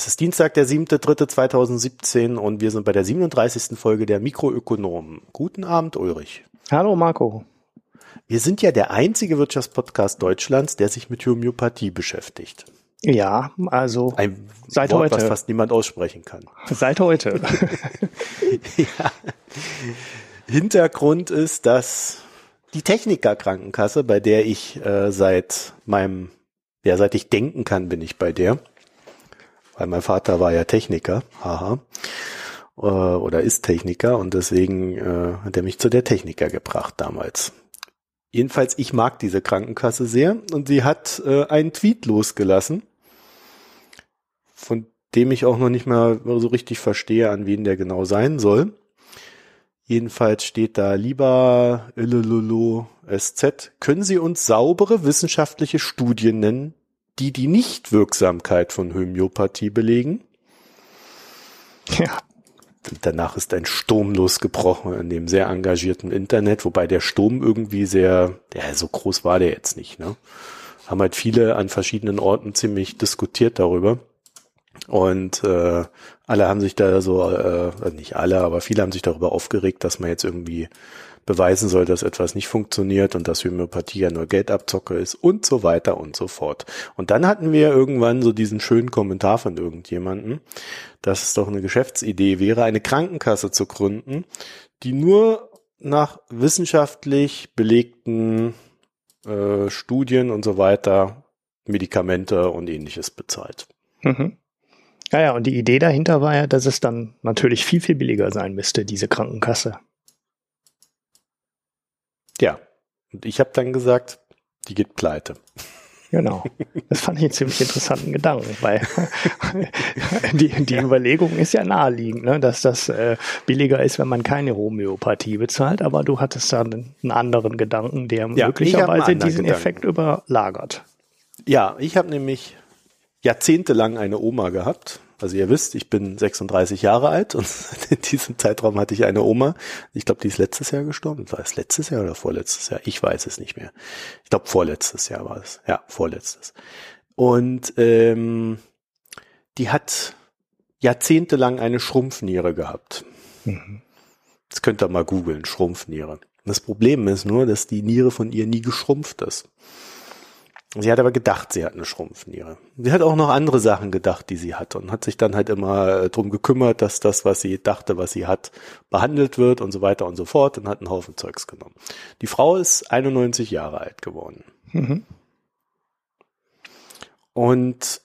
Es ist Dienstag, der 7.3.2017 und wir sind bei der 37. Folge der Mikroökonomen. Guten Abend, Ulrich. Hallo, Marco. Wir sind ja der einzige Wirtschaftspodcast Deutschlands, der sich mit Homöopathie beschäftigt. Ja, also Ein seit Wort, heute. was fast niemand aussprechen kann. Seit heute. ja. Hintergrund ist, dass die Techniker Krankenkasse, bei der ich äh, seit meinem, ja, seit ich denken kann, bin ich bei der weil mein Vater war ja Techniker, haha, äh, oder ist Techniker und deswegen äh, hat er mich zu der Techniker gebracht damals. Jedenfalls, ich mag diese Krankenkasse sehr und sie hat äh, einen Tweet losgelassen, von dem ich auch noch nicht mal so richtig verstehe, an wen der genau sein soll. Jedenfalls steht da, lieber Illululu SZ, können Sie uns saubere wissenschaftliche Studien nennen, die die Nichtwirksamkeit von Homöopathie belegen. Ja. Danach ist ein Sturm losgebrochen in dem sehr engagierten Internet, wobei der Sturm irgendwie sehr, ja, so groß war der jetzt nicht, ne? Haben halt viele an verschiedenen Orten ziemlich diskutiert darüber. Und äh, alle haben sich da so, äh, nicht alle, aber viele haben sich darüber aufgeregt, dass man jetzt irgendwie beweisen soll, dass etwas nicht funktioniert und dass Homöopathie ja nur Geldabzocke ist und so weiter und so fort. Und dann hatten wir irgendwann so diesen schönen Kommentar von irgendjemanden, dass es doch eine Geschäftsidee wäre, eine Krankenkasse zu gründen, die nur nach wissenschaftlich belegten äh, Studien und so weiter Medikamente und ähnliches bezahlt. Mhm. Ja, ja, und die Idee dahinter war ja, dass es dann natürlich viel, viel billiger sein müsste, diese Krankenkasse. Ja. Und ich habe dann gesagt, die geht pleite. Genau. Das fand ich einen ziemlich interessanten Gedanken, weil die, die ja. Überlegung ist ja naheliegend, ne, dass das äh, billiger ist, wenn man keine Homöopathie bezahlt, aber du hattest da einen anderen Gedanken, der ja, möglicherweise diesen Gedanken. Effekt überlagert. Ja, ich habe nämlich jahrzehntelang eine Oma gehabt, also ihr wisst, ich bin 36 Jahre alt und in diesem Zeitraum hatte ich eine Oma. Ich glaube, die ist letztes Jahr gestorben. War es letztes Jahr oder vorletztes Jahr? Ich weiß es nicht mehr. Ich glaube, vorletztes Jahr war es. Ja, vorletztes. Und ähm, die hat jahrzehntelang eine Schrumpfniere gehabt. Mhm. Das könnt ihr mal googeln, Schrumpfniere. Das Problem ist nur, dass die Niere von ihr nie geschrumpft ist. Sie hat aber gedacht, sie hat eine Schrumpfniere. Sie hat auch noch andere Sachen gedacht, die sie hat und hat sich dann halt immer äh, drum gekümmert, dass das, was sie dachte, was sie hat, behandelt wird und so weiter und so fort und hat einen Haufen Zeugs genommen. Die Frau ist 91 Jahre alt geworden. Mhm. Und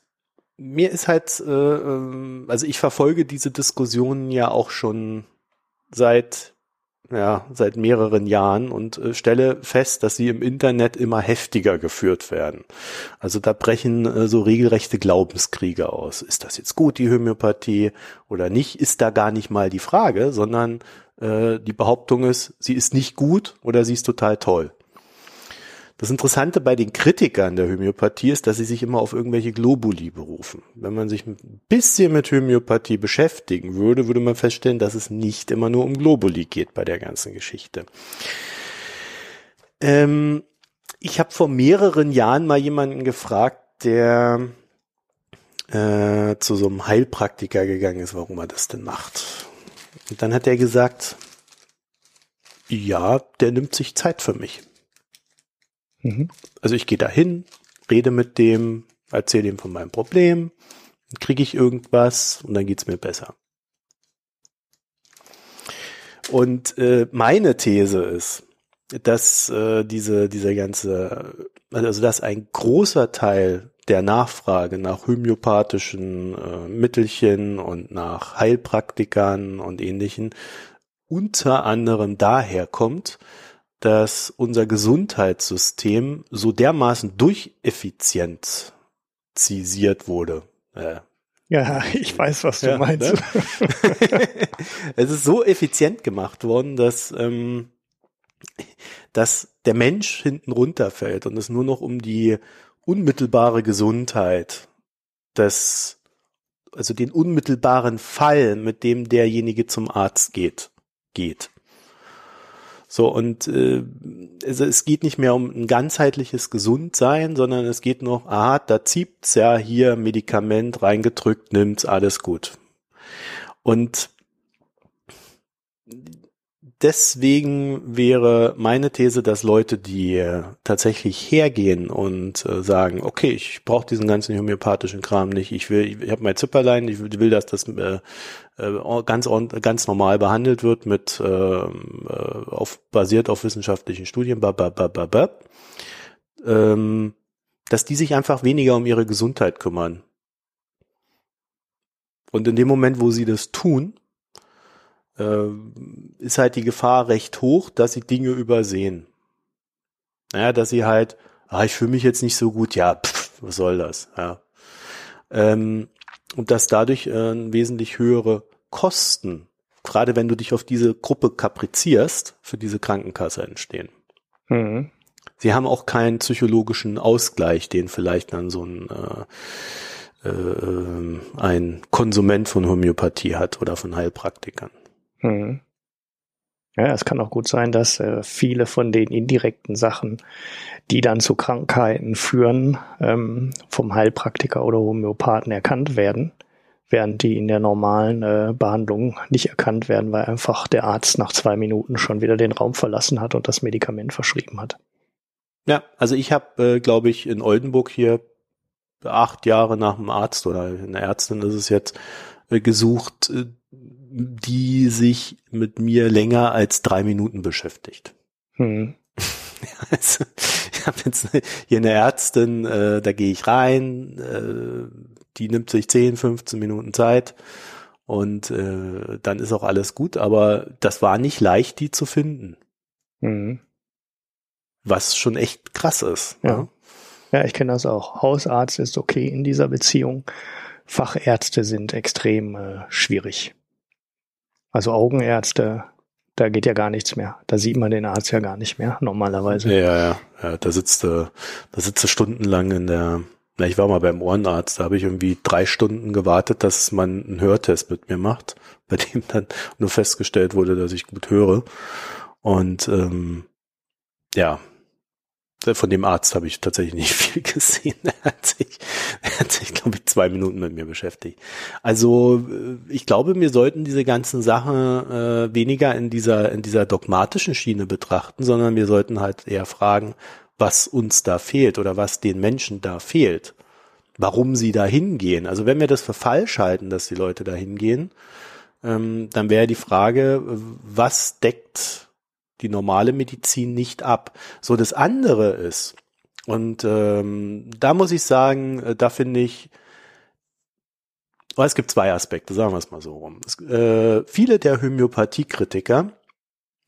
mir ist halt, äh, ähm, also ich verfolge diese Diskussionen ja auch schon seit ja, seit mehreren Jahren und äh, stelle fest, dass sie im Internet immer heftiger geführt werden. Also da brechen äh, so regelrechte Glaubenskriege aus. Ist das jetzt gut, die Homöopathie oder nicht, ist da gar nicht mal die Frage, sondern äh, die Behauptung ist, sie ist nicht gut oder sie ist total toll. Das Interessante bei den Kritikern der Homöopathie ist, dass sie sich immer auf irgendwelche Globuli berufen. Wenn man sich ein bisschen mit Homöopathie beschäftigen würde, würde man feststellen, dass es nicht immer nur um Globuli geht bei der ganzen Geschichte. Ähm, ich habe vor mehreren Jahren mal jemanden gefragt, der äh, zu so einem Heilpraktiker gegangen ist, warum er das denn macht. Und dann hat er gesagt, ja, der nimmt sich Zeit für mich. Mhm. Also ich gehe da hin, rede mit dem, erzähle ihm von meinem Problem, kriege ich irgendwas und dann geht's mir besser. Und äh, meine These ist, dass äh, diese dieser ganze, also dass ein großer Teil der Nachfrage nach homöopathischen äh, Mittelchen und nach Heilpraktikern und ähnlichen unter anderem daher kommt, dass unser Gesundheitssystem so dermaßen durcheffizientisiert wurde. Äh, ja, ich weiß, was du ja, meinst. Ne? es ist so effizient gemacht worden, dass, ähm, dass der Mensch hinten runterfällt und es nur noch um die unmittelbare Gesundheit des, also den unmittelbaren Fall, mit dem derjenige zum Arzt geht, geht. So, und äh, also es geht nicht mehr um ein ganzheitliches Gesundsein, sondern es geht noch, ah, da zieht's ja hier Medikament reingedrückt, nimmt's, alles gut. Und deswegen wäre meine These, dass Leute, die äh, tatsächlich hergehen und äh, sagen, okay, ich brauche diesen ganzen homöopathischen Kram nicht, ich will, ich, ich habe mein Zipperlein, ich will, dass das äh, ganz ganz normal behandelt wird mit auf basiert auf wissenschaftlichen Studien, ba, ba, ba, ba, ba, ähm, dass die sich einfach weniger um ihre Gesundheit kümmern. Und in dem Moment, wo sie das tun, äh, ist halt die Gefahr recht hoch, dass sie Dinge übersehen. Naja, dass sie halt, ah, ich fühle mich jetzt nicht so gut, ja, pff, was soll das? Ja. Ähm, und dass dadurch äh, wesentlich höhere Kosten, gerade wenn du dich auf diese Gruppe kaprizierst, für diese Krankenkasse entstehen. Mhm. Sie haben auch keinen psychologischen Ausgleich, den vielleicht dann so ein äh, äh, ein Konsument von Homöopathie hat oder von Heilpraktikern. Mhm. Ja, es kann auch gut sein, dass äh, viele von den indirekten Sachen, die dann zu Krankheiten führen, ähm, vom Heilpraktiker oder Homöopathen erkannt werden, während die in der normalen äh, Behandlung nicht erkannt werden, weil einfach der Arzt nach zwei Minuten schon wieder den Raum verlassen hat und das Medikament verschrieben hat. Ja, also ich habe, äh, glaube ich, in Oldenburg hier acht Jahre nach dem Arzt oder einer Ärztin ist es jetzt äh, gesucht, äh, die sich mit mir länger als drei Minuten beschäftigt. Hm. Also, ich habe jetzt hier eine Ärztin, äh, da gehe ich rein, äh, die nimmt sich 10, 15 Minuten Zeit und äh, dann ist auch alles gut, aber das war nicht leicht, die zu finden. Mhm. Was schon echt krass ist. Ja, ne? ja ich kenne das auch. Hausarzt ist okay in dieser Beziehung. Fachärzte sind extrem äh, schwierig. Also Augenärzte, da geht ja gar nichts mehr. Da sieht man den Arzt ja gar nicht mehr, normalerweise. Ja, ja, ja. Da sitzt du, da sitzt du stundenlang in der, na, ich war mal beim Ohrenarzt, da habe ich irgendwie drei Stunden gewartet, dass man einen Hörtest mit mir macht, bei dem dann nur festgestellt wurde, dass ich gut höre. Und ähm, ja, von dem Arzt habe ich tatsächlich nicht viel gesehen. Er hat sich, er hat sich, glaube ich, zwei Minuten mit mir beschäftigt. Also äh, ich glaube, wir sollten diese ganzen Sachen äh, weniger in dieser in dieser dogmatischen Schiene betrachten, sondern wir sollten halt eher fragen, was uns da fehlt oder was den Menschen da fehlt, warum sie da hingehen. Also wenn wir das für falsch halten, dass die Leute da hingehen, ähm, dann wäre die Frage, was deckt die normale Medizin nicht ab. So das andere ist, und ähm, da muss ich sagen, äh, da finde ich, oh, es gibt zwei Aspekte, sagen wir es mal so rum. Es, äh, viele der Homöopathiekritiker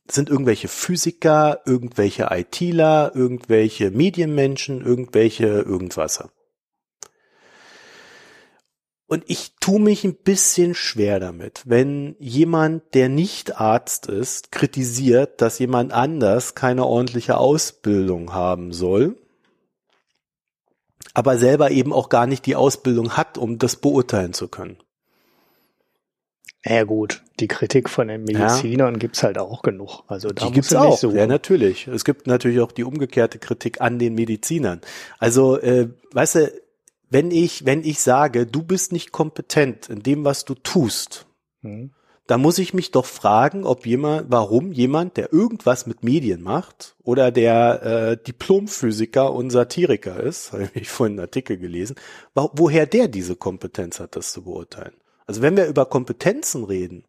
sind irgendwelche Physiker, irgendwelche ITler, irgendwelche Medienmenschen, irgendwelche irgendwasser. Und ich tue mich ein bisschen schwer damit, wenn jemand, der nicht Arzt ist, kritisiert, dass jemand anders keine ordentliche Ausbildung haben soll, aber selber eben auch gar nicht die Ausbildung hat, um das beurteilen zu können. Ja gut, die Kritik von den Medizinern ja. gibt's halt auch genug. Also da die gibt's auch. So ja, natürlich. Es gibt natürlich auch die umgekehrte Kritik an den Medizinern. Also, äh, weißt du, wenn ich, wenn ich sage, du bist nicht kompetent in dem, was du tust, mhm. da muss ich mich doch fragen, ob jemand, warum jemand, der irgendwas mit Medien macht oder der äh, Diplomphysiker und Satiriker ist, habe ich vorhin einen Artikel gelesen, woher der diese Kompetenz hat, das zu beurteilen. Also wenn wir über Kompetenzen reden,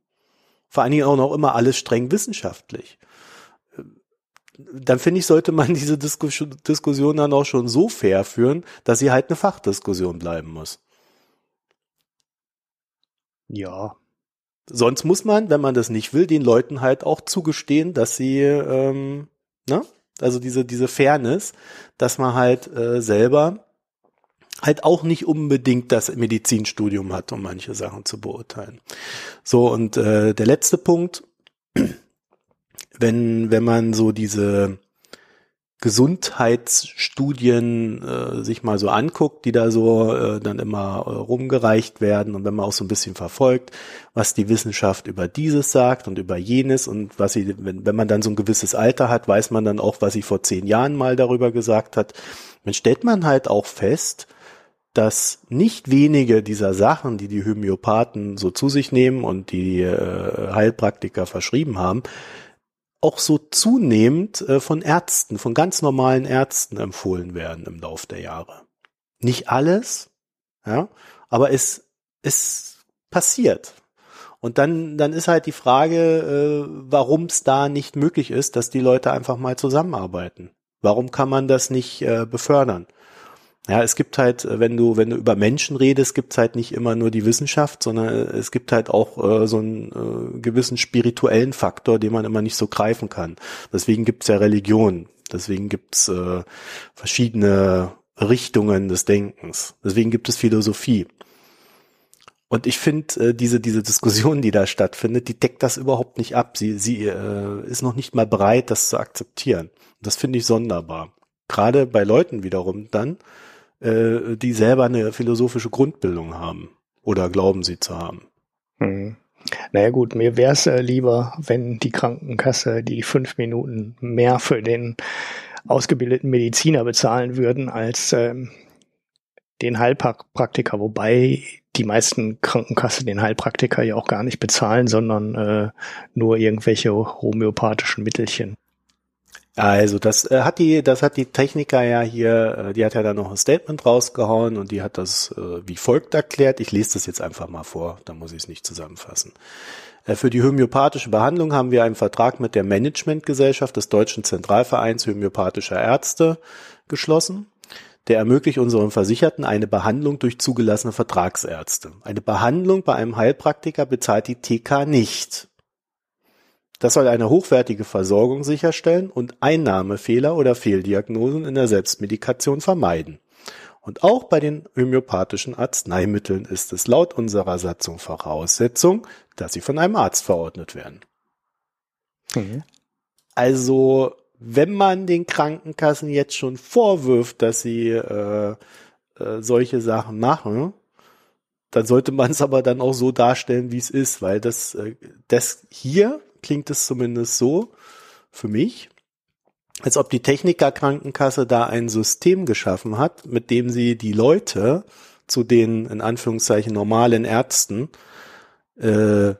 vor allen Dingen auch noch immer alles streng wissenschaftlich, dann finde ich, sollte man diese Diskus Diskussion dann auch schon so fair führen, dass sie halt eine Fachdiskussion bleiben muss. Ja. Sonst muss man, wenn man das nicht will, den Leuten halt auch zugestehen, dass sie, ähm, ne? Also diese, diese Fairness, dass man halt äh, selber halt auch nicht unbedingt das Medizinstudium hat, um manche Sachen zu beurteilen. So, und äh, der letzte Punkt, wenn, wenn man so diese, Gesundheitsstudien äh, sich mal so anguckt, die da so äh, dann immer äh, rumgereicht werden und wenn man auch so ein bisschen verfolgt, was die Wissenschaft über dieses sagt und über jenes und was sie, wenn, wenn man dann so ein gewisses Alter hat, weiß man dann auch, was sie vor zehn Jahren mal darüber gesagt hat, dann stellt man halt auch fest, dass nicht wenige dieser Sachen, die die Homöopathen so zu sich nehmen und die äh, Heilpraktiker verschrieben haben, auch so zunehmend äh, von Ärzten, von ganz normalen Ärzten empfohlen werden im Lauf der Jahre. Nicht alles, ja, aber es, es passiert. Und dann, dann ist halt die Frage, äh, warum es da nicht möglich ist, dass die Leute einfach mal zusammenarbeiten. Warum kann man das nicht äh, befördern? Ja, es gibt halt, äh, wenn du, wenn du über Menschen redest, gibt's halt nicht immer nur die Wissenschaft, sondern äh, es gibt halt auch äh, so einen äh, gewissen spirituellen Faktor, den man immer nicht so greifen kann. Deswegen gibt's ja Religion, deswegen gibt's äh, verschiedene Richtungen des Denkens, deswegen gibt es Philosophie. Und ich finde, äh, diese, diese Diskussion, die da stattfindet, die deckt das überhaupt nicht ab. Sie, sie äh, ist noch nicht mal bereit, das zu akzeptieren. Das finde ich sonderbar. Gerade bei Leuten wiederum dann, äh, die selber eine philosophische Grundbildung haben oder glauben sie zu haben. Hm. Naja gut, mir wäre es äh, lieber, wenn die Krankenkasse die fünf Minuten mehr für den ausgebildeten Mediziner bezahlen würden als ähm, den Heilpraktiker, wobei die meisten Krankenkassen den Heilpraktiker ja auch gar nicht bezahlen, sondern äh, nur irgendwelche homöopathischen Mittelchen. Also das äh, hat die, das hat die Techniker ja hier, äh, die hat ja da noch ein Statement rausgehauen und die hat das äh, wie folgt erklärt. Ich lese das jetzt einfach mal vor, dann muss ich es nicht zusammenfassen. Äh, für die homöopathische Behandlung haben wir einen Vertrag mit der Managementgesellschaft des Deutschen Zentralvereins homöopathischer Ärzte geschlossen. Der ermöglicht unseren Versicherten eine Behandlung durch zugelassene Vertragsärzte. Eine Behandlung bei einem Heilpraktiker bezahlt die TK nicht. Das soll eine hochwertige Versorgung sicherstellen und Einnahmefehler oder Fehldiagnosen in der Selbstmedikation vermeiden. Und auch bei den homöopathischen Arzneimitteln ist es laut unserer Satzung Voraussetzung, dass sie von einem Arzt verordnet werden. Mhm. Also, wenn man den Krankenkassen jetzt schon vorwirft, dass sie äh, äh, solche Sachen machen, dann sollte man es aber dann auch so darstellen, wie es ist, weil das, äh, das hier klingt es zumindest so für mich, als ob die Techniker Krankenkasse da ein System geschaffen hat, mit dem sie die Leute zu den in Anführungszeichen normalen Ärzten, äh,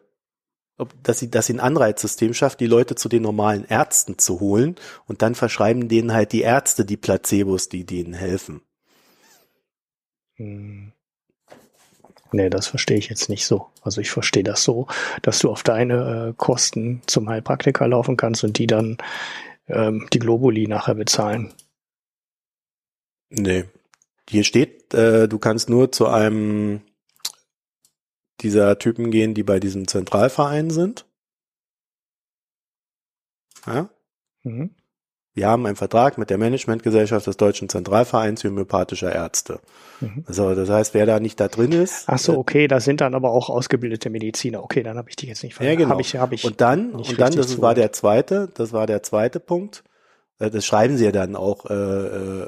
dass sie, dass sie ein Anreizsystem schafft, die Leute zu den normalen Ärzten zu holen und dann verschreiben denen halt die Ärzte die Placebos, die denen helfen. Hm. Nee, das verstehe ich jetzt nicht so. Also ich verstehe das so, dass du auf deine äh, Kosten zum Heilpraktiker laufen kannst und die dann ähm, die Globuli nachher bezahlen. Nee. Hier steht, äh, du kannst nur zu einem dieser Typen gehen, die bei diesem Zentralverein sind. Ja? Mhm. Wir haben einen Vertrag mit der Managementgesellschaft des Deutschen Zentralvereins homöopathischer Ärzte. Mhm. Also das heißt, wer da nicht da drin ist. Ach so, äh, okay, da sind dann aber auch ausgebildete Mediziner. Okay, dann habe ich die jetzt nicht verstanden. Ja, genau. Hab ich, hab ich und dann, und dann, das war der zweite, das war der zweite Punkt. Äh, das schreiben sie ja dann auch. Äh, äh,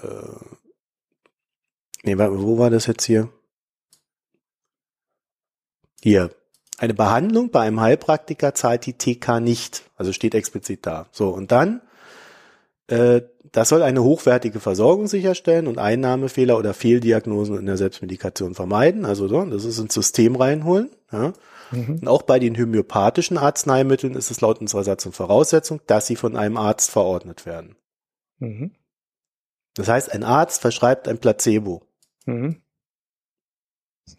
nee, wo war das jetzt hier? Hier. Eine Behandlung bei einem Heilpraktiker zahlt die TK nicht. Also steht explizit da. So, und dann das soll eine hochwertige Versorgung sicherstellen und Einnahmefehler oder Fehldiagnosen in der Selbstmedikation vermeiden. Also so, das ist ins System reinholen. Ja. Mhm. Und auch bei den homöopathischen Arzneimitteln ist es laut unserer Satzung Voraussetzung, dass sie von einem Arzt verordnet werden. Mhm. Das heißt, ein Arzt verschreibt ein Placebo. Mhm.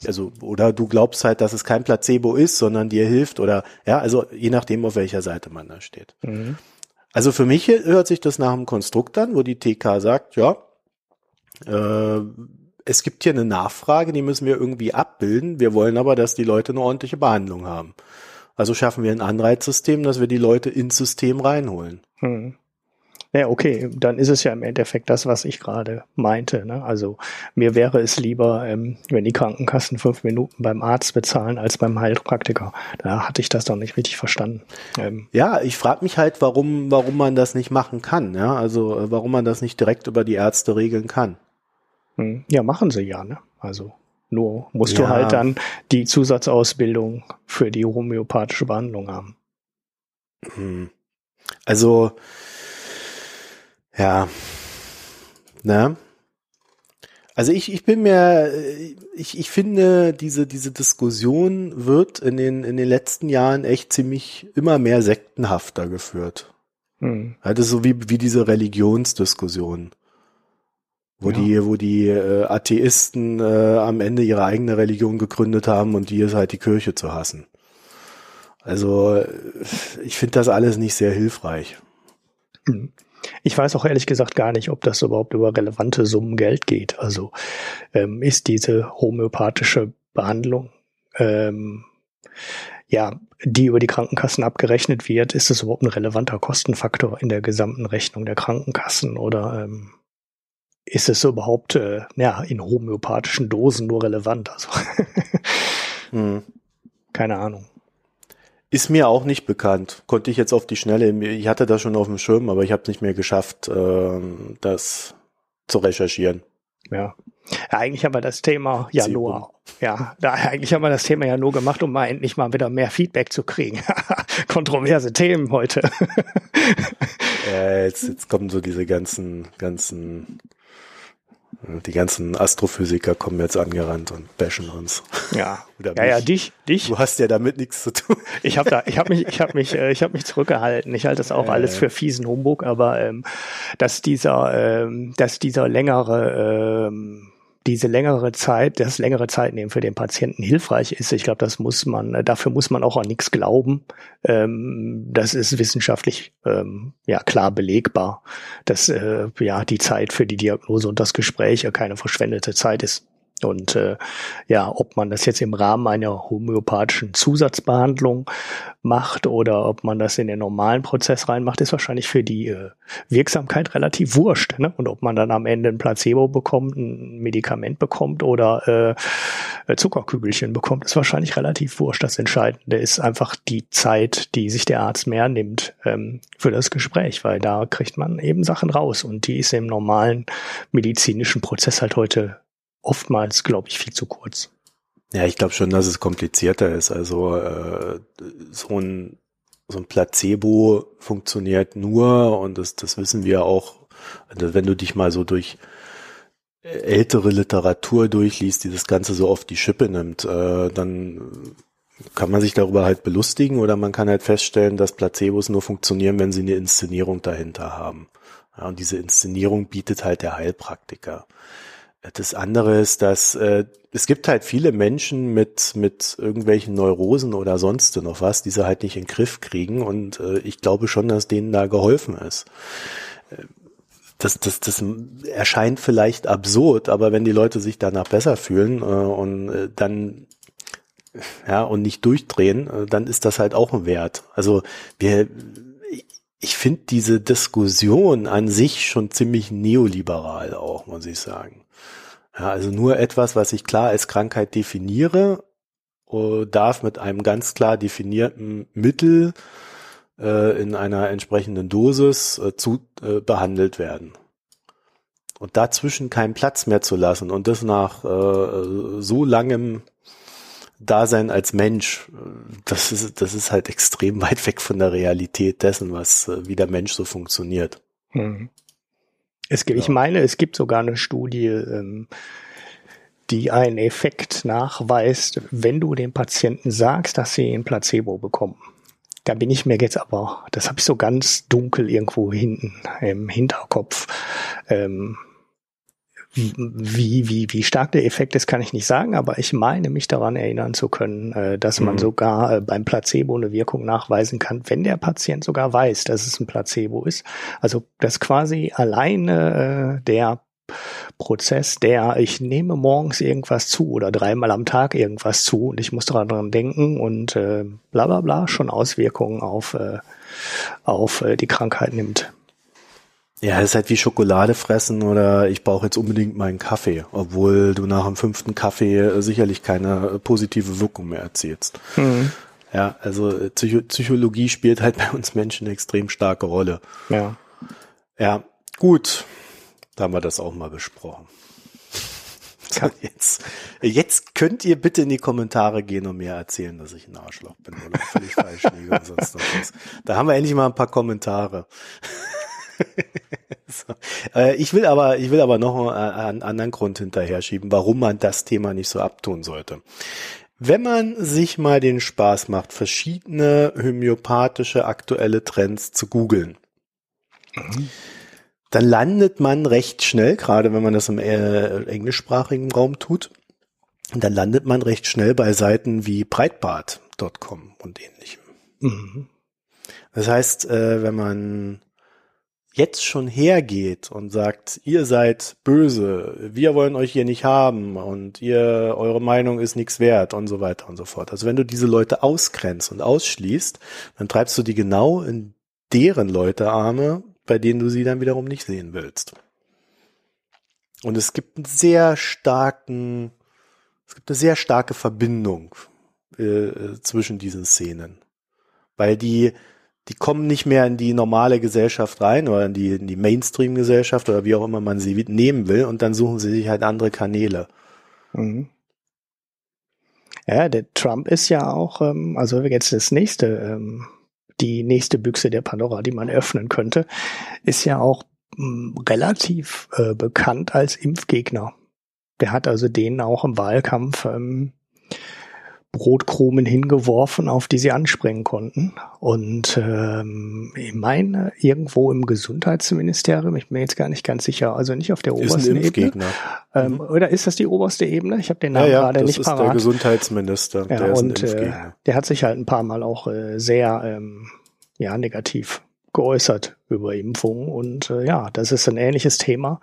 Also, oder du glaubst halt, dass es kein Placebo ist, sondern dir hilft oder, ja, also je nachdem, auf welcher Seite man da steht. Also für mich hört sich das nach einem Konstrukt an, wo die TK sagt, ja, äh, es gibt hier eine Nachfrage, die müssen wir irgendwie abbilden. Wir wollen aber, dass die Leute eine ordentliche Behandlung haben. Also schaffen wir ein Anreizsystem, dass wir die Leute ins System reinholen. Hm. Ja, okay, dann ist es ja im Endeffekt das, was ich gerade meinte. Ne? Also mir wäre es lieber, ähm, wenn die Krankenkassen fünf Minuten beim Arzt bezahlen als beim Heilpraktiker. Da hatte ich das doch nicht richtig verstanden. Ähm, ja, ich frage mich halt, warum, warum man das nicht machen kann. Ja, also äh, warum man das nicht direkt über die Ärzte regeln kann. Hm, ja, machen sie ja. Ne? Also nur musst ja. du halt dann die Zusatzausbildung für die homöopathische Behandlung haben. Hm. Also ja. Ne? Also ich, ich bin mir, ich, ich finde, diese, diese Diskussion wird in den, in den letzten Jahren echt ziemlich immer mehr sektenhafter geführt. Hm. Das ist so wie, wie diese Religionsdiskussion. Wo ja. die, wo die äh, Atheisten äh, am Ende ihre eigene Religion gegründet haben und die ist halt die Kirche zu hassen. Also ich finde das alles nicht sehr hilfreich. Mhm. Ich weiß auch ehrlich gesagt gar nicht, ob das überhaupt über relevante Summen Geld geht. Also ähm, ist diese homöopathische Behandlung, ähm, ja, die über die Krankenkassen abgerechnet wird, ist das überhaupt ein relevanter Kostenfaktor in der gesamten Rechnung der Krankenkassen oder ähm, ist es überhaupt äh, ja, in homöopathischen Dosen nur relevant? Also hm. keine Ahnung. Ist mir auch nicht bekannt. Konnte ich jetzt auf die Schnelle, ich hatte das schon auf dem Schirm, aber ich habe es nicht mehr geschafft, äh, das zu recherchieren. Ja. ja. Eigentlich haben wir das Thema ja Sie nur, ja, da, eigentlich haben wir das Thema ja nur gemacht, um mal endlich mal wieder mehr Feedback zu kriegen. Kontroverse Themen heute. ja, jetzt, jetzt kommen so diese ganzen, ganzen die ganzen Astrophysiker kommen jetzt angerannt und bashen uns. Ja, Oder ja, ja, dich, dich. Du hast ja damit nichts zu tun. Ich habe da, ich habe mich, ich habe mich, äh, ich habe mich zurückgehalten. Ich halte das auch äh. alles für fiesen Humbug, aber ähm, dass dieser, ähm, dass dieser längere ähm, diese längere Zeit, das längere Zeit nehmen für den Patienten hilfreich ist. Ich glaube, das muss man, dafür muss man auch an nichts glauben. Ähm, das ist wissenschaftlich ähm, ja klar belegbar, dass äh, ja die Zeit für die Diagnose und das Gespräch ja keine verschwendete Zeit ist. Und äh, ja, ob man das jetzt im Rahmen einer homöopathischen Zusatzbehandlung macht oder ob man das in den normalen Prozess reinmacht, ist wahrscheinlich für die äh, Wirksamkeit relativ wurscht. Ne? Und ob man dann am Ende ein Placebo bekommt, ein Medikament bekommt oder äh, Zuckerkügelchen bekommt, ist wahrscheinlich relativ wurscht. Das Entscheidende ist einfach die Zeit, die sich der Arzt mehr nimmt ähm, für das Gespräch, weil da kriegt man eben Sachen raus und die ist im normalen medizinischen Prozess halt heute oftmals, glaube ich, viel zu kurz. Ja, ich glaube schon, dass es komplizierter ist. Also äh, so ein so ein Placebo funktioniert nur und das das wissen wir auch. Also wenn du dich mal so durch ältere Literatur durchliest, die das Ganze so oft die Schippe nimmt, äh, dann kann man sich darüber halt belustigen oder man kann halt feststellen, dass Placebos nur funktionieren, wenn sie eine Inszenierung dahinter haben. Ja, und diese Inszenierung bietet halt der Heilpraktiker. Das andere ist, dass äh, es gibt halt viele Menschen mit mit irgendwelchen Neurosen oder sonst noch was, die sie halt nicht in den Griff kriegen und äh, ich glaube schon, dass denen da geholfen ist. Das, das, das erscheint vielleicht absurd, aber wenn die Leute sich danach besser fühlen äh, und äh, dann ja und nicht durchdrehen, äh, dann ist das halt auch ein Wert. Also wir ich finde diese Diskussion an sich schon ziemlich neoliberal auch, muss ich sagen. Ja, also nur etwas, was ich klar als Krankheit definiere, äh, darf mit einem ganz klar definierten Mittel äh, in einer entsprechenden Dosis äh, zu äh, behandelt werden. Und dazwischen keinen Platz mehr zu lassen und das nach äh, so langem Dasein als Mensch, das ist, das ist halt extrem weit weg von der Realität dessen, was, äh, wie der Mensch so funktioniert. Hm. Es gibt, ja. Ich meine, es gibt sogar eine Studie, ähm, die einen Effekt nachweist, wenn du dem Patienten sagst, dass sie ein Placebo bekommen. Da bin ich mir jetzt aber, das habe ich so ganz dunkel irgendwo hinten im Hinterkopf. Ähm, wie, wie, wie stark der Effekt ist, kann ich nicht sagen, aber ich meine mich daran erinnern zu können, äh, dass man mhm. sogar äh, beim Placebo eine Wirkung nachweisen kann, wenn der Patient sogar weiß, dass es ein Placebo ist. Also dass quasi alleine äh, der Prozess, der ich nehme morgens irgendwas zu oder dreimal am Tag irgendwas zu und ich muss daran denken und äh, bla bla bla schon Auswirkungen auf, äh, auf äh, die Krankheit nimmt. Ja, es ist halt wie Schokolade fressen oder ich brauche jetzt unbedingt meinen Kaffee, obwohl du nach dem fünften Kaffee äh, sicherlich keine äh, positive Wirkung mehr erzielst. Mhm. Ja, also äh, Psycho Psychologie spielt halt bei uns Menschen eine extrem starke Rolle. Ja. Ja, gut. Da haben wir das auch mal besprochen. So, jetzt, jetzt könnt ihr bitte in die Kommentare gehen und mir erzählen, dass ich ein Arschloch bin oder völlig falsch liege und sonst noch was. Da haben wir endlich mal ein paar Kommentare. so. äh, ich will aber, ich will aber noch einen anderen Grund hinterher schieben, warum man das Thema nicht so abtun sollte. Wenn man sich mal den Spaß macht, verschiedene homöopathische aktuelle Trends zu googeln, mhm. dann landet man recht schnell, gerade wenn man das im äh, englischsprachigen Raum tut, dann landet man recht schnell bei Seiten wie breitbart.com und ähnlichem. Mhm. Das heißt, äh, wenn man jetzt schon hergeht und sagt, ihr seid böse, wir wollen euch hier nicht haben und ihr, eure Meinung ist nichts wert und so weiter und so fort. Also wenn du diese Leute ausgrenzt und ausschließt, dann treibst du die genau in deren Leutearme, bei denen du sie dann wiederum nicht sehen willst. Und es gibt einen sehr starken, es gibt eine sehr starke Verbindung äh, zwischen diesen Szenen. Weil die, die kommen nicht mehr in die normale Gesellschaft rein oder in die, in die Mainstream-Gesellschaft oder wie auch immer man sie nehmen will und dann suchen sie sich halt andere Kanäle. Mhm. Ja, der Trump ist ja auch, ähm, also jetzt das nächste, ähm, die nächste Büchse der Pandora, die man öffnen könnte, ist ja auch ähm, relativ äh, bekannt als Impfgegner. Der hat also denen auch im Wahlkampf ähm, Brotkrumen hingeworfen, auf die sie anspringen konnten. Und ähm, ich meine, irgendwo im Gesundheitsministerium, ich bin mir jetzt gar nicht ganz sicher, also nicht auf der ist obersten Ebene. Ähm, mhm. Oder ist das die oberste Ebene? Ich habe den Namen ja, ja, gerade nicht parat. Das ist der Gesundheitsminister. Ja, der und äh, der hat sich halt ein paar Mal auch äh, sehr ähm, ja, negativ geäußert über Impfungen. Und äh, ja, das ist ein ähnliches Thema.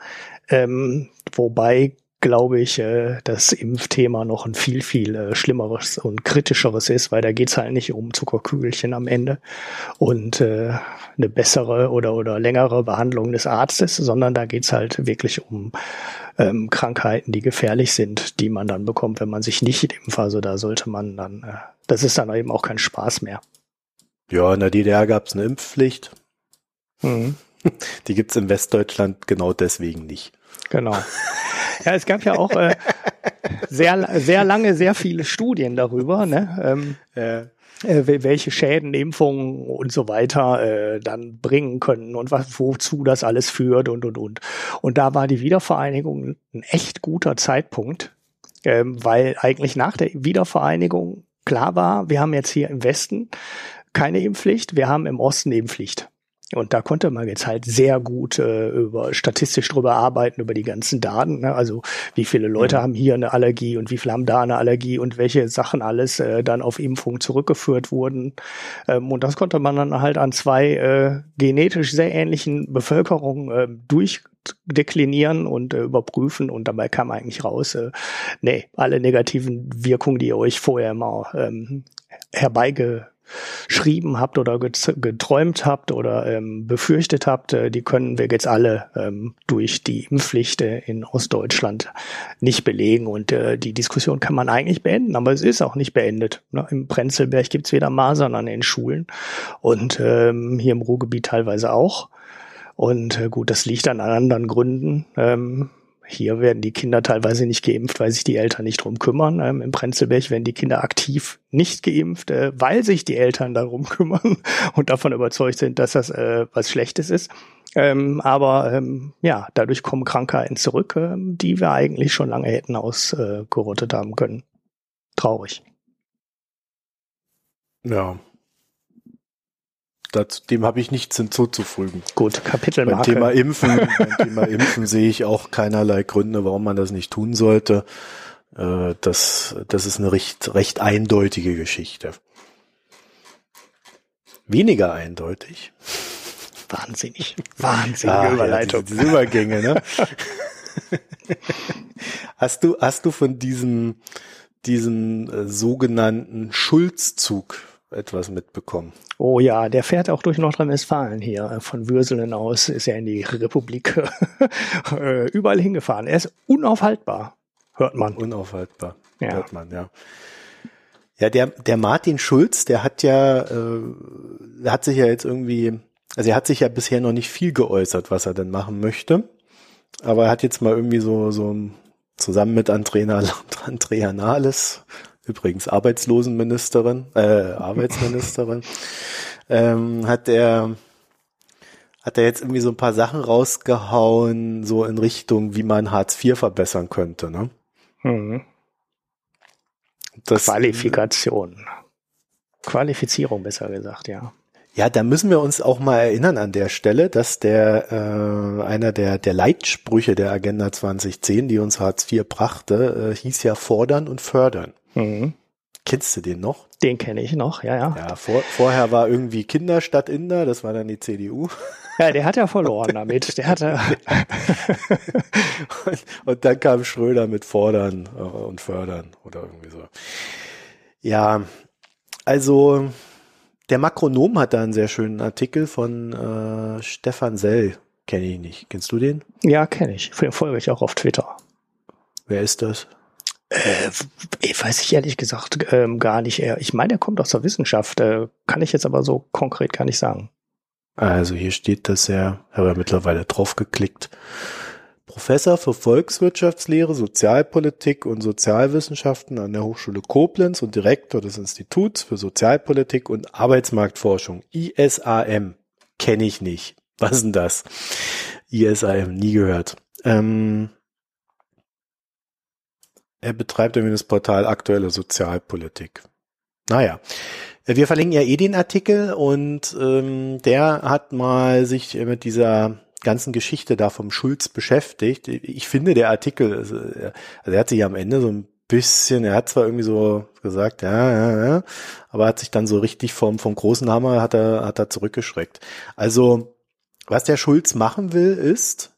Ähm, wobei glaube ich, äh, das Impfthema noch ein viel, viel äh, schlimmeres und kritischeres ist, weil da geht's halt nicht um Zuckerkügelchen am Ende und äh, eine bessere oder, oder längere Behandlung des Arztes, sondern da geht's halt wirklich um ähm, Krankheiten, die gefährlich sind, die man dann bekommt, wenn man sich nicht impft. Also da sollte man dann, äh, das ist dann eben auch kein Spaß mehr. Ja, in der DDR gab's eine Impfpflicht. Mhm. Die gibt's in Westdeutschland genau deswegen nicht. Genau. Ja, es gab ja auch äh, sehr, sehr lange, sehr viele Studien darüber, ne? Ähm, äh, welche Schäden Impfungen und so weiter äh, dann bringen können und was, wozu das alles führt und und und. Und da war die Wiedervereinigung ein echt guter Zeitpunkt, ähm, weil eigentlich nach der Wiedervereinigung klar war, wir haben jetzt hier im Westen keine Impfpflicht, wir haben im Osten Impfpflicht. Und da konnte man jetzt halt sehr gut äh, über statistisch drüber arbeiten, über die ganzen Daten. Ne? Also wie viele Leute mhm. haben hier eine Allergie und wie viele haben da eine Allergie und welche Sachen alles äh, dann auf Impfung zurückgeführt wurden. Ähm, und das konnte man dann halt an zwei äh, genetisch sehr ähnlichen Bevölkerungen äh, durchdeklinieren und äh, überprüfen. Und dabei kam eigentlich raus, äh, nee, alle negativen Wirkungen, die ihr euch vorher mal ähm, herbeige geschrieben habt oder geträumt habt oder ähm, befürchtet habt, äh, die können wir jetzt alle ähm, durch die Impfpflicht in Ostdeutschland nicht belegen. Und äh, die Diskussion kann man eigentlich beenden, aber es ist auch nicht beendet. Ne? Im Prenzlberg gibt's weder Masern an den Schulen und ähm, hier im Ruhrgebiet teilweise auch. Und äh, gut, das liegt an anderen Gründen. Ähm, hier werden die Kinder teilweise nicht geimpft, weil sich die Eltern nicht drum kümmern. Ähm, Im Prenzlberg werden die Kinder aktiv nicht geimpft, äh, weil sich die Eltern darum kümmern und davon überzeugt sind, dass das äh, was Schlechtes ist. Ähm, aber ähm, ja, dadurch kommen Krankheiten zurück, ähm, die wir eigentlich schon lange hätten ausgerottet haben können. Traurig. Ja, Dazu, dem habe ich nichts hinzuzufügen. Gut, Kapitelmarke. Beim Thema Impfen, beim Thema Impfen sehe ich auch keinerlei Gründe, warum man das nicht tun sollte. Äh, das, das ist eine recht, recht eindeutige Geschichte. Weniger eindeutig. Wahnsinnig. Wahnsinnige ah, Überleitung. Ja, diese, diese Übergänge, ne? hast du, hast du von diesem, diesem äh, sogenannten Schulzzug etwas mitbekommen. Oh ja, der fährt auch durch Nordrhein-Westfalen hier. äh, Von Würselen aus ist er in die Republik äh, überall hingefahren. Er ist unaufhaltbar, hört man. Unaufhaltbar, Ja. hört man, ja. Ja, der, der Martin Schulz, der hat ja, äh, hat sich ja jetzt irgendwie, also er hat sich ja bisher noch nicht viel geäußert, was er denn machen möchte. Aber er hat jetzt mal irgendwie so, so zusammen mit Andrea, Andrea Nahles, übrigens Arbeitslosenministerin, äh, Arbeitsministerin, ähm, hat er, hat er jetzt irgendwie so ein paar Sachen rausgehauen, so in Richtung, wie man Hartz IV verbessern könnte, ne? Mhm. Das, Qualifikation. Qualifizierung, besser gesagt, ja. Ja, da müssen wir uns auch mal erinnern an der Stelle, dass der äh, einer der der Leitsprüche der Agenda 2010, die uns Hartz IV brachte, äh, hieß ja fordern und fördern. Mhm. Kennst du den noch? Den kenne ich noch, ja, ja. Ja, vor, vorher war irgendwie Kinder statt Inder, das war dann die CDU. Ja, der hat ja verloren damit. Der hatte, Und, und dann kam Schröder mit fordern äh, und fördern oder irgendwie so. Ja, also der Makronom hat da einen sehr schönen Artikel von äh, Stefan Sell. Kenne ich nicht. Kennst du den? ja, kenne ich. Folge ich auch auf Twitter. Wer ist das? Äh, weiß ich ehrlich gesagt ähm, gar nicht. Ich meine, er kommt aus der Wissenschaft. Äh, kann ich jetzt aber so konkret gar nicht sagen. Also hier steht, dass er, habe ja mittlerweile drauf geklickt, Professor für Volkswirtschaftslehre, Sozialpolitik und Sozialwissenschaften an der Hochschule Koblenz und Direktor des Instituts für Sozialpolitik und Arbeitsmarktforschung, ISAM. Kenne ich nicht. Was ist denn das? ISAM, nie gehört. Ähm, er betreibt irgendwie das Portal Aktuelle Sozialpolitik. Naja, wir verlinken ja eh den Artikel und ähm, der hat mal sich mit dieser ganzen Geschichte da vom Schulz beschäftigt. Ich finde der Artikel, also er also hat sich am Ende so ein bisschen, er hat zwar irgendwie so gesagt, ja, ja, ja, aber hat sich dann so richtig vom, vom großen Hammer hat er, hat er zurückgeschreckt. Also, was der Schulz machen will, ist,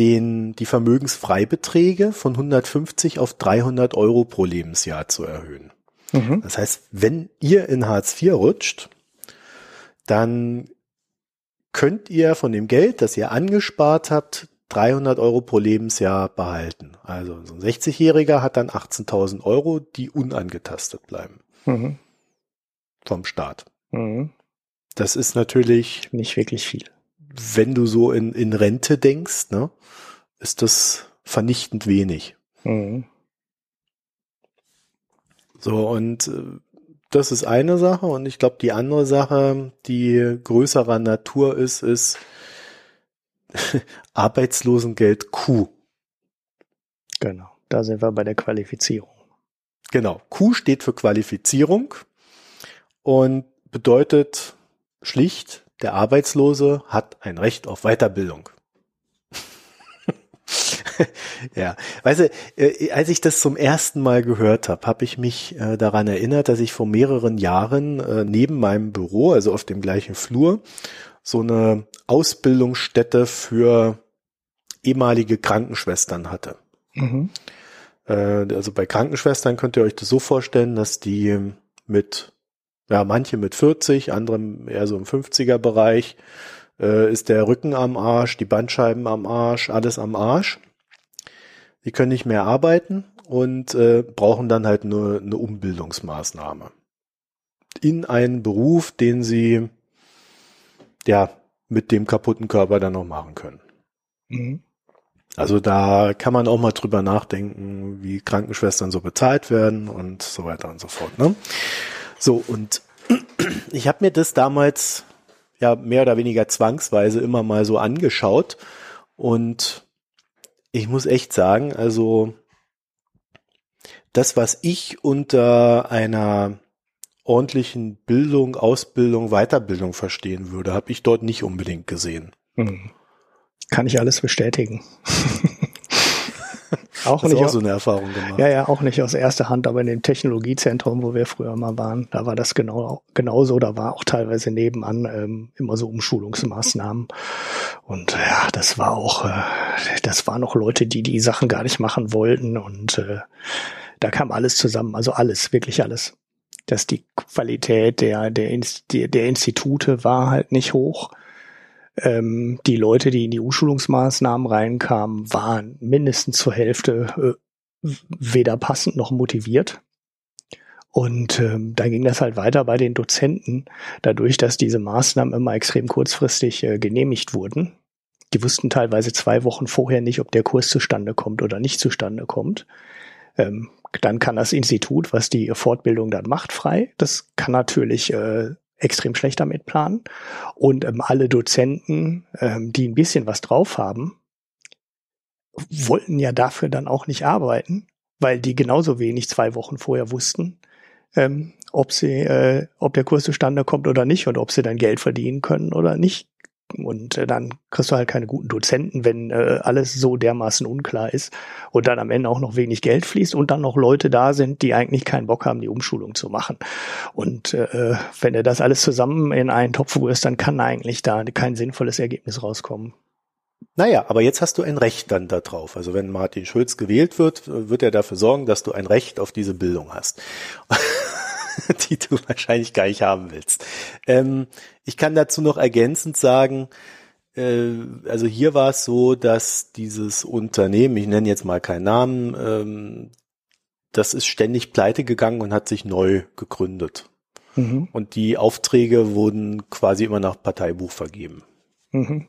den, die Vermögensfreibeträge von 150 auf 300 Euro pro Lebensjahr zu erhöhen. Mhm. Das heißt, wenn ihr in Hartz IV rutscht, dann könnt ihr von dem Geld, das ihr angespart habt, 300 Euro pro Lebensjahr behalten. Also so ein 60-Jähriger hat dann 18.000 Euro, die unangetastet bleiben Mhm. vom Staat. Mhm. Das ist natürlich, Nicht wirklich viel. Wenn du so in, in Rente denkst, ne, ist das vernichtend wenig. Mhm. So, und äh, das ist eine Sache. Und ich glaube, die andere Sache, die größerer Natur ist, ist Arbeitslosengeld Q. Genau. Da sind wir bei der Qualifizierung. Genau. Q steht für Qualifizierung und bedeutet schlicht, der Arbeitslose hat ein Recht auf Weiterbildung. ja, weißt du, äh, als ich das zum ersten Mal gehört habe, habe ich mich äh, daran erinnert, dass ich vor mehreren Jahren äh, neben meinem Büro, also auf dem gleichen Flur, so eine Ausbildungsstätte für ehemalige Krankenschwestern hatte. Mhm. Äh, also bei Krankenschwestern könnt ihr euch das so vorstellen, dass die mit, ja, manche mit 40, andere eher so im 50er Bereich, äh, ist der Rücken am Arsch, die Bandscheiben am Arsch, alles am Arsch. Die können nicht mehr arbeiten und äh, brauchen dann halt nur eine Umbildungsmaßnahme. In einen Beruf, den sie ja mit dem kaputten Körper dann noch machen können. Mhm. Also da kann man auch mal drüber nachdenken, wie Krankenschwestern so bezahlt werden und so weiter und so fort. Ne? So, und ich habe mir das damals ja mehr oder weniger zwangsweise immer mal so angeschaut und ich muss echt sagen, also das, was ich unter einer ordentlichen Bildung, Ausbildung, Weiterbildung verstehen würde, habe ich dort nicht unbedingt gesehen. Mhm. Kann ich alles bestätigen. auch du nicht auch aus, so eine Erfahrung gemacht? ja, ja, auch nicht aus erster Hand, aber in dem Technologiezentrum, wo wir früher mal waren, da war das genau genauso. Da war auch teilweise nebenan ähm, immer so Umschulungsmaßnahmen. Und ja, das war auch, äh, das waren noch Leute, die die Sachen gar nicht machen wollten. Und äh, da kam alles zusammen, also alles, wirklich alles. dass die Qualität der, der, der Institute war halt nicht hoch. Ähm, die Leute, die in die Umschulungsmaßnahmen reinkamen, waren mindestens zur Hälfte äh, weder passend noch motiviert. Und ähm, da ging das halt weiter bei den Dozenten, dadurch, dass diese Maßnahmen immer extrem kurzfristig äh, genehmigt wurden. Die wussten teilweise zwei Wochen vorher nicht, ob der Kurs zustande kommt oder nicht zustande kommt. Ähm, dann kann das Institut, was die Fortbildung dann macht, frei. Das kann natürlich äh, extrem schlecht damit planen. Und ähm, alle Dozenten, ähm, die ein bisschen was drauf haben, wollten ja dafür dann auch nicht arbeiten, weil die genauso wenig zwei Wochen vorher wussten, ähm, ob sie, äh, ob der Kurs zustande kommt oder nicht und ob sie dann Geld verdienen können oder nicht. Und äh, dann kriegst du halt keine guten Dozenten, wenn äh, alles so dermaßen unklar ist und dann am Ende auch noch wenig Geld fließt und dann noch Leute da sind, die eigentlich keinen Bock haben, die Umschulung zu machen. Und äh, wenn du das alles zusammen in einen Topf rührst, dann kann eigentlich da kein sinnvolles Ergebnis rauskommen. Naja, aber jetzt hast du ein Recht dann darauf. Also wenn Martin Schulz gewählt wird, wird er dafür sorgen, dass du ein Recht auf diese Bildung hast, die du wahrscheinlich gar nicht haben willst. Ähm, ich kann dazu noch ergänzend sagen, äh, also hier war es so, dass dieses Unternehmen, ich nenne jetzt mal keinen Namen, ähm, das ist ständig pleite gegangen und hat sich neu gegründet. Mhm. Und die Aufträge wurden quasi immer nach Parteibuch vergeben. Mhm.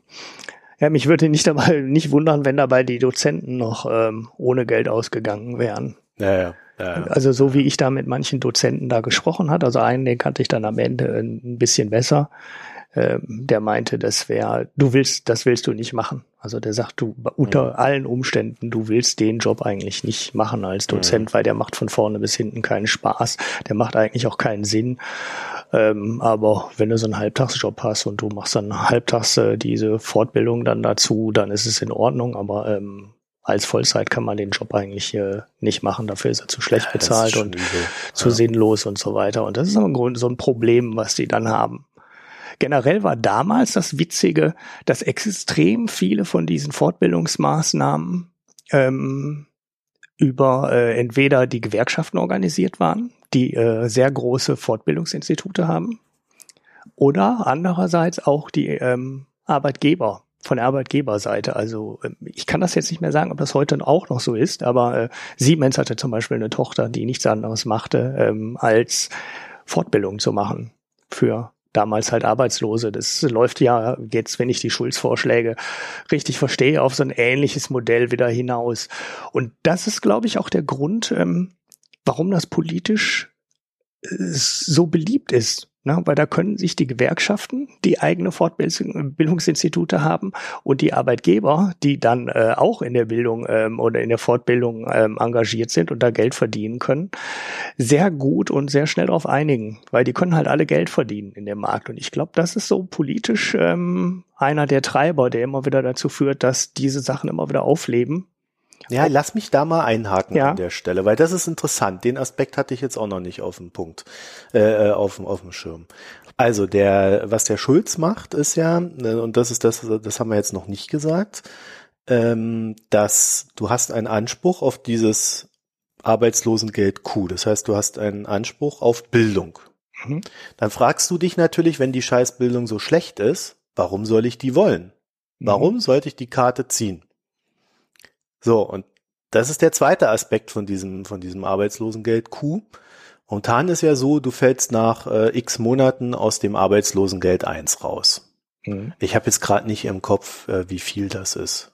Ja, mich würde nicht dabei nicht wundern, wenn dabei die Dozenten noch ähm, ohne Geld ausgegangen wären. Ja, ja, ja, Also so wie ich da mit manchen Dozenten da gesprochen hat, also einen, den kannte ich dann am Ende ein bisschen besser. Ähm, der meinte, das wäre, du willst, das willst du nicht machen. Also der sagt, du unter mhm. allen Umständen, du willst den Job eigentlich nicht machen als Dozent, mhm. weil der macht von vorne bis hinten keinen Spaß. Der macht eigentlich auch keinen Sinn. Ähm, aber wenn du so einen Halbtagsjob hast und du machst dann halbtags äh, diese Fortbildung dann dazu, dann ist es in Ordnung. Aber ähm, als Vollzeit kann man den Job eigentlich äh, nicht machen. Dafür ist er zu schlecht ja, bezahlt und übel. zu ja. sinnlos und so weiter. Und das ist im Grunde so ein Problem, was die dann haben. Generell war damals das Witzige, dass extrem viele von diesen Fortbildungsmaßnahmen ähm, über äh, entweder die Gewerkschaften organisiert waren, die äh, sehr große Fortbildungsinstitute haben, oder andererseits auch die ähm, Arbeitgeber von der Arbeitgeberseite. Also ähm, ich kann das jetzt nicht mehr sagen, ob das heute auch noch so ist, aber äh, Siemens hatte zum Beispiel eine Tochter, die nichts anderes machte, ähm, als Fortbildung zu machen für damals halt Arbeitslose. Das läuft ja jetzt, wenn ich die Schulzvorschläge richtig verstehe, auf so ein ähnliches Modell wieder hinaus. Und das ist, glaube ich, auch der Grund, ähm, warum das politisch äh, so beliebt ist. Ne? Weil da können sich die Gewerkschaften, die eigene Fortbildungsinstitute haben und die Arbeitgeber, die dann äh, auch in der Bildung ähm, oder in der Fortbildung ähm, engagiert sind und da Geld verdienen können, sehr gut und sehr schnell darauf einigen, weil die können halt alle Geld verdienen in dem Markt. Und ich glaube, das ist so politisch ähm, einer der Treiber, der immer wieder dazu führt, dass diese Sachen immer wieder aufleben ja, lass mich da mal einhaken ja. an der Stelle, weil das ist interessant. Den Aspekt hatte ich jetzt auch noch nicht auf dem Punkt, äh, äh auf, auf dem Schirm. Also der, was der Schulz macht, ist ja, äh, und das ist das, das haben wir jetzt noch nicht gesagt, ähm, dass du hast einen Anspruch auf dieses Arbeitslosengeld Q. Das heißt, du hast einen Anspruch auf Bildung. Mhm. Dann fragst du dich natürlich, wenn die Scheißbildung so schlecht ist, warum soll ich die wollen? Mhm. Warum sollte ich die Karte ziehen? So, und das ist der zweite Aspekt von diesem, von diesem Arbeitslosengeld Q. Momentan ist ja so, du fällst nach äh, x Monaten aus dem Arbeitslosengeld 1 raus. Mhm. Ich habe jetzt gerade nicht im Kopf, äh, wie viel das ist.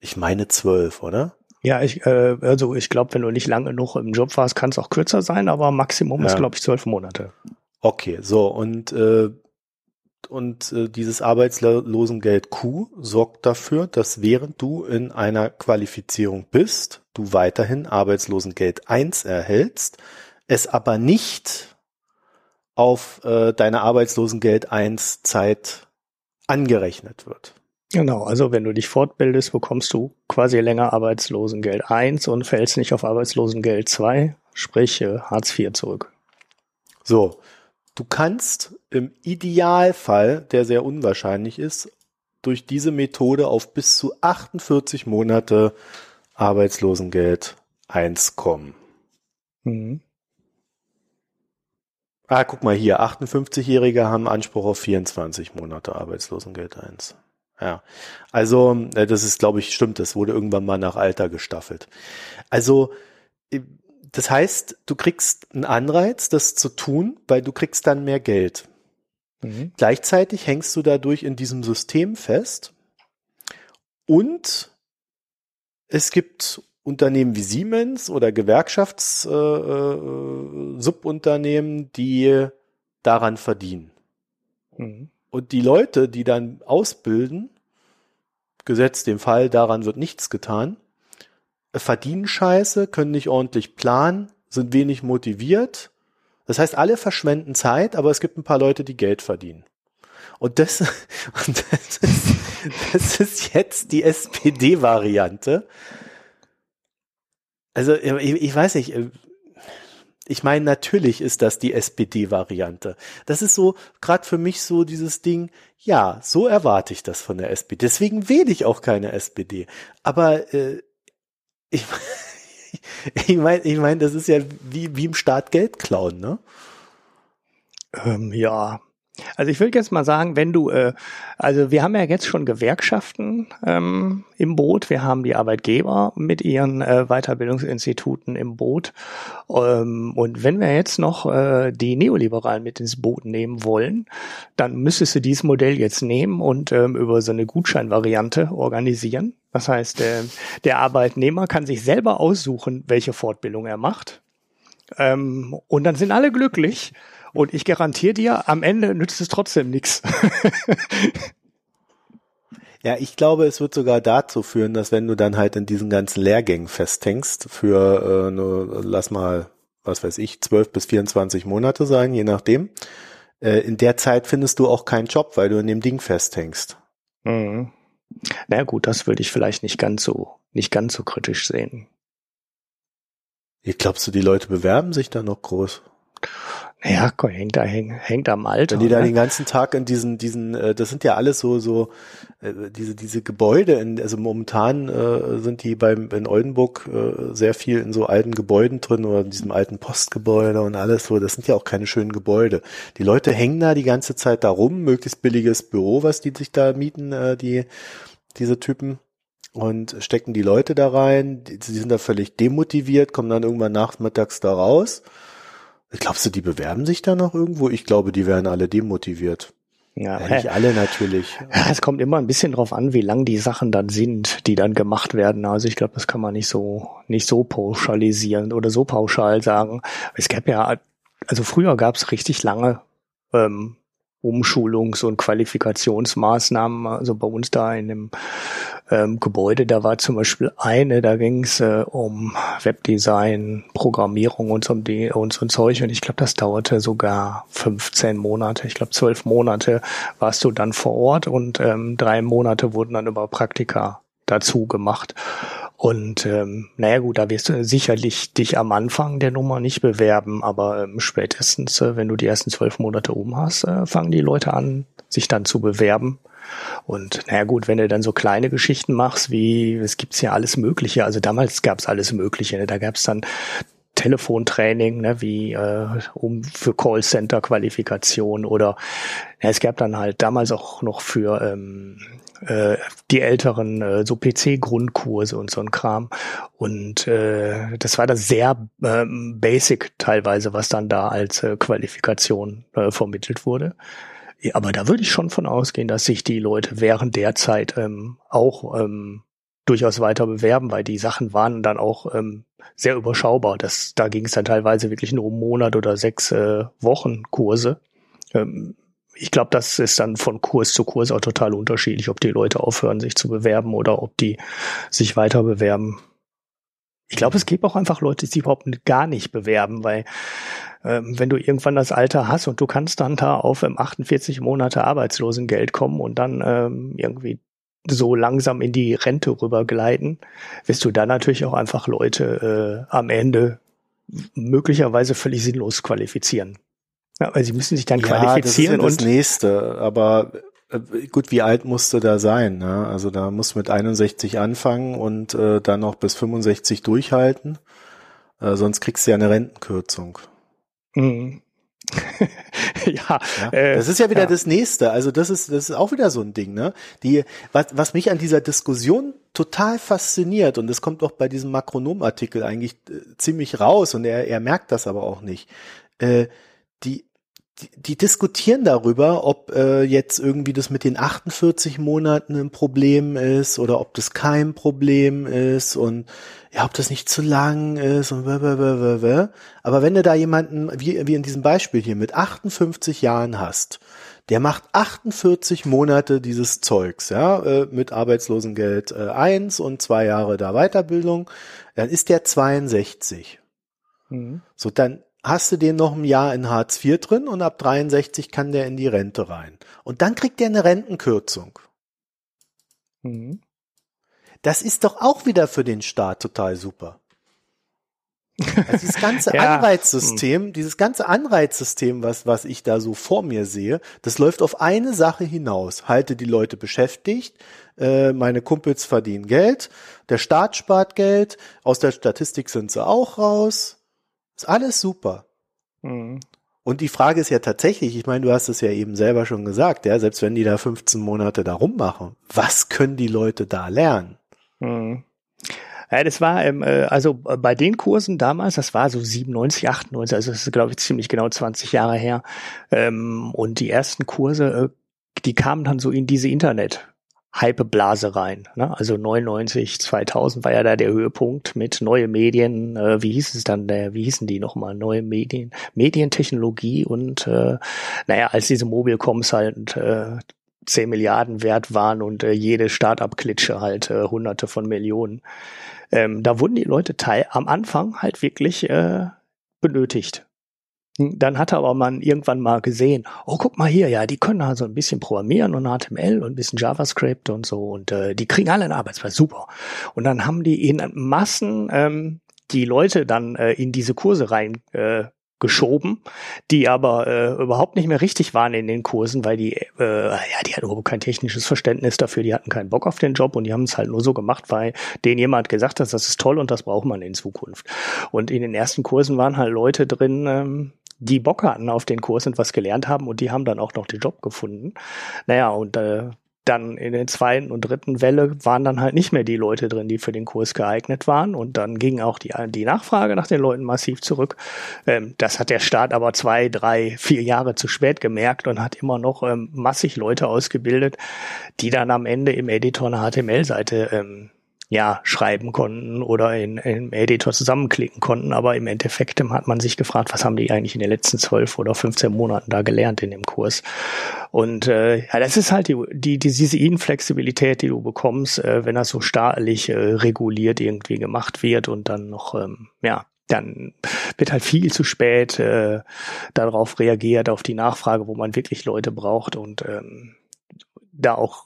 Ich meine zwölf, oder? Ja, ich, äh, also ich glaube, wenn du nicht lange genug im Job warst, kann es auch kürzer sein, aber Maximum ja. ist, glaube ich, zwölf Monate. Okay, so und äh, und äh, dieses Arbeitslosengeld Q sorgt dafür, dass während du in einer Qualifizierung bist, du weiterhin Arbeitslosengeld 1 erhältst, es aber nicht auf äh, deine Arbeitslosengeld 1 Zeit angerechnet wird. Genau, also wenn du dich fortbildest, bekommst du quasi länger Arbeitslosengeld 1 und fällst nicht auf Arbeitslosengeld 2, sprich äh, Hartz IV zurück. So, Du kannst im Idealfall, der sehr unwahrscheinlich ist, durch diese Methode auf bis zu 48 Monate Arbeitslosengeld 1 kommen. Mhm. Ah, guck mal hier, 58-Jährige haben Anspruch auf 24 Monate Arbeitslosengeld 1. Ja, also äh, das ist, glaube ich, stimmt, das wurde irgendwann mal nach Alter gestaffelt. Also äh, das heißt, du kriegst einen Anreiz, das zu tun, weil du kriegst dann mehr Geld. Mhm. Gleichzeitig hängst du dadurch in diesem System fest und es gibt Unternehmen wie Siemens oder Gewerkschafts-Subunternehmen, äh, äh, die daran verdienen. Mhm. Und die Leute, die dann ausbilden, gesetzt dem Fall, daran wird nichts getan, verdienen Scheiße, können nicht ordentlich planen, sind wenig motiviert. Das heißt, alle verschwenden Zeit, aber es gibt ein paar Leute, die Geld verdienen. Und das, und das, ist, das ist jetzt die SPD-Variante. Also ich, ich weiß nicht, äh, ich meine, natürlich ist das die SPD-Variante. Das ist so, gerade für mich so dieses Ding, ja, so erwarte ich das von der SPD. Deswegen wähle ich auch keine SPD. Aber äh, ich, ich meine, ich mein, das ist ja wie, wie im Staat Geld klauen, ne? Ähm, ja, also ich will jetzt mal sagen, wenn du, äh, also wir haben ja jetzt schon Gewerkschaften ähm, im Boot, wir haben die Arbeitgeber mit ihren äh, Weiterbildungsinstituten im Boot. Ähm, und wenn wir jetzt noch äh, die Neoliberalen mit ins Boot nehmen wollen, dann müsstest du dieses Modell jetzt nehmen und ähm, über so eine Gutscheinvariante organisieren. Das heißt, äh, der Arbeitnehmer kann sich selber aussuchen, welche Fortbildung er macht. Ähm, und dann sind alle glücklich. Und ich garantiere dir, am Ende nützt es trotzdem nichts. Ja, ich glaube, es wird sogar dazu führen, dass wenn du dann halt in diesen ganzen Lehrgängen festhängst, für äh, nur, lass mal, was weiß ich, 12 bis 24 Monate sein, je nachdem, äh, in der Zeit findest du auch keinen Job, weil du in dem Ding festhängst. Mhm. Na gut, das würde ich vielleicht nicht ganz so, nicht ganz so kritisch sehen. Ich glaubst du, die Leute bewerben sich da noch groß? Naja, hängt da hängt, hängt am Alter. Wenn die da ne? den ganzen Tag in diesen diesen äh, das sind ja alles so so äh, diese diese Gebäude in, also momentan äh, sind die beim in Oldenburg äh, sehr viel in so alten Gebäuden drin oder in diesem alten Postgebäude und alles so, das sind ja auch keine schönen Gebäude. Die Leute hängen da die ganze Zeit da rum, möglichst billiges Büro, was die sich da mieten, äh, die diese Typen und stecken die Leute da rein, die, die sind da völlig demotiviert, kommen dann irgendwann nachmittags da raus Glaubst du, die bewerben sich da noch irgendwo? Ich glaube, die werden alle demotiviert. Ja, ja, nicht alle natürlich. Ja, es kommt immer ein bisschen drauf an, wie lang die Sachen dann sind, die dann gemacht werden. Also ich glaube, das kann man nicht so nicht so pauschalisieren oder so pauschal sagen. Es gab ja, also früher gab es richtig lange ähm, Umschulungs- und Qualifikationsmaßnahmen. Also bei uns da in dem ähm, Gebäude, da war zum Beispiel eine, da ging es äh, um Webdesign, Programmierung und so, und so ein Zeug. Und ich glaube, das dauerte sogar 15 Monate. Ich glaube, zwölf Monate warst du dann vor Ort und ähm, drei Monate wurden dann über Praktika dazu gemacht. Und ähm, naja gut, da wirst du sicherlich dich am Anfang der Nummer nicht bewerben, aber ähm, spätestens, äh, wenn du die ersten zwölf Monate oben hast, äh, fangen die Leute an, sich dann zu bewerben. Und naja gut, wenn du dann so kleine Geschichten machst, wie es gibt's ja alles Mögliche, also damals gab's alles Mögliche, ne? da gab's dann Telefontraining, ne, wie äh, um für Callcenter-Qualifikation oder ja, es gab dann halt damals auch noch für ähm, äh, die älteren äh, so PC-Grundkurse und so ein Kram. Und äh, das war das sehr ähm, basic teilweise, was dann da als äh, Qualifikation äh, vermittelt wurde. Ja, aber da würde ich schon von ausgehen, dass sich die Leute während der Zeit ähm, auch ähm, durchaus weiter bewerben, weil die Sachen waren dann auch ähm, sehr überschaubar. Das, da ging es dann teilweise wirklich nur um Monat oder sechs äh, Wochen Kurse. Ähm, ich glaube, das ist dann von Kurs zu Kurs auch total unterschiedlich, ob die Leute aufhören, sich zu bewerben oder ob die sich weiter bewerben. Ich glaube, es gibt auch einfach Leute, die sich überhaupt gar nicht bewerben, weil ähm, wenn du irgendwann das Alter hast und du kannst dann da auf ähm, 48 Monate Arbeitslosengeld kommen und dann ähm, irgendwie so langsam in die Rente rübergleiten, wirst du dann natürlich auch einfach Leute äh, am Ende möglicherweise völlig sinnlos qualifizieren. Ja, weil sie müssen sich dann ja, qualifizieren das ist ja das nächste, aber äh, gut, wie alt musst du da sein? Ne? Also da musst du mit 61 anfangen und äh, dann noch bis 65 durchhalten. Äh, sonst kriegst du ja eine Rentenkürzung. Mhm. ja, ja äh, das ist ja wieder ja. das nächste. Also das ist das ist auch wieder so ein Ding, ne? Die was was mich an dieser Diskussion total fasziniert und das kommt auch bei diesem Makronom-Artikel eigentlich äh, ziemlich raus und er er merkt das aber auch nicht. Äh, die die, die diskutieren darüber, ob äh, jetzt irgendwie das mit den 48 Monaten ein Problem ist oder ob das kein Problem ist und ja, ob das nicht zu lang ist und blablabla. aber wenn du da jemanden wie, wie in diesem Beispiel hier mit 58 Jahren hast, der macht 48 Monate dieses Zeugs, ja, äh, mit Arbeitslosengeld äh, 1 und zwei Jahre da Weiterbildung, dann ist der 62. Mhm. So, dann hast du den noch ein Jahr in Hartz IV drin und ab 63 kann der in die Rente rein. Und dann kriegt der eine Rentenkürzung. Mhm. Das ist doch auch wieder für den Staat total super. Also dieses ganze ja. Anreizsystem, hm. dieses ganze Anreizsystem, was, was ich da so vor mir sehe, das läuft auf eine Sache hinaus. Halte die Leute beschäftigt, äh, meine Kumpels verdienen Geld, der Staat spart Geld, aus der Statistik sind sie auch raus. Ist alles super. Mhm. Und die Frage ist ja tatsächlich, ich meine, du hast es ja eben selber schon gesagt, ja, selbst wenn die da 15 Monate da rummachen, was können die Leute da lernen? Mhm. Ja, das war, ähm, äh, also äh, bei den Kursen damals, das war so 97, 98, also das ist, glaube ich, ziemlich genau 20 Jahre her. Ähm, und die ersten Kurse, äh, die kamen dann so in diese Internet. Hypeblase rein. Ne? Also 99, 2000 war ja da der Höhepunkt mit neue Medien, äh, wie hieß es dann, der, wie hießen die nochmal, neue Medien, Medientechnologie und äh, naja, als diese Mobilcoms halt äh, 10 Milliarden wert waren und äh, jede Start-up-Klitsche halt äh, hunderte von Millionen. Ähm, da wurden die Leute teil am Anfang halt wirklich äh, benötigt. Hm, dann hatte aber man irgendwann mal gesehen, oh, guck mal hier, ja, die können also ein bisschen programmieren und HTML und ein bisschen JavaScript und so und äh, die kriegen alle einen Arbeitsplatz, super. Und dann haben die in Massen ähm, die Leute dann äh, in diese Kurse rein äh, geschoben, die aber äh, überhaupt nicht mehr richtig waren in den Kursen, weil die, äh, ja, die hatten überhaupt kein technisches Verständnis dafür, die hatten keinen Bock auf den Job und die haben es halt nur so gemacht, weil denen jemand gesagt hat, das ist toll und das braucht man in Zukunft. Und in den ersten Kursen waren halt Leute drin, ähm, die Bock hatten auf den Kurs und was gelernt haben und die haben dann auch noch den Job gefunden. Naja, und äh, dann in der zweiten und dritten Welle waren dann halt nicht mehr die Leute drin, die für den Kurs geeignet waren. Und dann ging auch die, die Nachfrage nach den Leuten massiv zurück. Ähm, das hat der Staat aber zwei, drei, vier Jahre zu spät gemerkt und hat immer noch ähm, massig Leute ausgebildet, die dann am Ende im Editor eine HTML-Seite ähm, ja, schreiben konnten oder in, im Editor zusammenklicken konnten. Aber im Endeffekt hat man sich gefragt, was haben die eigentlich in den letzten zwölf oder 15 Monaten da gelernt in dem Kurs? Und äh, ja, das ist halt die, die, die diese Inflexibilität, die du bekommst, äh, wenn das so staatlich äh, reguliert irgendwie gemacht wird und dann noch, ähm, ja, dann wird halt viel zu spät äh, darauf reagiert, auf die Nachfrage, wo man wirklich Leute braucht und ähm, da auch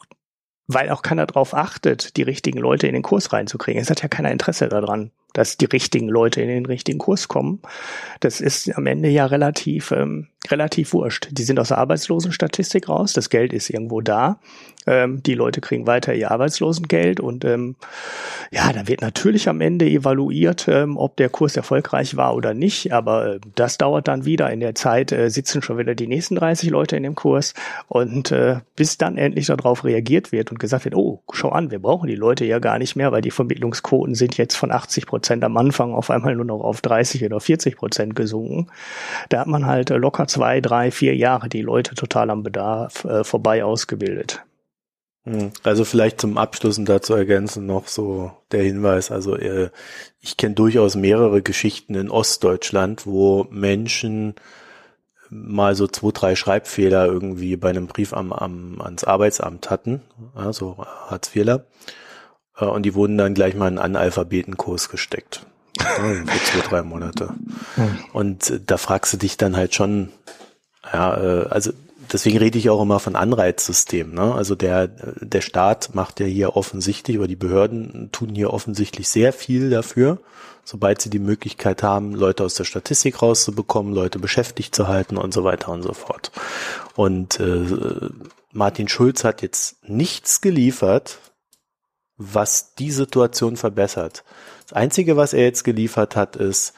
weil auch keiner darauf achtet, die richtigen Leute in den Kurs reinzukriegen. Es hat ja keiner Interesse daran dass die richtigen Leute in den richtigen Kurs kommen. Das ist am Ende ja relativ, ähm, relativ wurscht. Die sind aus der Arbeitslosenstatistik raus, das Geld ist irgendwo da. Ähm, die Leute kriegen weiter ihr Arbeitslosengeld und ähm, ja, da wird natürlich am Ende evaluiert, ähm, ob der Kurs erfolgreich war oder nicht, aber äh, das dauert dann wieder. In der Zeit äh, sitzen schon wieder die nächsten 30 Leute in dem Kurs und äh, bis dann endlich darauf reagiert wird und gesagt wird, oh, schau an, wir brauchen die Leute ja gar nicht mehr, weil die Vermittlungsquoten sind jetzt von 80 Prozent Prozent am Anfang auf einmal nur noch auf 30 oder 40 Prozent gesunken. Da hat man halt locker zwei, drei, vier Jahre die Leute total am Bedarf äh, vorbei ausgebildet. Hm, also vielleicht zum Abschluss und dazu ergänzen noch so der Hinweis, also äh, ich kenne durchaus mehrere Geschichten in Ostdeutschland, wo Menschen mal so zwei, drei Schreibfehler irgendwie bei einem Brief am, am, ans Arbeitsamt hatten, also Hartz-IVler. Äh, und die wurden dann gleich mal in einen Analphabetenkurs gesteckt. für zwei, drei Monate. Und äh, da fragst du dich dann halt schon, ja, äh, also deswegen rede ich auch immer von Anreizsystem. Ne? Also der, der Staat macht ja hier offensichtlich, oder die Behörden tun hier offensichtlich sehr viel dafür, sobald sie die Möglichkeit haben, Leute aus der Statistik rauszubekommen, Leute beschäftigt zu halten und so weiter und so fort. Und äh, Martin Schulz hat jetzt nichts geliefert, was die Situation verbessert. Das Einzige, was er jetzt geliefert hat, ist,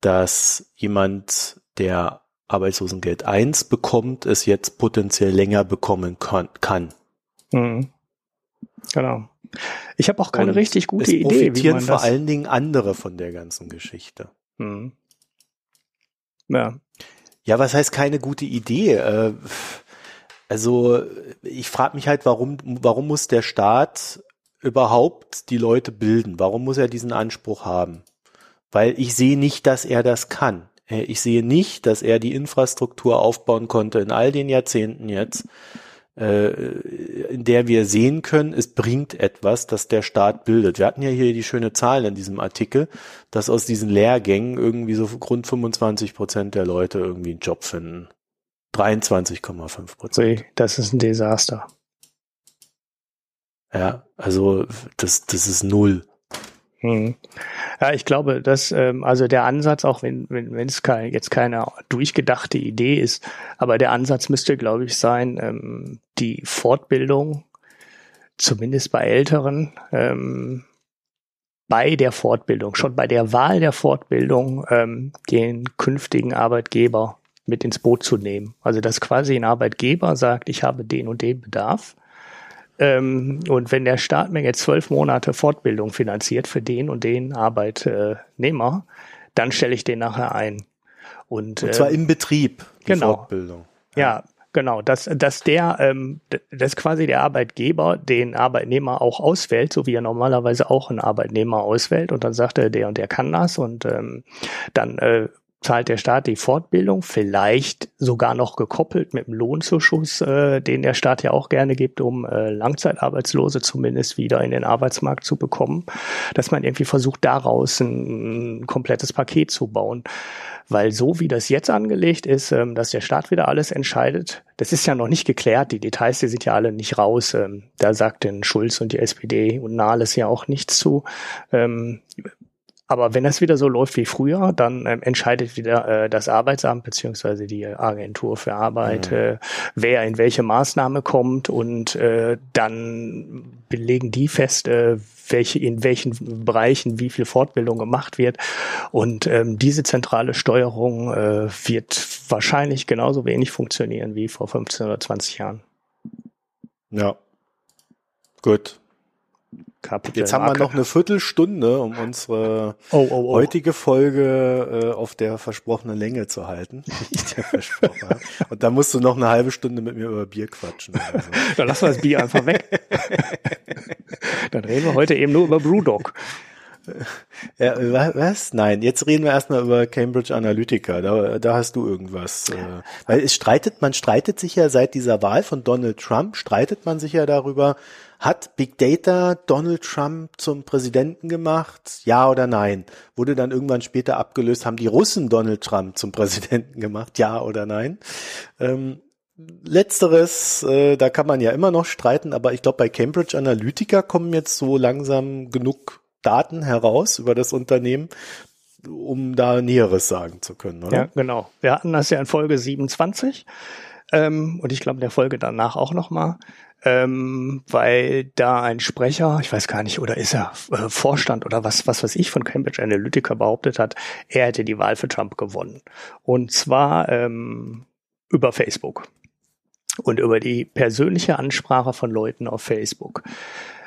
dass jemand, der Arbeitslosengeld 1 bekommt, es jetzt potenziell länger bekommen kann. Mhm. Genau. Ich habe auch keine Und richtig gute es Idee, wie profitieren man vor allen Dingen andere von der ganzen Geschichte. Mhm. Ja. Ja, was heißt keine gute Idee? Äh, Also ich frage mich halt, warum, warum muss der Staat überhaupt die Leute bilden? Warum muss er diesen Anspruch haben? Weil ich sehe nicht, dass er das kann. Äh, Ich sehe nicht, dass er die Infrastruktur aufbauen konnte in all den Jahrzehnten jetzt, äh, in der wir sehen können, es bringt etwas, dass der Staat bildet. Wir hatten ja hier die schöne Zahl in diesem Artikel, dass aus diesen Lehrgängen irgendwie so rund 25 Prozent der Leute irgendwie einen Job finden. 23,5 Prozent. Das ist ein Desaster. Ja, also das, das ist null. Hm. Ja, ich glaube, dass ähm, also der Ansatz, auch wenn wenn wenn es kein, jetzt keine durchgedachte Idee ist, aber der Ansatz müsste, glaube ich, sein, ähm, die Fortbildung, zumindest bei Älteren, ähm, bei der Fortbildung, schon bei der Wahl der Fortbildung, ähm, den künftigen Arbeitgeber mit ins Boot zu nehmen. Also dass quasi ein Arbeitgeber sagt, ich habe den und den Bedarf. Ähm, und wenn der Staat mir jetzt zwölf Monate Fortbildung finanziert für den und den Arbeitnehmer, dann stelle ich den nachher ein. Und, Und zwar äh, im Betrieb, die genau. Fortbildung. ja, genau, dass, dass der, ähm, dass quasi der Arbeitgeber den Arbeitnehmer auch auswählt, so wie er normalerweise auch einen Arbeitnehmer auswählt und dann sagt er, der und der kann das und ähm, dann äh, zahlt der Staat die Fortbildung, vielleicht sogar noch gekoppelt mit dem Lohnzuschuss, äh, den der Staat ja auch gerne gibt, um äh, Langzeitarbeitslose zumindest wieder in den Arbeitsmarkt zu bekommen, dass man irgendwie versucht, daraus ein, ein komplettes Paket zu bauen. Weil so wie das jetzt angelegt ist, ähm, dass der Staat wieder alles entscheidet, das ist ja noch nicht geklärt, die Details, die sind ja alle nicht raus. Ähm, da sagt denn Schulz und die SPD und Nahles ja auch nichts zu. Ähm, aber wenn das wieder so läuft wie früher, dann ähm, entscheidet wieder äh, das Arbeitsamt beziehungsweise die Agentur für Arbeit, Mhm. äh, wer in welche Maßnahme kommt und äh, dann belegen die fest, äh, welche in welchen Bereichen wie viel Fortbildung gemacht wird. Und ähm, diese zentrale Steuerung äh, wird wahrscheinlich genauso wenig funktionieren wie vor 15 oder 20 Jahren. Ja. Gut. Kapitel Jetzt haben wir noch eine Viertelstunde, um unsere oh, oh, oh. heutige Folge äh, auf der versprochenen Länge zu halten. Und da musst du noch eine halbe Stunde mit mir über Bier quatschen. oder so. Dann lassen wir das Bier einfach weg. Dann reden wir heute eben nur über Brewdog. Ja, wa- was? Nein, jetzt reden wir erstmal über Cambridge Analytica. Da, da hast du irgendwas. Äh, weil es streitet, man streitet sich ja seit dieser Wahl von Donald Trump, streitet man sich ja darüber, hat Big Data Donald Trump zum Präsidenten gemacht? Ja oder nein? Wurde dann irgendwann später abgelöst, haben die Russen Donald Trump zum Präsidenten gemacht? Ja oder nein? Ähm, Letzteres, äh, da kann man ja immer noch streiten, aber ich glaube, bei Cambridge Analytica kommen jetzt so langsam genug Daten heraus über das Unternehmen, um da Näheres sagen zu können, oder? Ja, genau. Wir hatten das ja in Folge 27 ähm, und ich glaube in der Folge danach auch nochmal, ähm, weil da ein Sprecher, ich weiß gar nicht, oder ist er äh, Vorstand oder was, was weiß ich von Cambridge Analytica behauptet hat, er hätte die Wahl für Trump gewonnen. Und zwar ähm, über Facebook und über die persönliche Ansprache von Leuten auf Facebook.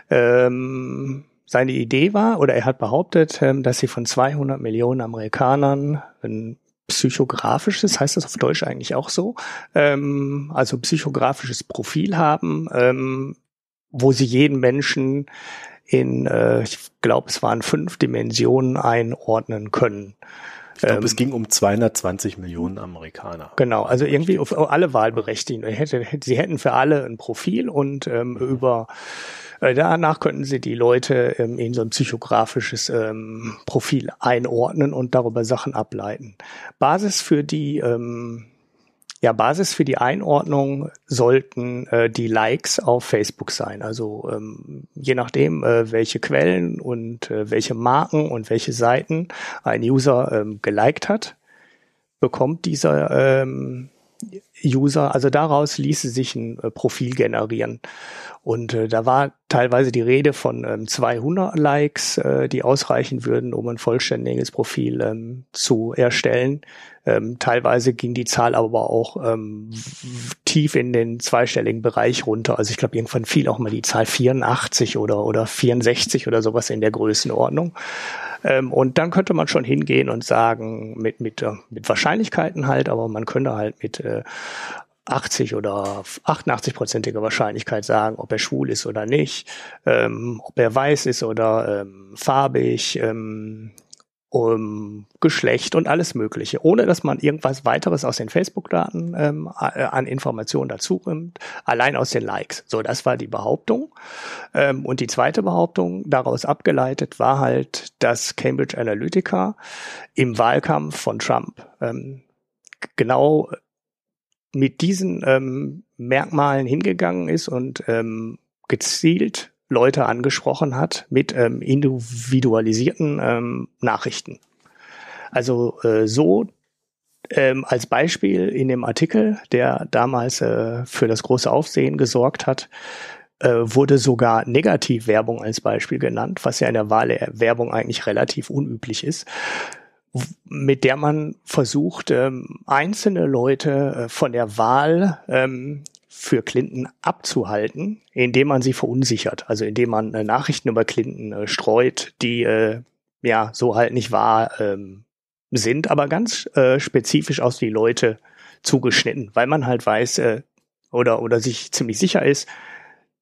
Ähm, seine Idee war, oder er hat behauptet, ähm, dass sie von 200 Millionen Amerikanern ein psychografisches, heißt das auf Deutsch eigentlich auch so, ähm, also psychografisches Profil haben, ähm, wo sie jeden Menschen in, äh, ich glaube, es waren fünf Dimensionen einordnen können. Ich glaube, Ähm, es ging um 220 Millionen Amerikaner. Genau, also irgendwie auf alle Wahlberechtigten. Sie hätten für alle ein Profil und ähm, über äh, danach könnten Sie die Leute ähm, in so ein psychografisches ähm, Profil einordnen und darüber Sachen ableiten. Basis für die ähm, ja, Basis für die Einordnung sollten äh, die Likes auf Facebook sein. Also ähm, je nachdem, äh, welche Quellen und äh, welche Marken und welche Seiten ein User ähm, geliked hat, bekommt dieser ähm, User, also daraus ließe sich ein äh, Profil generieren. Und äh, da war teilweise die Rede von ähm, 200 Likes, äh, die ausreichen würden, um ein vollständiges Profil ähm, zu erstellen. Ähm, teilweise ging die Zahl aber auch ähm, tief in den zweistelligen Bereich runter. Also ich glaube, irgendwann fiel auch mal die Zahl 84 oder, oder 64 oder sowas in der Größenordnung. Ähm, und dann könnte man schon hingehen und sagen, mit, mit, äh, mit Wahrscheinlichkeiten halt, aber man könnte halt mit äh, 80 oder 88-prozentiger Wahrscheinlichkeit sagen, ob er schwul ist oder nicht, ähm, ob er weiß ist oder ähm, farbig, ähm, um Geschlecht und alles Mögliche, ohne dass man irgendwas weiteres aus den Facebook-Daten ähm, an Informationen dazu nimmt, allein aus den Likes. So, das war die Behauptung. Ähm, und die zweite Behauptung, daraus abgeleitet, war halt, dass Cambridge Analytica im Wahlkampf von Trump ähm, genau mit diesen ähm, Merkmalen hingegangen ist und ähm, gezielt Leute angesprochen hat mit ähm, individualisierten ähm, Nachrichten. Also äh, so ähm, als Beispiel in dem Artikel, der damals äh, für das große Aufsehen gesorgt hat, äh, wurde sogar Negativwerbung als Beispiel genannt, was ja in der Wahlwerbung eigentlich relativ unüblich ist, mit der man versucht, ähm, einzelne Leute äh, von der Wahl ähm, für Clinton abzuhalten, indem man sie verunsichert, also indem man äh, Nachrichten über Clinton äh, streut, die äh, ja so halt nicht wahr ähm, sind, aber ganz äh, spezifisch aus die Leute zugeschnitten, weil man halt weiß oder oder sich ziemlich sicher ist,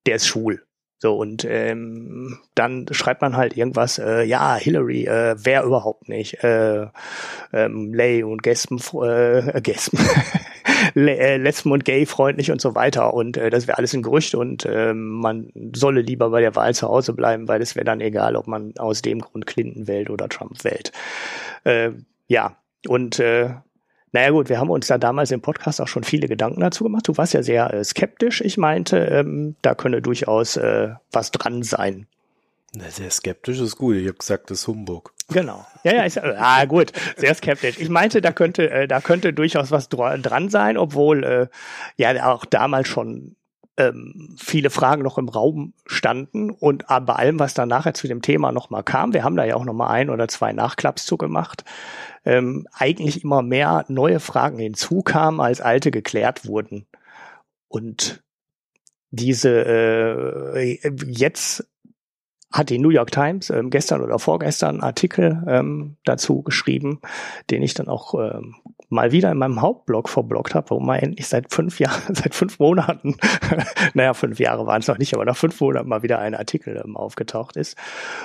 der ist schwul. So, und ähm, dann schreibt man halt irgendwas, äh, ja, Hillary, äh, wer überhaupt nicht, äh, ähm, Lay und Gespen, äh, Gespen, äh, Lesben und Gay freundlich und so weiter. Und äh, das wäre alles ein Gerücht und äh, man solle lieber bei der Wahl zu Hause bleiben, weil es wäre dann egal, ob man aus dem Grund Clinton wählt oder Trump wählt. Äh, ja, und äh, naja gut, wir haben uns da damals im Podcast auch schon viele Gedanken dazu gemacht. Du warst ja sehr äh, skeptisch. Ich meinte, ähm, da könne durchaus äh, was dran sein. Na, sehr skeptisch ist gut. Ich habe gesagt, das ist Humbug. Genau. Ja, ja, ich, ah, gut, sehr skeptisch. Ich meinte, da könnte, äh, da könnte durchaus was dran sein, obwohl äh, ja auch damals schon ähm, viele Fragen noch im Raum standen und bei allem, was dann nachher zu dem Thema nochmal kam, wir haben da ja auch nochmal ein oder zwei Nachklaps zugemacht, ähm, eigentlich immer mehr neue Fragen hinzukamen, als alte geklärt wurden. Und diese äh, jetzt hat die New York Times ähm, gestern oder vorgestern einen Artikel ähm, dazu geschrieben, den ich dann auch ähm, mal wieder in meinem Hauptblog verblockt habe, wo man endlich seit fünf Jahren, seit fünf Monaten, naja, fünf Jahre waren es noch nicht, aber nach fünf Monaten mal wieder ein Artikel ähm, aufgetaucht ist.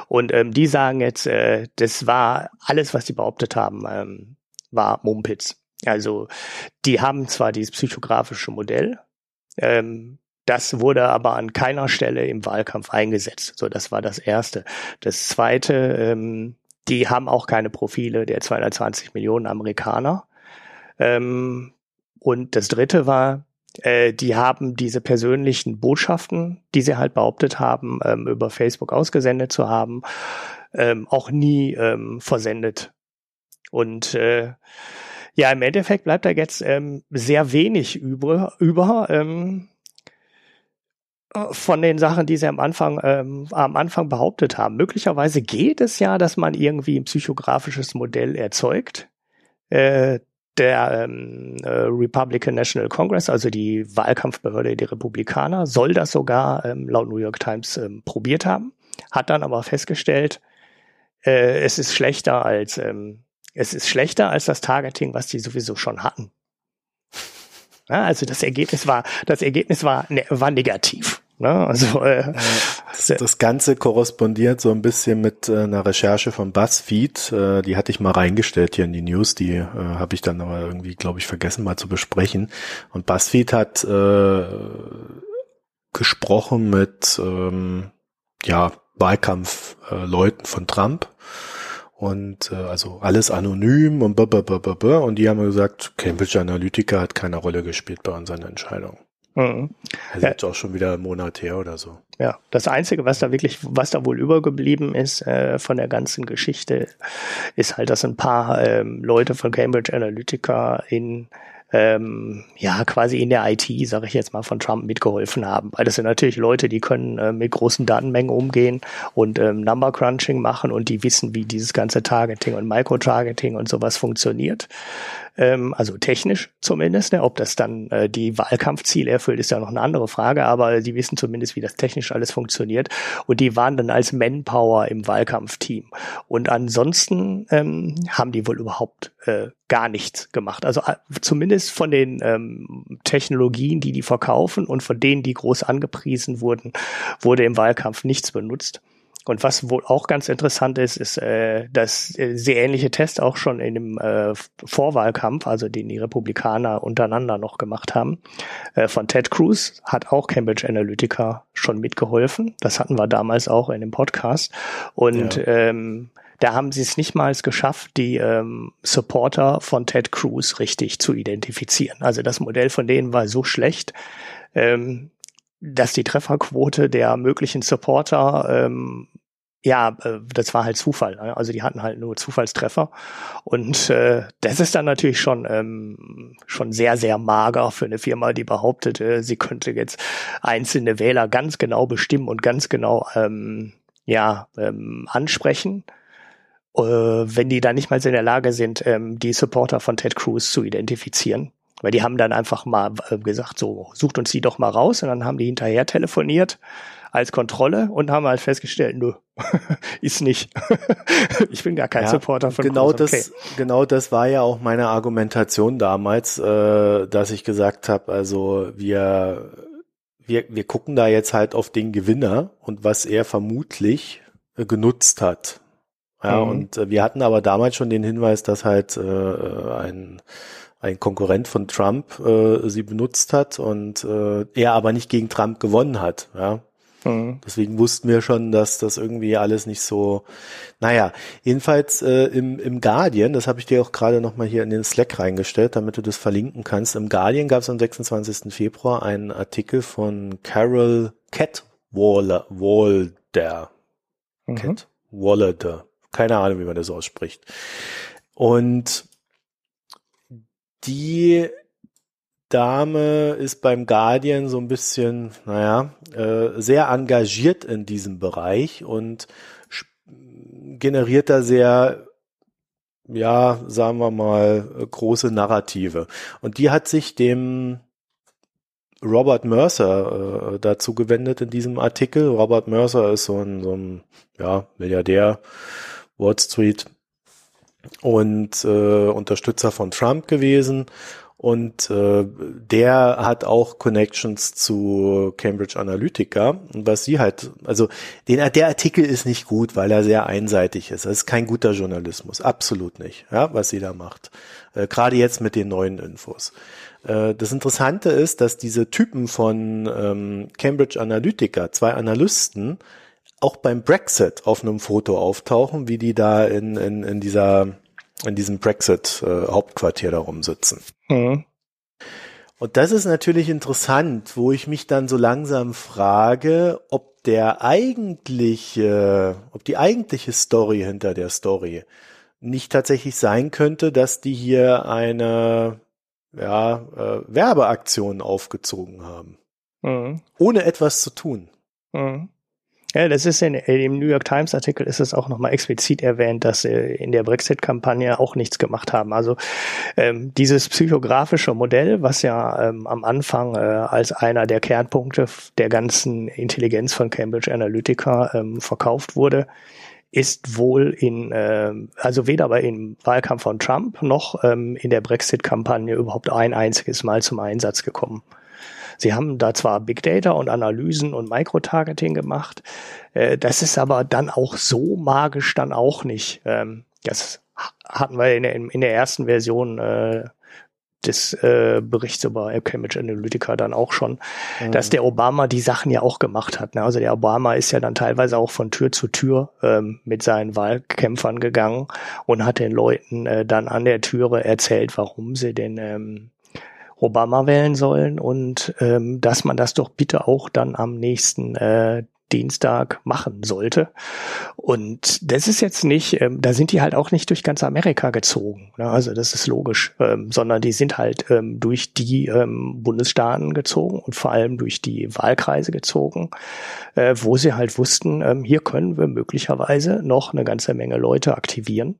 Und ähm, die sagen jetzt, äh, das war alles, was die behauptet haben, ähm, war Mumpitz. Also die haben zwar dieses psychografische Modell, ähm, das wurde aber an keiner Stelle im Wahlkampf eingesetzt. So, das war das Erste. Das Zweite, ähm, die haben auch keine Profile der 220 Millionen Amerikaner. Ähm, und das Dritte war, äh, die haben diese persönlichen Botschaften, die sie halt behauptet haben, ähm, über Facebook ausgesendet zu haben, ähm, auch nie ähm, versendet. Und äh, ja, im Endeffekt bleibt da jetzt ähm, sehr wenig über, über ähm, von den Sachen, die sie am Anfang, ähm, am Anfang behauptet haben. Möglicherweise geht es ja, dass man irgendwie ein psychografisches Modell erzeugt. Äh, der ähm, äh, Republican National Congress, also die Wahlkampfbehörde der Republikaner, soll das sogar ähm, laut New York Times ähm, probiert haben, hat dann aber festgestellt, äh, es ist schlechter als ähm, es ist schlechter als das Targeting, was die sowieso schon hatten. Ja, also das Ergebnis war, das Ergebnis war, ne, war negativ. Ne? Also äh, das, das, Ganze korrespondiert so ein bisschen mit äh, einer Recherche von BuzzFeed. Äh, die hatte ich mal reingestellt hier in die News. Die äh, habe ich dann aber irgendwie, glaube ich, vergessen mal zu besprechen. Und BuzzFeed hat äh, gesprochen mit ähm, ja Wahlkampfleuten äh, von Trump und äh, also alles anonym und blablabla. und die haben gesagt, Cambridge Analytica hat keine Rolle gespielt bei unseren Entscheidungen. Mhm. Also ja. jetzt auch schon wieder einen Monat her oder so. Ja, das Einzige, was da wirklich, was da wohl übergeblieben ist äh, von der ganzen Geschichte, ist halt, dass ein paar ähm, Leute von Cambridge Analytica in ähm, ja quasi in der IT, sage ich jetzt mal, von Trump mitgeholfen haben. Weil das sind natürlich Leute, die können äh, mit großen Datenmengen umgehen und ähm, Number Crunching machen und die wissen, wie dieses ganze Targeting und Micro-Targeting und sowas funktioniert ähm, also technisch zumindest. Ne? Ob das dann äh, die Wahlkampfziele erfüllt, ist ja noch eine andere Frage, aber sie wissen zumindest, wie das technisch alles funktioniert. Und die waren dann als Manpower im Wahlkampfteam. Und ansonsten ähm, haben die wohl überhaupt äh, gar nichts gemacht. Also äh, zumindest von den ähm, Technologien, die die verkaufen und von denen, die groß angepriesen wurden, wurde im Wahlkampf nichts benutzt. Und was wohl auch ganz interessant ist, ist, äh, dass äh, sehr ähnliche Tests auch schon in dem äh, Vorwahlkampf, also den die Republikaner untereinander noch gemacht haben, äh, von Ted Cruz hat auch Cambridge Analytica schon mitgeholfen. Das hatten wir damals auch in dem Podcast. Und ja. ähm, da haben sie es nicht mal geschafft, die ähm, Supporter von Ted Cruz richtig zu identifizieren. Also das Modell von denen war so schlecht, ähm, dass die Trefferquote der möglichen Supporter ähm, ja, äh, das war halt Zufall. Ne? Also die hatten halt nur Zufallstreffer. Und äh, das ist dann natürlich schon, ähm, schon sehr, sehr mager für eine Firma, die behauptete, sie könnte jetzt einzelne Wähler ganz genau bestimmen und ganz genau ähm, ja, ähm, ansprechen. Äh, wenn die dann nicht mal in der Lage sind, ähm, die Supporter von Ted Cruz zu identifizieren. Weil die haben dann einfach mal äh, gesagt, so, sucht uns die doch mal raus. Und dann haben die hinterher telefoniert als Kontrolle und haben halt festgestellt, nö, ist nicht. ich bin gar kein ja, Supporter von genau Cruz. das genau das war ja auch meine Argumentation damals, äh, dass ich gesagt habe, also wir wir wir gucken da jetzt halt auf den Gewinner und was er vermutlich äh, genutzt hat. Ja, mhm. und äh, wir hatten aber damals schon den Hinweis, dass halt äh, ein ein Konkurrent von Trump äh, sie benutzt hat und äh, er aber nicht gegen Trump gewonnen hat. Ja, Mhm. Deswegen wussten wir schon, dass das irgendwie alles nicht so, naja, jedenfalls äh, im, im Guardian, das habe ich dir auch gerade nochmal hier in den Slack reingestellt, damit du das verlinken kannst. Im Guardian gab es am 26. Februar einen Artikel von Carol Catwaller, Walder, mhm. Cat Wallader, keine Ahnung, wie man das ausspricht. Und die Dame ist beim Guardian so ein bisschen, naja, äh, sehr engagiert in diesem Bereich und generiert da sehr, ja, sagen wir mal, große Narrative. Und die hat sich dem Robert Mercer äh, dazu gewendet in diesem Artikel. Robert Mercer ist so ein, so ein ja, Milliardär, Wall Street und äh, Unterstützer von Trump gewesen und äh, der hat auch Connections zu Cambridge Analytica. Und was sie halt, also den, der Artikel ist nicht gut, weil er sehr einseitig ist. Das ist kein guter Journalismus, absolut nicht, ja, was sie da macht. Äh, Gerade jetzt mit den neuen Infos. Äh, das Interessante ist, dass diese Typen von ähm, Cambridge Analytica, zwei Analysten, auch beim Brexit auf einem Foto auftauchen, wie die da in, in, in dieser in diesem Brexit-Hauptquartier äh, da rumsitzen. Mhm. Und das ist natürlich interessant, wo ich mich dann so langsam frage, ob der eigentliche, ob die eigentliche Story hinter der Story nicht tatsächlich sein könnte, dass die hier eine ja, äh, Werbeaktion aufgezogen haben. Mhm. Ohne etwas zu tun. Mhm. Ja, das ist in, im New York Times Artikel ist es auch nochmal explizit erwähnt, dass sie in der Brexit-Kampagne auch nichts gemacht haben. Also ähm, dieses psychografische Modell, was ja ähm, am Anfang äh, als einer der Kernpunkte der ganzen Intelligenz von Cambridge Analytica ähm, verkauft wurde, ist wohl in, äh, also weder bei im Wahlkampf von Trump noch ähm, in der Brexit-Kampagne überhaupt ein einziges Mal zum Einsatz gekommen. Sie haben da zwar Big Data und Analysen und Microtargeting gemacht, äh, das ist aber dann auch so magisch dann auch nicht. Ähm, das hatten wir in der, in der ersten Version äh, des äh, Berichts über Cambridge Analytica dann auch schon, mhm. dass der Obama die Sachen ja auch gemacht hat. Ne? Also der Obama ist ja dann teilweise auch von Tür zu Tür ähm, mit seinen Wahlkämpfern gegangen und hat den Leuten äh, dann an der Türe erzählt, warum sie den ähm, Obama wählen sollen und ähm, dass man das doch bitte auch dann am nächsten äh, Dienstag machen sollte. Und das ist jetzt nicht, ähm, da sind die halt auch nicht durch ganz Amerika gezogen. Ne? Also das ist logisch, ähm, sondern die sind halt ähm, durch die ähm, Bundesstaaten gezogen und vor allem durch die Wahlkreise gezogen, äh, wo sie halt wussten, ähm, hier können wir möglicherweise noch eine ganze Menge Leute aktivieren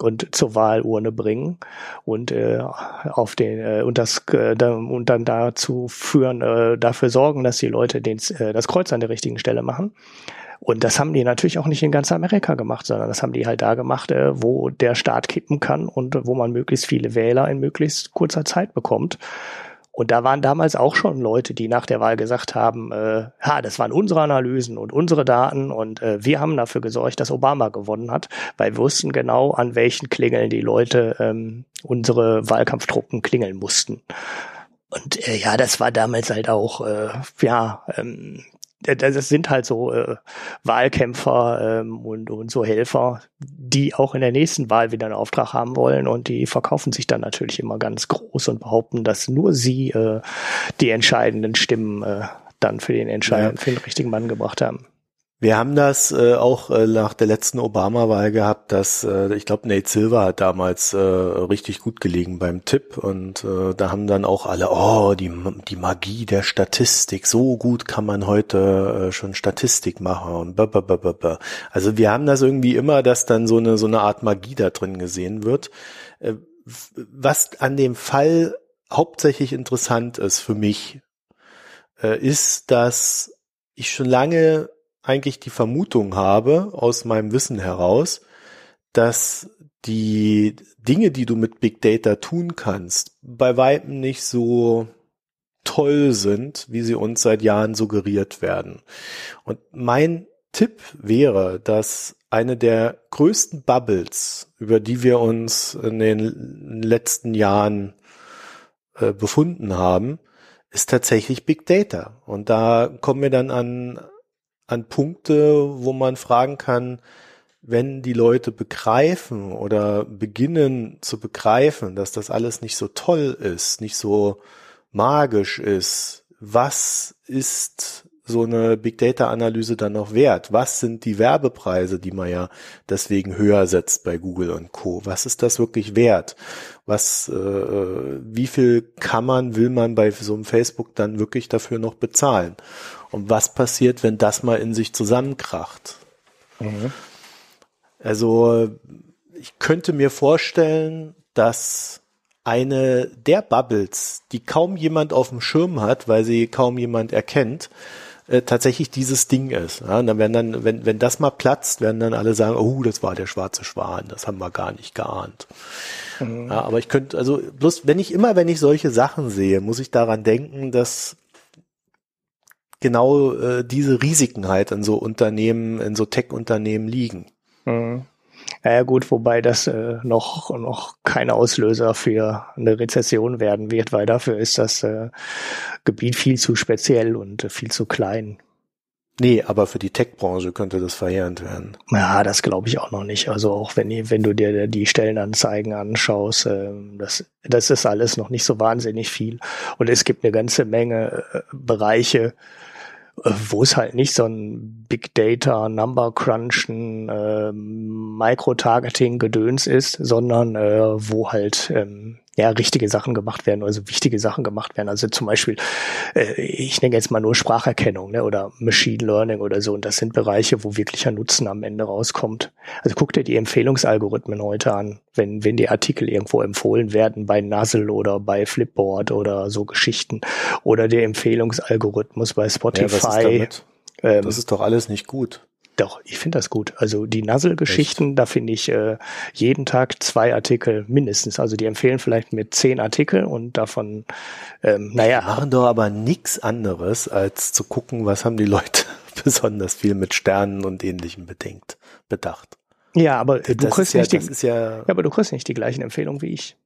und zur Wahlurne bringen und äh, auf den äh, und das äh, und dann dazu führen äh, dafür sorgen, dass die Leute den, äh, das Kreuz an der richtigen Stelle machen. Und das haben die natürlich auch nicht in ganz Amerika gemacht, sondern das haben die halt da gemacht, äh, wo der Staat kippen kann und wo man möglichst viele Wähler in möglichst kurzer Zeit bekommt. Und da waren damals auch schon Leute, die nach der Wahl gesagt haben, äh, ha, das waren unsere Analysen und unsere Daten und äh, wir haben dafür gesorgt, dass Obama gewonnen hat, weil wir wussten genau, an welchen Klingeln die Leute ähm, unsere Wahlkampftruppen klingeln mussten. Und äh, ja, das war damals halt auch, äh, ja, ähm, das sind halt so äh, Wahlkämpfer ähm, und, und so Helfer, die auch in der nächsten Wahl wieder einen Auftrag haben wollen und die verkaufen sich dann natürlich immer ganz groß und behaupten, dass nur sie äh, die entscheidenden Stimmen äh, dann für den entscheidenden, ja. für den richtigen Mann gebracht haben. Wir haben das äh, auch äh, nach der letzten Obama-Wahl gehabt, dass äh, ich glaube Nate Silver hat damals äh, richtig gut gelegen beim Tipp und äh, da haben dann auch alle, oh die die Magie der Statistik, so gut kann man heute äh, schon Statistik machen und b -b -b -b -b. also wir haben das irgendwie immer, dass dann so eine so eine Art Magie da drin gesehen wird. Äh, was an dem Fall hauptsächlich interessant ist für mich, äh, ist, dass ich schon lange eigentlich die Vermutung habe, aus meinem Wissen heraus, dass die Dinge, die du mit Big Data tun kannst, bei weitem nicht so toll sind, wie sie uns seit Jahren suggeriert werden. Und mein Tipp wäre, dass eine der größten Bubbles, über die wir uns in den letzten Jahren äh, befunden haben, ist tatsächlich Big Data. Und da kommen wir dann an an Punkte, wo man fragen kann, wenn die Leute begreifen oder beginnen zu begreifen, dass das alles nicht so toll ist, nicht so magisch ist, was ist so eine Big Data Analyse dann noch wert? Was sind die Werbepreise, die man ja deswegen höher setzt bei Google und Co? Was ist das wirklich wert? Was, äh, wie viel kann man, will man bei so einem Facebook dann wirklich dafür noch bezahlen? Und was passiert, wenn das mal in sich zusammenkracht? Mhm. Also ich könnte mir vorstellen, dass eine der Bubbles, die kaum jemand auf dem Schirm hat, weil sie kaum jemand erkennt, äh, tatsächlich dieses Ding ist. Ja, und dann werden dann, wenn, wenn das mal platzt, werden dann alle sagen, oh, das war der schwarze Schwan, das haben wir gar nicht geahnt. Mhm. Ja, aber ich könnte, also bloß, wenn ich immer, wenn ich solche Sachen sehe, muss ich daran denken, dass genau äh, diese Risiken halt in so Unternehmen, in so Tech-Unternehmen liegen. Mhm. Ja gut, wobei das äh, noch, noch kein Auslöser für eine Rezession werden wird, weil dafür ist das äh, Gebiet viel zu speziell und äh, viel zu klein. Nee, aber für die Tech-Branche könnte das verheerend werden. Ja, das glaube ich auch noch nicht. Also auch wenn, wenn du dir die Stellenanzeigen anschaust, äh, das, das ist alles noch nicht so wahnsinnig viel. Und es gibt eine ganze Menge äh, Bereiche, wo es halt nicht so ein Big Data, Number Crunchen, äh, Micro-Targeting Gedöns ist, sondern äh, wo halt ähm, ja, richtige Sachen gemacht werden, also wichtige Sachen gemacht werden. Also zum Beispiel, äh, ich nenne jetzt mal nur Spracherkennung ne, oder Machine Learning oder so. Und das sind Bereiche, wo wirklicher Nutzen am Ende rauskommt. Also guck dir die Empfehlungsalgorithmen heute an, wenn, wenn die Artikel irgendwo empfohlen werden bei Nuzzle oder bei Flipboard oder so Geschichten. Oder der Empfehlungsalgorithmus bei Spotify. Ja, ähm, das ist doch alles nicht gut. Doch, ich finde das gut. Also die Nuzzle-Geschichten, da finde ich äh, jeden Tag zwei Artikel mindestens. Also die empfehlen vielleicht mit zehn Artikel und davon, ähm, naja. Die machen doch aber nichts anderes, als zu gucken, was haben die Leute besonders viel mit Sternen und ähnlichem bedingt, bedacht. Ja, aber du kriegst ja, nicht die, ja, ja, aber du kriegst nicht die gleichen Empfehlungen wie ich.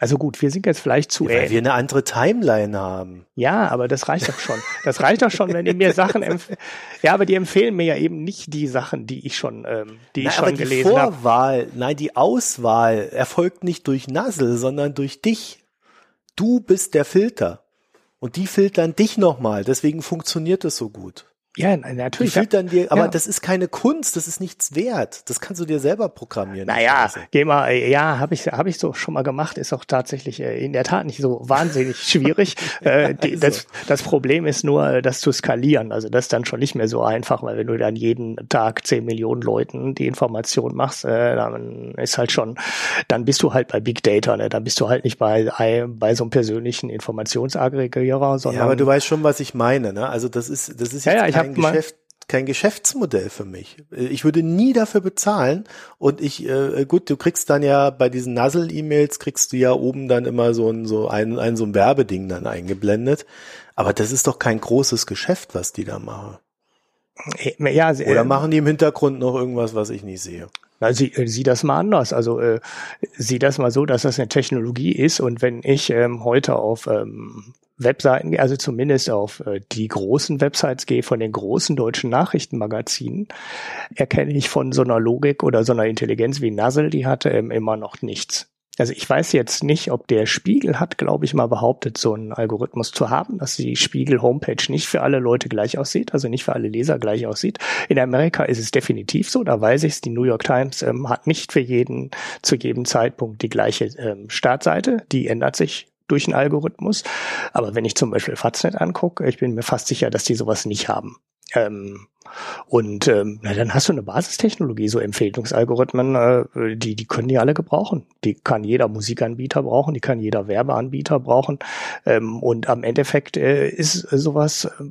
Also gut, wir sind jetzt vielleicht zu ja, Weil wir eine andere Timeline haben. Ja, aber das reicht doch schon. Das reicht doch schon, wenn die mir Sachen empfehlen. Ja, aber die empfehlen mir ja eben nicht die Sachen, die ich schon, ähm, die nein, ich schon gelesen habe. Die Vorwahl, hab. nein, die Auswahl erfolgt nicht durch Nassel, sondern durch dich. Du bist der Filter. Und die filtern dich nochmal. Deswegen funktioniert es so gut. Ja, natürlich. Die füttern dir, aber ja. das ist keine Kunst, das ist nichts wert. Das kannst du dir selber programmieren. Naja, geh mal, ja, habe ich, habe ich so schon mal gemacht, ist auch tatsächlich äh, in der Tat nicht so wahnsinnig schwierig. äh, also. das, das Problem ist nur, das zu skalieren. Also das ist dann schon nicht mehr so einfach, weil wenn du dann jeden Tag zehn Millionen Leuten die Information machst, äh, dann ist halt schon, dann bist du halt bei Big Data, ne? Dann bist du halt nicht bei, bei so einem persönlichen Informationsaggregierer, sondern. Ja, aber du weißt schon, was ich meine, ne? Also das ist, das ist jetzt ja, ja, kein Geschäft, kein Geschäftsmodell für mich. Ich würde nie dafür bezahlen und ich, äh, gut, du kriegst dann ja bei diesen Nuzzle-E-Mails kriegst du ja oben dann immer so ein, so ein, ein, so ein Werbeding dann eingeblendet. Aber das ist doch kein großes Geschäft, was die da machen. Ja, äh, Oder machen die im Hintergrund noch irgendwas, was ich nicht sehe? Na, sieh, äh, sieh das mal anders. Also äh, sieh das mal so, dass das eine Technologie ist und wenn ich ähm, heute auf ähm, Webseiten, also zumindest auf äh, die großen Websites gehe von den großen deutschen Nachrichtenmagazinen, erkenne ich von so einer Logik oder so einer Intelligenz wie Nuzzle, die hatte ähm, immer noch nichts. Also ich weiß jetzt nicht, ob der Spiegel hat, glaube ich, mal behauptet, so einen Algorithmus zu haben, dass die Spiegel-Homepage nicht für alle Leute gleich aussieht, also nicht für alle Leser gleich aussieht. In Amerika ist es definitiv so, da weiß ich es. Die New York Times ähm, hat nicht für jeden zu jedem Zeitpunkt die gleiche ähm, Startseite. Die ändert sich durch einen Algorithmus. Aber wenn ich zum Beispiel Faznet angucke, ich bin mir fast sicher, dass die sowas nicht haben. Ähm, und ähm, na, dann hast du eine Basistechnologie, so Empfehlungsalgorithmen, äh, die, die können die alle gebrauchen. Die kann jeder Musikanbieter brauchen, die kann jeder Werbeanbieter brauchen. Ähm, und am Endeffekt äh, ist sowas, äh,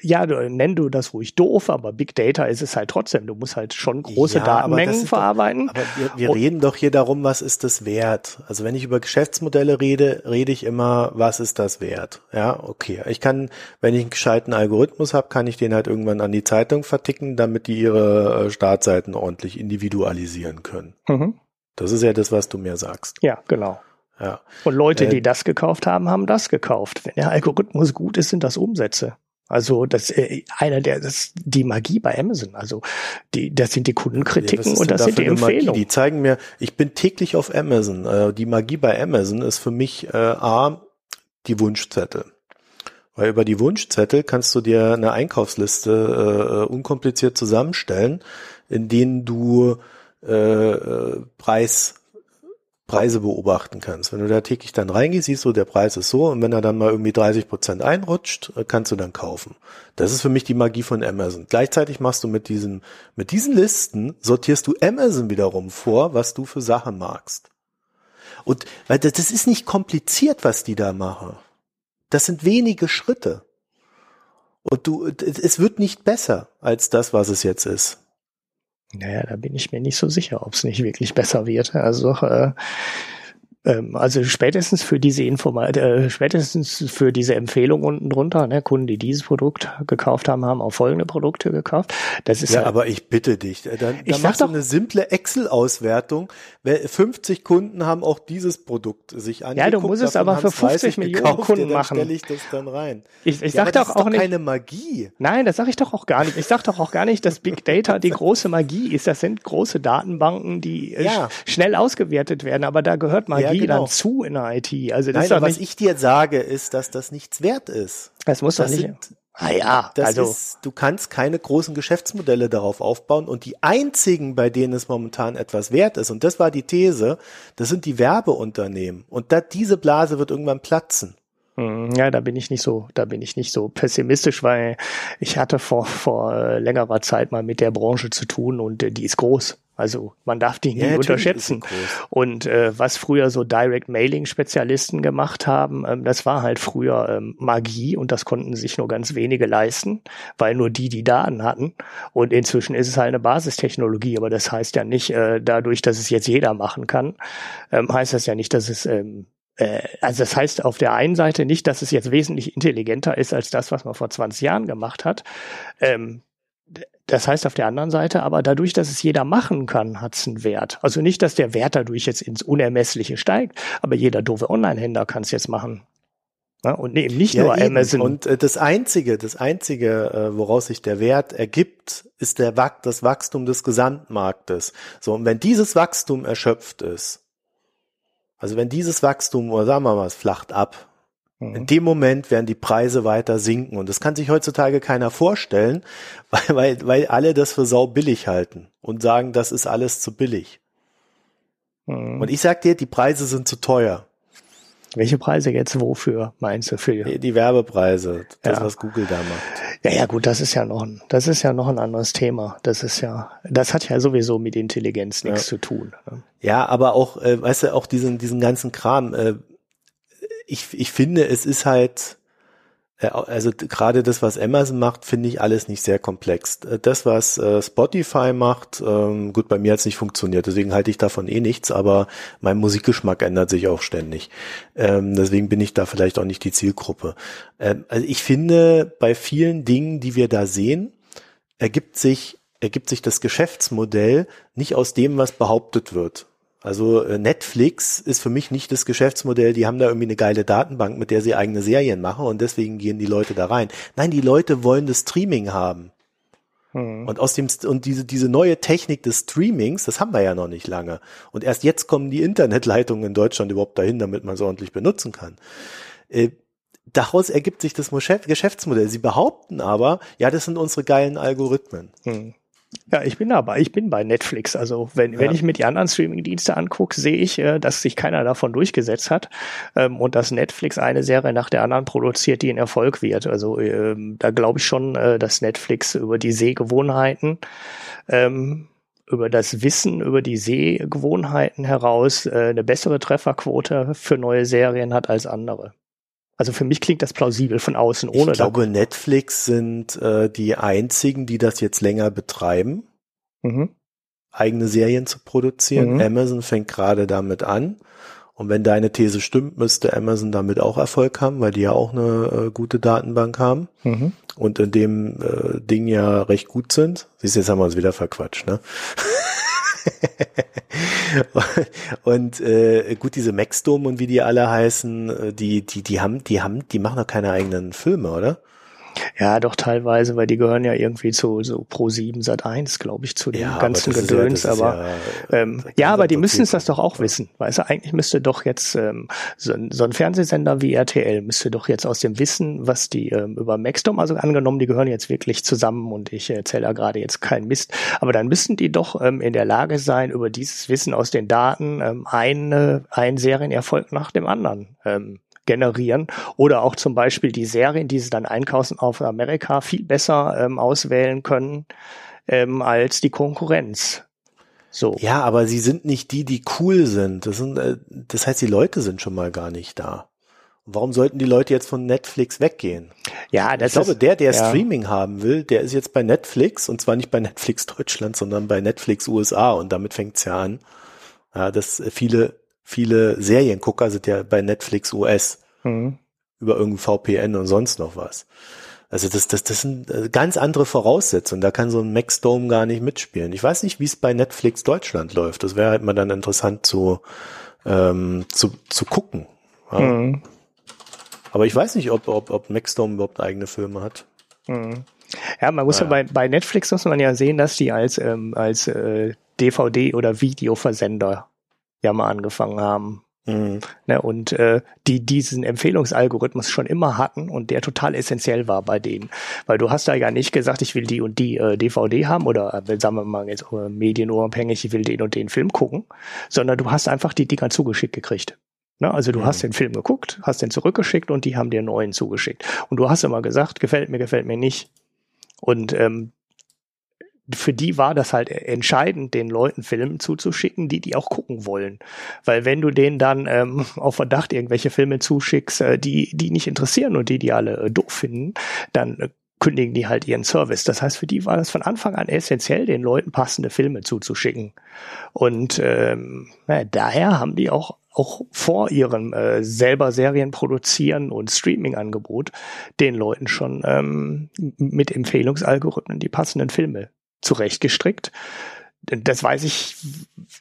ja, nenn du das ruhig doof, aber Big Data ist es halt trotzdem. Du musst halt schon große ja, Datenmengen verarbeiten. Doch, aber wir, wir reden doch hier darum, was ist das wert? Also wenn ich über Geschäftsmodelle rede, rede ich immer, was ist das wert? Ja, okay. Ich kann, wenn ich einen gescheiten Algorithmus habe, kann ich den halt irgendwann an die Zeitung verticken, damit die ihre äh, Startseiten ordentlich individualisieren können. Mhm. Das ist ja das, was du mir sagst. Ja, genau. Ja. Und Leute, äh, die das gekauft haben, haben das gekauft. Wenn der Algorithmus gut ist, sind das Umsätze. Also das äh, einer der das die Magie bei Amazon. Also die das sind die Kundenkritiken ja, und das sind die Empfehlungen. Magie? Die zeigen mir, ich bin täglich auf Amazon. Äh, die Magie bei Amazon ist für mich äh, a die Wunschzettel. Weil über die Wunschzettel kannst du dir eine Einkaufsliste äh, unkompliziert zusammenstellen, in denen du äh, äh, Preis, Preise beobachten kannst. Wenn du da täglich dann reingehst, siehst du, der Preis ist so und wenn er dann mal irgendwie 30 Prozent einrutscht, äh, kannst du dann kaufen. Das ist für mich die Magie von Amazon. Gleichzeitig machst du mit diesen, mit diesen Listen sortierst du Amazon wiederum vor, was du für Sachen magst. Und weil das, das ist nicht kompliziert, was die da machen. Das sind wenige Schritte. Und du, es wird nicht besser als das, was es jetzt ist. Naja, da bin ich mir nicht so sicher, ob es nicht wirklich besser wird. Also äh, ähm, also spätestens für diese Informa äh, spätestens für diese Empfehlung unten drunter, ne, Kunden, die dieses Produkt gekauft haben, haben auch folgende Produkte gekauft. Das ist ja, halt, aber ich bitte dich, dann, dann ich machst du eine simple Excel-Auswertung. 50 Kunden haben auch dieses Produkt sich angeguckt. Ja, du musst es aber für 50 Millionen gekauft, Kunden machen. Stelle ich das dann rein. Ich, ich ja, sag doch auch doch nicht. keine Magie. Nein, das sage ich doch auch gar nicht. Ich sag doch auch gar nicht, dass Big Data die große Magie ist. Das sind große Datenbanken, die äh, ja. schnell ausgewertet werden. Aber da gehört Magie ja, genau. zu in der IT. Also das Nein, was ich dir sage, ist, dass das nichts wert ist. Das muss das doch nicht. Sind, ah ja, das also ist, du kannst keine großen Geschäftsmodelle darauf aufbauen und die einzigen, bei denen es momentan etwas wert ist, und das war die These, das sind die Werbeunternehmen. Und da, diese Blase wird irgendwann platzen. Hm, ja, da bin ich nicht so, da bin ich nicht so pessimistisch, weil ich hatte vor, vor längerer Zeit mal mit der Branche zu tun und äh, die ist groß. Also man darf die nie unterschätzen. Und äh, was früher so Direct Mailing Spezialisten gemacht haben, ähm, das war halt früher ähm, Magie und das konnten sich nur ganz wenige leisten, weil nur die die Daten hatten. Und inzwischen ist es halt eine Basistechnologie, aber das heißt ja nicht, äh, dadurch, dass es jetzt jeder machen kann, ähm, heißt das ja nicht, dass es ähm, äh, also das heißt auf der einen Seite nicht, dass es jetzt wesentlich intelligenter ist als das, was man vor 20 Jahren gemacht hat. Ähm, das heißt auf der anderen Seite, aber dadurch, dass es jeder machen kann, hat es einen Wert. Also nicht, dass der Wert dadurch jetzt ins Unermessliche steigt, aber jeder doofe Online-Händler kann es jetzt machen. Ja, und eben nicht ja, nur eben. Amazon. Und äh, das einzige, das einzige, äh, woraus sich der Wert ergibt, ist der das Wachstum des Gesamtmarktes. So und wenn dieses Wachstum erschöpft ist, also wenn dieses Wachstum, oder sagen wir mal, es flacht ab. In dem Moment werden die Preise weiter sinken und das kann sich heutzutage keiner vorstellen, weil, weil, weil alle das für sau billig halten und sagen, das ist alles zu billig. Mhm. Und ich sag dir, die Preise sind zu teuer. Welche Preise jetzt wofür meinst du für? Die, die Werbepreise, das ja. was Google da macht. Ja, ja, gut, das ist ja noch ein, das ist ja noch ein anderes Thema. Das ist ja, das hat ja sowieso mit Intelligenz nichts ja. zu tun. Ne? Ja, aber auch, äh, weißt du, auch diesen, diesen ganzen Kram, äh, ich, ich finde, es ist halt, äh, also gerade das, was Amazon macht, finde ich alles nicht sehr komplex. Äh, das, was äh, Spotify macht, ähm, gut, bei mir hat es nicht funktioniert, deswegen halte ich davon eh nichts, aber mein Musikgeschmack ändert sich auch ständig. Ähm, deswegen bin ich da vielleicht auch nicht die Zielgruppe. Ähm, also ich finde, bei vielen Dingen, die wir da sehen, ergibt sich, ergibt sich das Geschäftsmodell nicht aus dem, was behauptet wird. Also äh, Netflix ist für mich nicht das Geschäftsmodell, die haben da irgendwie eine geile Datenbank, mit der sie eigene Serien machen und deswegen gehen die Leute da rein. Nein, die Leute wollen das Streaming haben. Hm. Und aus dem und diese diese neue Technik des Streamings, das haben wir ja noch nicht lange. Und erst jetzt kommen die Internetleitungen in Deutschland überhaupt dahin, damit man es ordentlich benutzen kann. Äh, daraus ergibt sich das Geschäftsmodell. Sie behaupten aber, ja, das sind unsere geilen Algorithmen. Hm. Ja, ich bin dabei. Ich bin bei Netflix. Also wenn, ja. wenn ich mir die anderen Streaming-Dienste angucke, sehe ich, äh, dass sich keiner davon durchgesetzt hat ähm, und dass Netflix eine Serie nach der anderen produziert, die ein Erfolg wird. Also ähm, da glaube ich schon, äh, dass Netflix über die Sehgewohnheiten ähm, über das Wissen über die Sehgewohnheiten heraus äh, eine bessere Trefferquote für neue Serien hat als andere. Also für mich klingt das plausibel von außen, ohne. Ich glaube, Netflix sind äh, die einzigen, die das jetzt länger betreiben, mhm. eigene Serien zu produzieren. Mhm. Amazon fängt gerade damit an. Und wenn deine These stimmt, müsste Amazon damit auch Erfolg haben, weil die ja auch eine äh, gute Datenbank haben mhm. und in dem äh, Ding ja recht gut sind. Siehst du, jetzt haben wir uns wieder verquatscht, ne? und äh, gut, diese Maxdome und wie die alle heißen, äh, die, die, die haben, die haben, die machen doch keine eigenen Filme, oder? Ja, doch teilweise, weil die gehören ja irgendwie zu so Pro 7 Sat 1, glaube ich, zu dem ja, ganzen aber Gedöns. Ja, aber ja, ähm, ja aber die müssen es das doch auch wissen. Weißt du, eigentlich müsste doch jetzt ähm, so, so ein Fernsehsender wie RTL müsste doch jetzt aus dem Wissen, was die ähm, über Maxdom, also angenommen, die gehören jetzt wirklich zusammen und ich erzähle da gerade jetzt keinen Mist, aber dann müssten die doch ähm, in der Lage sein, über dieses Wissen aus den Daten ähm, eine, einen Serienerfolg nach dem anderen ähm, generieren oder auch zum Beispiel die Serien, die sie dann einkaufen auf Amerika, viel besser ähm, auswählen können ähm, als die Konkurrenz. So. Ja, aber sie sind nicht die, die cool sind. Das, sind, äh, das heißt, die Leute sind schon mal gar nicht da. Warum sollten die Leute jetzt von Netflix weggehen? Ja, das ich glaube, ist, der, der ja. Streaming haben will, der ist jetzt bei Netflix und zwar nicht bei Netflix Deutschland, sondern bei Netflix USA und damit fängt's ja an. Ja, dass viele viele Seriengucker sind ja bei Netflix US mhm. über irgendein VPN und sonst noch was. Also das, das, das sind äh, ganz andere Voraussetzungen. Da kann so ein Maxdome gar nicht mitspielen. Ich weiß nicht, wie es bei Netflix Deutschland läuft. Das wäre halt mal dann interessant zu, ähm, zu, zu gucken. Ja. Mhm. Aber ich weiß nicht, ob, ob, ob Maxdome überhaupt eigene Filme hat. Mhm. Ja, man muss ja, ja bei, bei Netflix muss man ja sehen, dass die als, ähm, als äh, DVD- oder Videoversender ja mal angefangen haben. Mhm. Ne, und äh, die diesen Empfehlungsalgorithmus schon immer hatten und der total essentiell war bei denen. Weil du hast da ja nicht gesagt, ich will die und die äh, DVD haben oder äh, sagen wir mal jetzt äh, medienunabhängig, ich will den und den Film gucken, sondern du hast einfach die Dinger zugeschickt gekriegt. Ne, also du mhm. hast den Film geguckt, hast den zurückgeschickt und die haben dir einen neuen zugeschickt. Und du hast immer gesagt, gefällt mir, gefällt mir nicht. Und ähm, für die war das halt entscheidend, den Leuten Filme zuzuschicken, die die auch gucken wollen. Weil wenn du denen dann ähm, auf Verdacht irgendwelche Filme zuschickst, äh, die die nicht interessieren und die die alle äh, doof finden, dann äh, kündigen die halt ihren Service. Das heißt, für die war das von Anfang an essentiell, den Leuten passende Filme zuzuschicken. Und ähm, na, daher haben die auch auch vor ihrem äh, selber Serien produzieren und Streaming-Angebot den Leuten schon ähm, mit Empfehlungsalgorithmen die passenden Filme zurechtgestrickt. Das weiß ich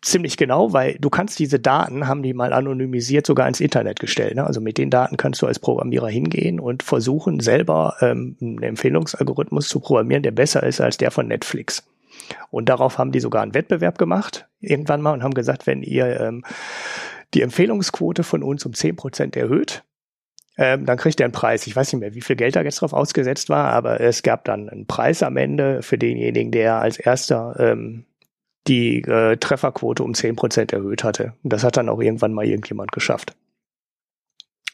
ziemlich genau, weil du kannst diese Daten, haben die mal anonymisiert, sogar ins Internet gestellt. Ne? Also mit den Daten kannst du als Programmierer hingehen und versuchen, selber ähm, einen Empfehlungsalgorithmus zu programmieren, der besser ist als der von Netflix. Und darauf haben die sogar einen Wettbewerb gemacht, irgendwann mal, und haben gesagt, wenn ihr ähm, die Empfehlungsquote von uns um zehn Prozent erhöht, ähm, dann kriegt er einen Preis. Ich weiß nicht mehr, wie viel Geld da jetzt drauf ausgesetzt war, aber es gab dann einen Preis am Ende für denjenigen, der als erster ähm, die äh, Trefferquote um zehn Prozent erhöht hatte. Und das hat dann auch irgendwann mal irgendjemand geschafft.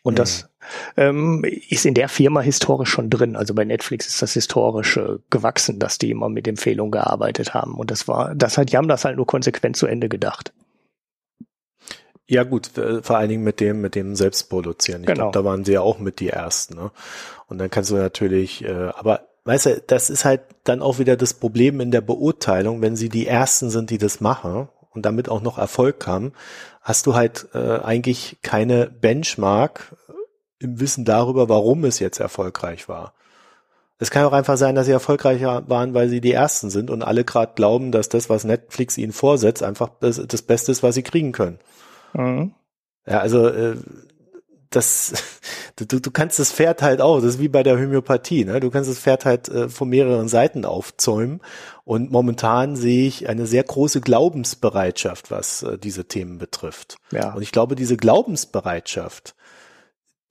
Und mhm. das ähm, ist in der Firma historisch schon drin. Also bei Netflix ist das historisch äh, gewachsen, dass die immer mit Empfehlungen gearbeitet haben. Und das war, das hat, die haben das halt nur konsequent zu Ende gedacht. Ja gut, vor allen Dingen mit dem, mit dem Selbstproduzieren. Ich genau. glaube, da waren sie ja auch mit die Ersten. Ne? Und dann kannst du natürlich, äh, aber weißt du, das ist halt dann auch wieder das Problem in der Beurteilung, wenn sie die Ersten sind, die das machen und damit auch noch Erfolg haben, hast du halt äh, eigentlich keine Benchmark im Wissen darüber, warum es jetzt erfolgreich war. Es kann auch einfach sein, dass sie erfolgreicher waren, weil sie die Ersten sind und alle gerade glauben, dass das, was Netflix ihnen vorsetzt, einfach das, das Beste ist, was sie kriegen können. Mhm. Ja, also äh, das, du, du kannst das Pferd halt auch, das ist wie bei der Homöopathie, ne? Du kannst das Pferd halt äh, von mehreren Seiten aufzäumen. Und momentan sehe ich eine sehr große Glaubensbereitschaft, was äh, diese Themen betrifft. Ja. Und ich glaube, diese Glaubensbereitschaft,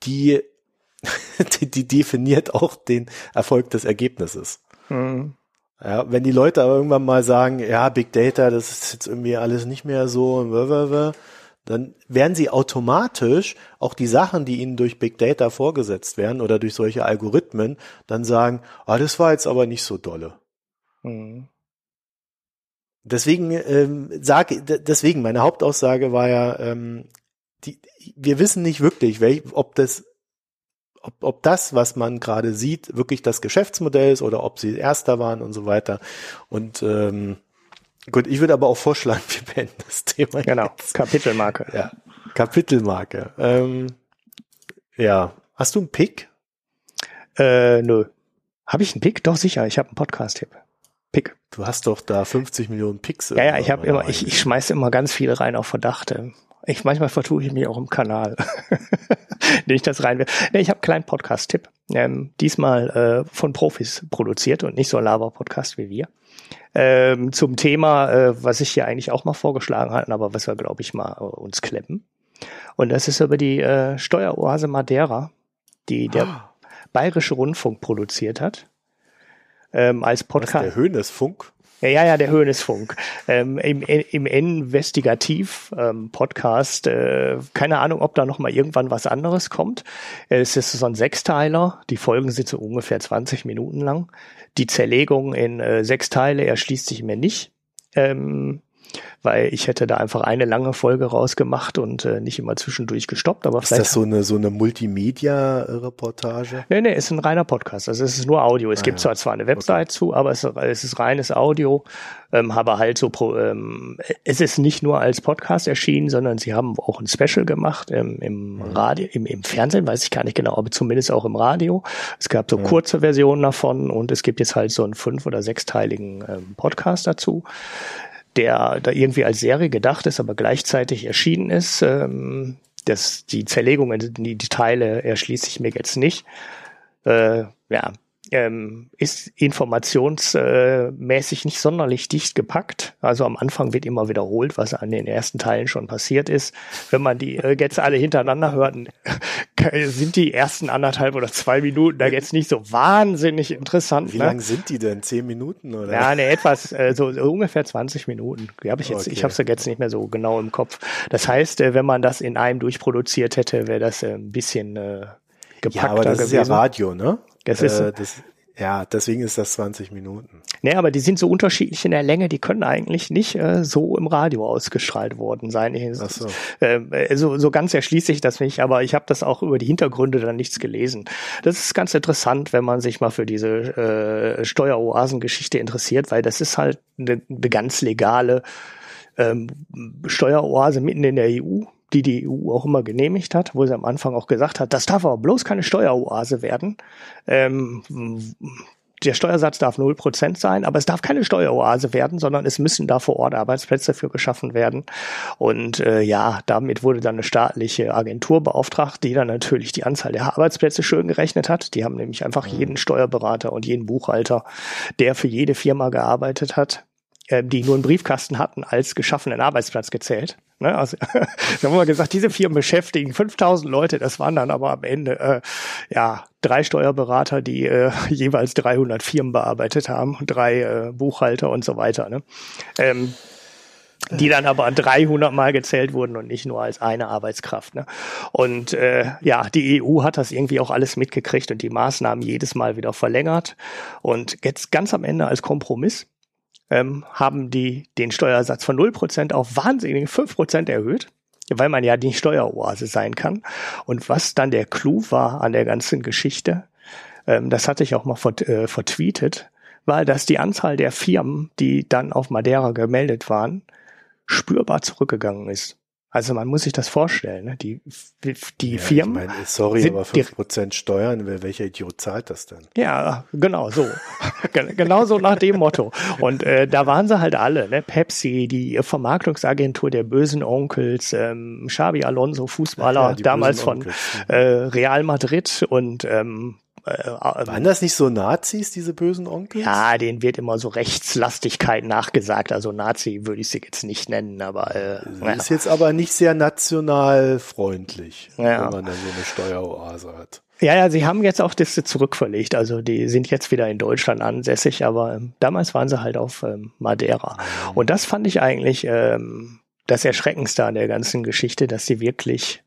die, die, die definiert auch den Erfolg des Ergebnisses. Mhm. Ja, wenn die Leute aber irgendwann mal sagen, ja, Big Data, das ist jetzt irgendwie alles nicht mehr so, dann werden sie automatisch auch die Sachen, die ihnen durch Big Data vorgesetzt werden oder durch solche Algorithmen, dann sagen, ah, das war jetzt aber nicht so dolle. Mhm. Deswegen ähm, sage, deswegen meine Hauptaussage war ja, ähm, die, wir wissen nicht wirklich, welch, ob das, ob, ob das, was man gerade sieht, wirklich das Geschäftsmodell ist oder ob sie Erster waren und so weiter. Und ähm, Gut, ich würde aber auch vorschlagen, wir beenden das Thema. Genau, jetzt. Kapitelmarke. Ja, Kapitelmarke. Ähm, ja, hast du einen Pick? Äh, nö. Habe ich einen Pick? Doch, sicher. Ich habe einen Podcast-Tipp. Pick. Du hast doch da 50 Millionen Picks. Ja, ja, ich habe immer, ich, ich schmeiße immer ganz viele rein auf Verdacht. Ich manchmal vertue ich mich auch im Kanal, den ich das rein will. Nee, ich habe einen kleinen Podcast-Tipp. Ähm, diesmal äh, von Profis produziert und nicht so ein Lava-Podcast wie wir ähm, zum Thema, äh, was ich hier eigentlich auch mal vorgeschlagen hatte, aber was wir, glaube ich, mal äh, uns klemmen. Und das ist über die äh, Steueroase Madeira, die der ah. Bayerische Rundfunk produziert hat. Ähm, als Podcast. Der Höhnesfunk? Ja, ja, ja, der Höhnesfunk. Ähm, Im im Investigativ-Podcast, ähm, äh, keine Ahnung, ob da noch mal irgendwann was anderes kommt. Es ist so ein Sechsteiler. Die Folgen sind so ungefähr 20 Minuten lang. Die Zerlegung in äh, sechs Teile erschließt sich mir nicht. Ähm, weil ich hätte da einfach eine lange Folge rausgemacht und äh, nicht immer zwischendurch gestoppt. Aber ist das so eine so eine Multimedia-Reportage? Nee, nee, ist ein reiner Podcast. Also es ist nur Audio. Es ah, gibt ja. zwar zwar eine Website okay. zu, aber es, es, ist reines Audio. Ähm, aber halt so pro, ähm, es ist nicht nur als Podcast erschienen, sondern sie haben auch ein Special gemacht ähm, im mhm. Radio, im, im Fernsehen, weiß ich gar nicht genau, aber zumindest auch im Radio. Es gab so mhm. kurze Versionen davon und es gibt jetzt halt so einen fünf- oder sechsteiligen ähm, Podcast dazu der da irgendwie als Serie gedacht ist, aber gleichzeitig erschienen ist. Ähm, das, die Zerlegung in die, Teile erschließt sich mir jetzt nicht. Äh, ja, ähm, ist informationsmäßig nicht sonderlich dicht gepackt. Also am Anfang wird immer wiederholt, was an den ersten Teilen schon passiert ist. Wenn man die äh, jetzt alle hintereinander hört, sind die ersten anderthalb oder zwei Minuten da jetzt nicht so wahnsinnig interessant. Wie ne? lang sind die denn? Zehn Minuten oder? Ja, ne, etwas, äh, so, so ungefähr 20 Minuten. Hab ich jetzt, okay. ich habe sie jetzt nicht mehr so genau im Kopf. Das heißt, äh, wenn man das in einem durchproduziert hätte, wäre das äh, ein bisschen äh, gepackter Ja, aber das gewesen. ist ja Radio, ne? Das ist, äh, das, ja, deswegen ist das 20 Minuten. Nee, aber die sind so unterschiedlich in der Länge, die können eigentlich nicht äh, so im Radio ausgestrahlt worden sein. Ach so. Äh, so, so ganz erschließt sich das nicht, aber ich habe das auch über die Hintergründe dann nichts gelesen. Das ist ganz interessant, wenn man sich mal für diese äh, Steueroasengeschichte interessiert, weil das ist halt eine, eine ganz legale ähm, Steueroase mitten in der EU die die EU auch immer genehmigt hat, wo sie am Anfang auch gesagt hat, das darf aber bloß keine Steueroase werden. Ähm, der Steuersatz darf 0% sein, aber es darf keine Steueroase werden, sondern es müssen da vor Ort Arbeitsplätze für geschaffen werden. Und äh, ja, damit wurde dann eine staatliche Agentur beauftragt, die dann natürlich die Anzahl der Arbeitsplätze schön gerechnet hat. Die haben nämlich einfach jeden Steuerberater und jeden Buchhalter, der für jede Firma gearbeitet hat, äh, die nur einen Briefkasten hatten, als geschaffenen Arbeitsplatz gezählt. Ne? Also, da haben wir gesagt, diese Firmen beschäftigen 5000 Leute, das waren dann aber am Ende äh, ja drei Steuerberater, die äh, jeweils 300 Firmen bearbeitet haben, drei äh, Buchhalter und so weiter. Ne? Ähm, die dann aber 300 Mal gezählt wurden und nicht nur als eine Arbeitskraft. Ne? Und äh, ja, die EU hat das irgendwie auch alles mitgekriegt und die Maßnahmen jedes Mal wieder verlängert. Und jetzt ganz am Ende als Kompromiss ähm, haben die den Steuersatz von 0% auf wahnsinnige 5% erhöht weil man ja die Steueroase sein kann. Und was dann der Clou war an der ganzen Geschichte, ähm, das hatte ich auch mal vert, äh, vertweetet, war, dass die Anzahl der Firmen, die dann auf Madeira gemeldet waren, spürbar zurückgegangen ist. Also man muss sich das vorstellen. Ne? Die, die ja, Firmen. Ich meine, sorry, aber fünf Prozent Steuern, welcher Idiot zahlt das denn? Ja, genau so. genau so nach dem Motto. Und äh, da waren sie halt alle, ne? Pepsi, die Vermarktungsagentur der bösen Onkels, ähm, Xabi Alonso, Fußballer, ja, damals von äh, Real Madrid und ähm, äh, äh, Waren das nicht so Nazis, diese bösen Onkels? Ja, denen wird immer so Rechtslastigkeit nachgesagt. Also Nazi würde ich sie jetzt nicht nennen, aber äh, ja. ist jetzt aber nicht sehr nationalfreundlich, ja. wenn man dann so eine Steueroase hat. Ja, ja, sie haben jetzt auch das zurückverlegt. Also die sind jetzt wieder in Deutschland ansässig, aber ähm, damals waren sie halt auf ähm, Madeira. Mhm. Und das fand ich eigentlich ähm, das Erschreckendste an der ganzen Geschichte, dass sie wirklich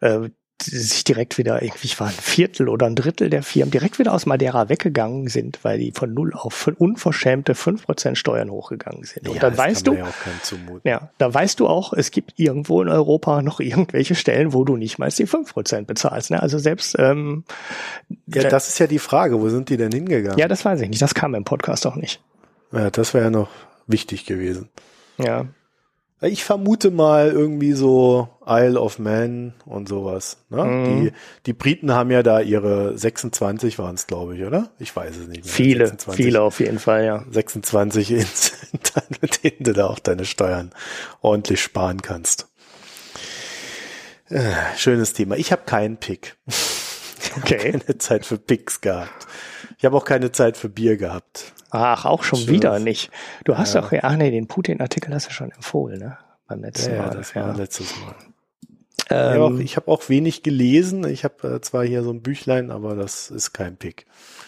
äh, sich direkt wieder, irgendwie war ein Viertel oder ein Drittel der Firmen direkt wieder aus Madeira weggegangen sind, weil die von null auf unverschämte fünf Prozent Steuern hochgegangen sind. Ja, und dann weißt du, ja, ja, da weißt du auch, es gibt irgendwo in Europa noch irgendwelche Stellen, wo du nicht mal die fünf Prozent bezahlst. Ne? Also selbst ähm, Ja, das ist ja die Frage, wo sind die denn hingegangen? Ja, das weiß ich nicht. Das kam im Podcast auch nicht. Ja, das wäre ja noch wichtig gewesen. Ja, ich vermute mal irgendwie so Isle of Man und sowas. Ne? Mhm. Die, die Briten haben ja da ihre 26 waren es, glaube ich, oder? Ich weiß es nicht mehr. Viele, 26, viele auf jeden Fall, ja. 26 ins, mit denen du da auch deine Steuern ordentlich sparen kannst. Äh, schönes Thema. Ich habe keinen Pick. Okay. keine Zeit für Picks gehabt. Ich habe auch keine Zeit für Bier gehabt. Ach, auch schon Schön. wieder nicht. Du hast ja. doch, ach nee, den Putin-Artikel hast du schon empfohlen, ne? Beim letzten ja, Mal. Ja, das war ja. letztes Mal. Ähm, ich habe auch, hab auch wenig gelesen. Ich habe äh, zwar hier so ein Büchlein, aber das ist kein Pick.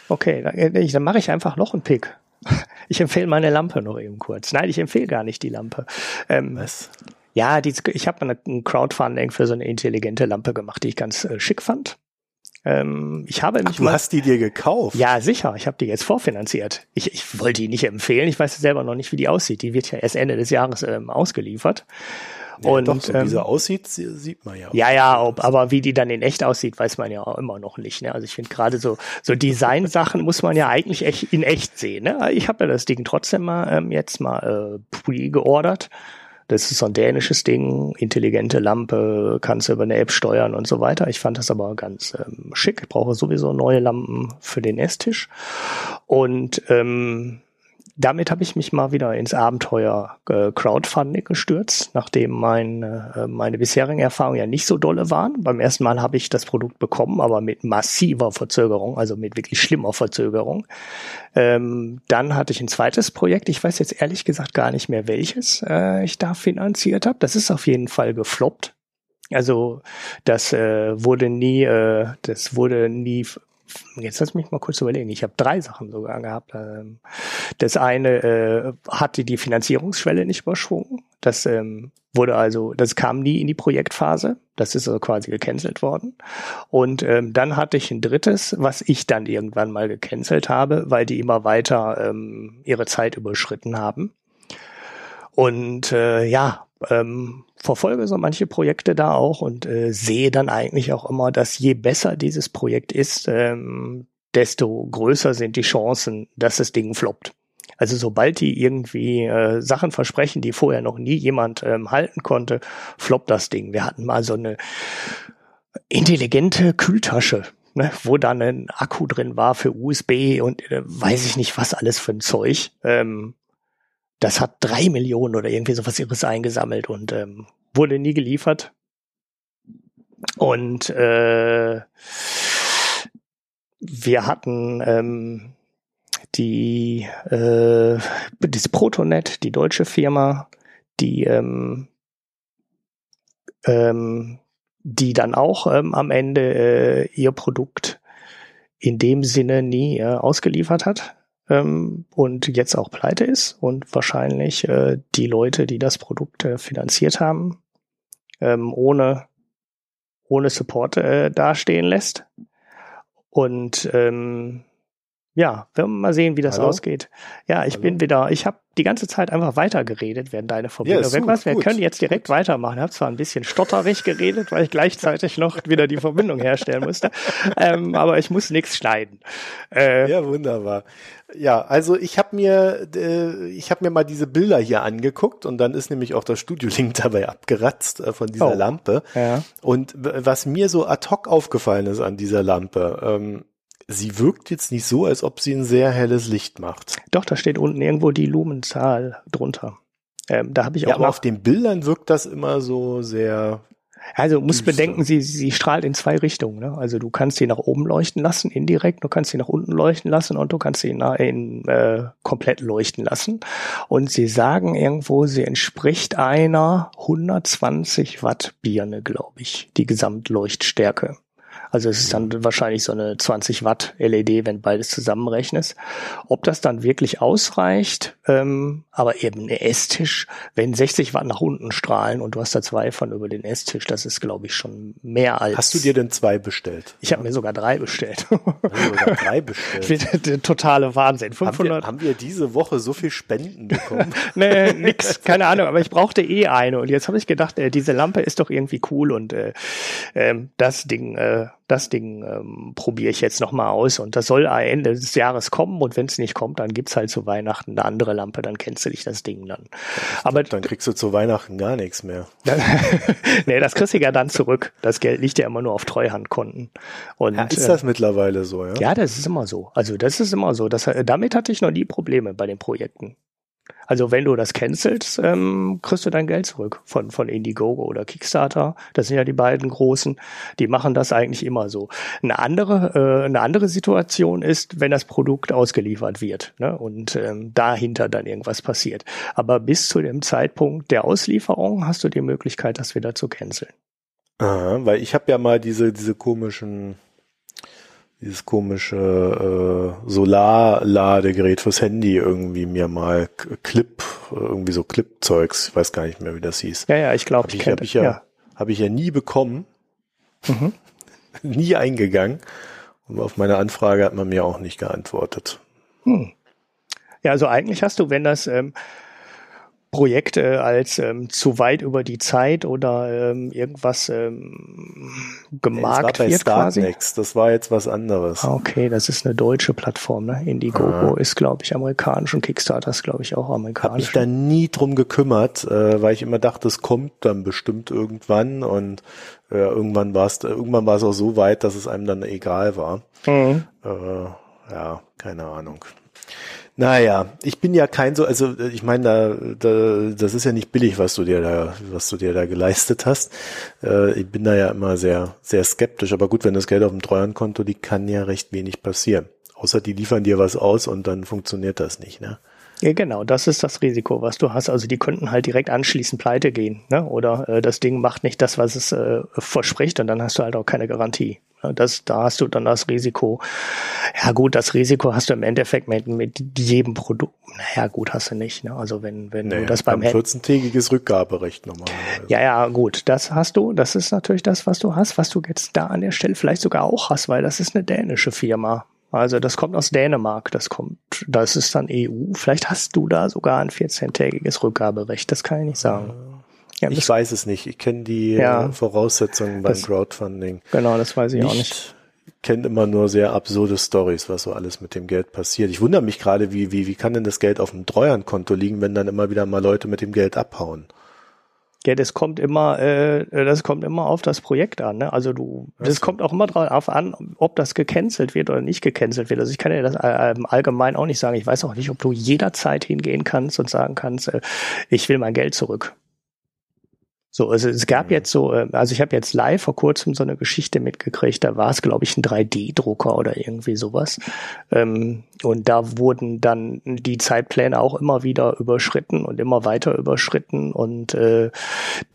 Okay, dann, äh, dann mache ich einfach noch einen Pick. Ich empfehle meine Lampe noch eben kurz. Nein, ich empfehle gar nicht die Lampe. Ähm, Was? Ja, die, ich habe ein Crowdfunding für so eine intelligente Lampe gemacht, die ich ganz äh, schick fand. Ähm, ich habe mich Ach, du mal, hast die dir gekauft? Ja, sicher. Ich habe die jetzt vorfinanziert. Ich, ich wollte die nicht empfehlen. Ich weiß selber noch nicht, wie die aussieht. Die wird ja erst Ende des Jahres ähm, ausgeliefert. Ja, und doch, so ähm, wie sie aussieht, sieht man ja. Auch ja, ja, ob, aber wie die dann in echt aussieht, weiß man ja auch immer noch nicht. Ne? Also ich finde gerade so so Design-Sachen muss man ja eigentlich echt in echt sehen. Ne? Ich habe ja das Ding trotzdem mal ähm, jetzt mal äh, pre-geordert das ist so ein dänisches Ding, intelligente Lampe, kannst du über eine App steuern und so weiter. Ich fand das aber ganz ähm, schick. Ich brauche sowieso neue Lampen für den Esstisch. Und ähm, damit habe ich mich mal wieder ins Abenteuer äh, Crowdfunding gestürzt, nachdem mein, äh, meine bisherigen Erfahrungen ja nicht so dolle waren. Beim ersten Mal habe ich das Produkt bekommen, aber mit massiver Verzögerung, also mit wirklich schlimmer Verzögerung. Ähm, dann hatte ich ein zweites Projekt. Ich weiß jetzt ehrlich gesagt gar nicht mehr, welches äh, ich da finanziert habe. Das ist auf jeden Fall gefloppt. Also das äh, wurde nie, äh, das wurde nie jetzt lass mich mal kurz überlegen. Ich habe drei Sachen sogar gehabt. Ähm, das eine äh, hatte die Finanzierungsschwelle nicht überschwungen. Das ähm, wurde also, das kam nie in die Projektphase. Das ist also quasi gecancelt worden. Und ähm, dann hatte ich ein drittes, was ich dann irgendwann mal gecancelt habe, weil die immer weiter ähm, ihre Zeit überschritten haben. Und äh, ja, ähm, verfolge so manche Projekte da auch und äh, sehe dann eigentlich auch immer, dass je besser dieses Projekt ist, ähm, desto größer sind die Chancen, dass das Ding floppt. Also sobald die irgendwie äh, Sachen versprechen, die vorher noch nie jemand ähm, halten konnte, floppt das Ding. Wir hatten mal so eine intelligente Kühltasche, ne, wo dann ein Akku drin war für USB und äh, weiß ich nicht was alles für ein Zeug. Ähm, das hat drei Millionen oder irgendwie sowas ihres eingesammelt und ähm, wurde nie geliefert. Und äh, wir hatten ähm, die äh, das Protonet, die deutsche Firma, die ähm, ähm, die dann auch ähm, am Ende äh, ihr Produkt in dem Sinne nie äh, ausgeliefert hat ähm, und jetzt auch pleite ist und wahrscheinlich äh, die Leute, die das Produkt äh, finanziert haben, ähm, ohne ohne Support äh, dastehen lässt. Und ähm, ja, werden wir mal sehen, wie das Hallo? ausgeht. Ja, ich Hallo? bin wieder, ich habe die ganze Zeit einfach weitergeredet, während deine Verbindung ja, weg war. Wir können jetzt direkt gut. weitermachen. Ich habe zwar ein bisschen stotterig geredet, weil ich gleichzeitig noch wieder die Verbindung herstellen musste, ähm, aber ich muss nichts schneiden. Äh, ja, wunderbar. Ja, also ich habe mir, äh, ich habe mir mal diese Bilder hier angeguckt und dann ist nämlich auch das Studio-Link dabei abgeratzt äh, von dieser oh, Lampe. Ja. Und was mir so ad hoc aufgefallen ist an dieser Lampe, ähm, sie wirkt jetzt nicht so, als ob sie ein sehr helles Licht macht. Doch, da steht unten irgendwo die Lumenzahl drunter. Ähm, da habe ich auch. Ja, aber auf den Bildern wirkt das immer so sehr. Also du musst bedenken, sie, sie strahlt in zwei Richtungen. Ne? Also du kannst sie nach oben leuchten lassen, indirekt, du kannst sie nach unten leuchten lassen und du kannst sie in, äh, komplett leuchten lassen. Und sie sagen irgendwo, sie entspricht einer 120 Watt Birne, glaube ich, die Gesamtleuchtstärke. Also es ist dann wahrscheinlich so eine 20 Watt LED, wenn beides zusammenrechnest. Ob das dann wirklich ausreicht, ähm, aber eben ein Esstisch, wenn 60 Watt nach unten strahlen und du hast da zwei von über den Esstisch, das ist glaube ich schon mehr als. Hast du dir denn zwei bestellt? Ich ja. habe mir sogar drei bestellt. Sogar drei bestellt. der totale Wahnsinn. 500. Haben wir, haben wir diese Woche so viel Spenden bekommen? nee, nix, keine Ahnung. Aber ich brauchte eh eine und jetzt habe ich gedacht, äh, diese Lampe ist doch irgendwie cool und äh, äh, das Ding. Äh, das Ding ähm, probiere ich jetzt nochmal aus und das soll Ende des Jahres kommen und wenn es nicht kommt, dann gibt's halt zu Weihnachten eine andere Lampe, dann kennst du dich das Ding dann. Aber dann kriegst du zu Weihnachten gar nichts mehr. nee, das kriegst du ja dann zurück. Das Geld liegt ja immer nur auf Treuhandkonten. Und, ja, ist das äh, mittlerweile so, ja? Ja, das ist immer so. Also das ist immer so. Das, damit hatte ich noch nie Probleme bei den Projekten. Also wenn du das cancelst, ähm, kriegst du dein Geld zurück von, von Indiegogo oder Kickstarter. Das sind ja die beiden großen. Die machen das eigentlich immer so. Eine andere, äh, eine andere Situation ist, wenn das Produkt ausgeliefert wird ne, und ähm, dahinter dann irgendwas passiert. Aber bis zu dem Zeitpunkt der Auslieferung hast du die Möglichkeit, das wieder zu canceln. Aha, weil ich habe ja mal diese, diese komischen dieses komische äh, Solarladegerät fürs Handy irgendwie mir mal Clip, irgendwie so Clip-Zeugs, ich weiß gar nicht mehr, wie das hieß. Ja, ja, ich glaube, ich, ich habe ich ja, ja. habe ich ja nie bekommen, mhm. nie eingegangen und auf meine Anfrage hat man mir auch nicht geantwortet. Hm. Ja, also eigentlich hast du, wenn das ähm, Projekt äh, als ähm, zu weit über die Zeit oder ähm, irgendwas ähm, gemarkt nee, das war bei quasi. Das war jetzt was anderes. Ah, okay, das ist eine deutsche Plattform. Ne? Indiegogo ah. ist, glaube ich, amerikanisch und Kickstarter ist, glaube ich, auch amerikanisch. Hab mich da nie drum gekümmert, äh, weil ich immer dachte, es kommt dann bestimmt irgendwann und äh, irgendwann war es irgendwann war es auch so weit, dass es einem dann egal war. Mhm. Äh, ja, keine Ahnung. Naja, ich bin ja kein so, also ich meine, da, da, das ist ja nicht billig, was du dir da, was du dir da geleistet hast. Äh, ich bin da ja immer sehr, sehr skeptisch. Aber gut, wenn das Geld auf dem Treuhandkonto liegt, kann ja recht wenig passieren. Außer die liefern dir was aus und dann funktioniert das nicht, ne? Ja, genau, das ist das Risiko, was du hast. Also die könnten halt direkt anschließend pleite gehen, ne? Oder äh, das Ding macht nicht das, was es äh, verspricht, und dann hast du halt auch keine Garantie. Das, da hast du dann das Risiko. Ja gut, das Risiko hast du im Endeffekt mit, mit jedem Produkt. Naja, gut, hast du nicht. Ne? Also wenn, wenn naja, du das beim 14-tägiges Rückgaberecht nochmal. Ja, ja, gut, das hast du. Das ist natürlich das, was du hast, was du jetzt da an der Stelle vielleicht sogar auch hast, weil das ist eine dänische Firma. Also das kommt aus Dänemark, das kommt, das ist dann EU. Vielleicht hast du da sogar ein 14-tägiges Rückgaberecht, das kann ich nicht sagen. Ja, ich weiß es nicht. Ich kenne die ja, Voraussetzungen beim das, Crowdfunding. Genau, das weiß ich nicht, auch nicht. Kennt immer nur sehr absurde Stories, was so alles mit dem Geld passiert. Ich wundere mich gerade, wie, wie, wie kann denn das Geld auf dem Treuhandkonto liegen, wenn dann immer wieder mal Leute mit dem Geld abhauen? Ja, das kommt immer, äh, das kommt immer auf das Projekt an. Ne? Also du, das okay. kommt auch immer drauf an, ob das gecancelt wird oder nicht gecancelt wird. Also ich kann ja das äh, allgemein auch nicht sagen. Ich weiß auch nicht, ob du jederzeit hingehen kannst und sagen kannst, äh, ich will mein Geld zurück. So, also es gab mhm. jetzt so, äh, also ich habe jetzt live vor kurzem so eine Geschichte mitgekriegt, da war es, glaube ich, ein 3D-Drucker oder irgendwie sowas. Ähm, und da wurden dann die Zeitpläne auch immer wieder überschritten und immer weiter überschritten und äh,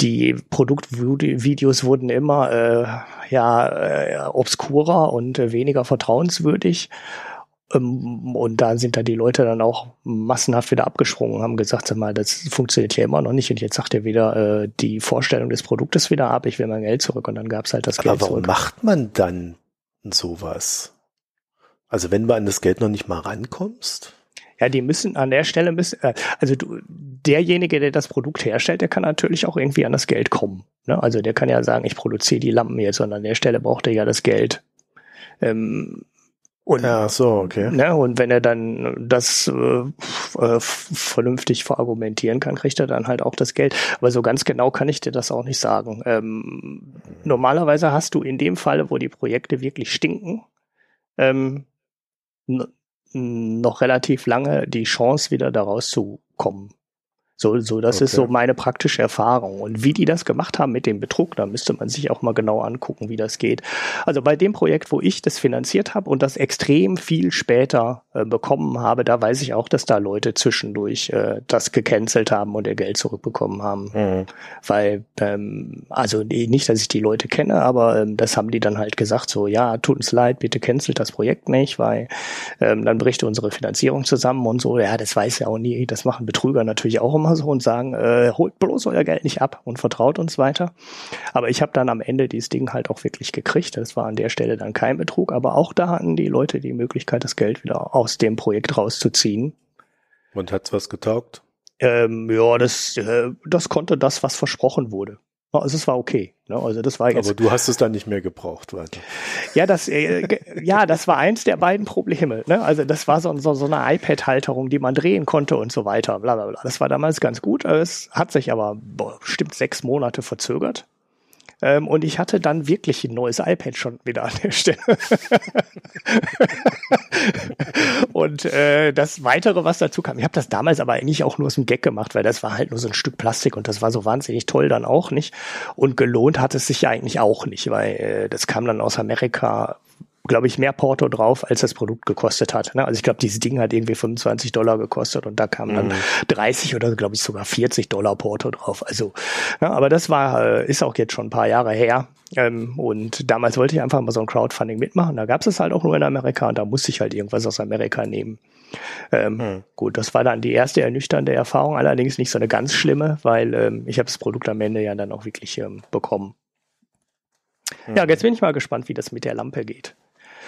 die Produktvideos wurden immer äh, ja äh, obskurer und äh, weniger vertrauenswürdig. Ähm, und da sind dann die Leute dann auch massenhaft wieder abgesprungen, haben gesagt, sag mal, das funktioniert ja immer noch nicht. Und jetzt sagt er wieder äh, die Vorstellung des Produktes wieder ab, ich will mein Geld zurück. Und dann gab's halt das Aber Geld warum zurück. macht man dann sowas? Also wenn du an das Geld noch nicht mal rankommst? Ja, die müssen an der Stelle müssen, äh, also du, derjenige, der das Produkt herstellt, der kann natürlich auch irgendwie an das Geld kommen. Ne? Also der kann ja sagen, ich produziere die Lampen jetzt, und an der Stelle braucht er ja das Geld. Ähm, und, ja, so, okay. Ne, und wenn er dann das äh, äh, vernünftig verargumentieren kann, kriegt er dann halt auch das Geld. Aber so ganz genau kann ich dir das auch nicht sagen. Ähm, normalerweise hast du in dem Falle, wo die Projekte wirklich stinken, ähm, noch relativ lange die Chance, wieder da rauszukommen. So, so, das okay. ist so meine praktische Erfahrung. Und wie die das gemacht haben mit dem Betrug, da müsste man sich auch mal genau angucken, wie das geht. Also bei dem Projekt, wo ich das finanziert habe und das extrem viel später äh, bekommen habe, da weiß ich auch, dass da Leute zwischendurch äh, das gecancelt haben und ihr Geld zurückbekommen haben. Mhm. Weil, ähm, also nicht, dass ich die Leute kenne, aber ähm, das haben die dann halt gesagt, so, ja, tut uns leid, bitte cancelt das Projekt nicht, weil ähm, dann bricht unsere Finanzierung zusammen und so. Ja, das weiß ja auch nie. Das machen Betrüger natürlich auch immer immer so und sagen, äh, holt bloß euer Geld nicht ab und vertraut uns weiter. Aber ich habe dann am Ende dieses Ding halt auch wirklich gekriegt. Das war an der Stelle dann kein Betrug, aber auch da hatten die Leute die Möglichkeit, das Geld wieder aus dem Projekt rauszuziehen. Und hat's was getaugt? Ähm, ja, das, äh, das konnte das, was versprochen wurde. Also es war okay. Ne? Also das war jetzt. Aber du hast es dann nicht mehr gebraucht weiter. Ja, das, äh, ja, das war eins der beiden Probleme. Ne? Also das war so, so, so eine iPad-Halterung, die man drehen konnte und so weiter. Bla, bla, bla. Das war damals ganz gut. Es hat sich aber boah, bestimmt sechs Monate verzögert. Ähm, und ich hatte dann wirklich ein neues iPad schon wieder an der Stelle. und äh, das Weitere, was dazu kam, ich habe das damals aber eigentlich auch nur aus dem Gag gemacht, weil das war halt nur so ein Stück Plastik und das war so wahnsinnig toll dann auch nicht. Und gelohnt hat es sich ja eigentlich auch nicht, weil äh, das kam dann aus Amerika glaube ich, mehr Porto drauf, als das Produkt gekostet hat. Ne? Also ich glaube, dieses Ding hat irgendwie 25 Dollar gekostet und da kam dann mhm. 30 oder glaube ich sogar 40 Dollar Porto drauf. Also, ja, aber das war, äh, ist auch jetzt schon ein paar Jahre her. Ähm, und damals wollte ich einfach mal so ein Crowdfunding mitmachen. Da gab es es halt auch nur in Amerika und da musste ich halt irgendwas aus Amerika nehmen. Ähm, hm. Gut, das war dann die erste ernüchternde Erfahrung, allerdings nicht so eine ganz schlimme, weil ähm, ich habe das Produkt am Ende ja dann auch wirklich ähm, bekommen. Hm. Ja, jetzt bin ich mal gespannt, wie das mit der Lampe geht.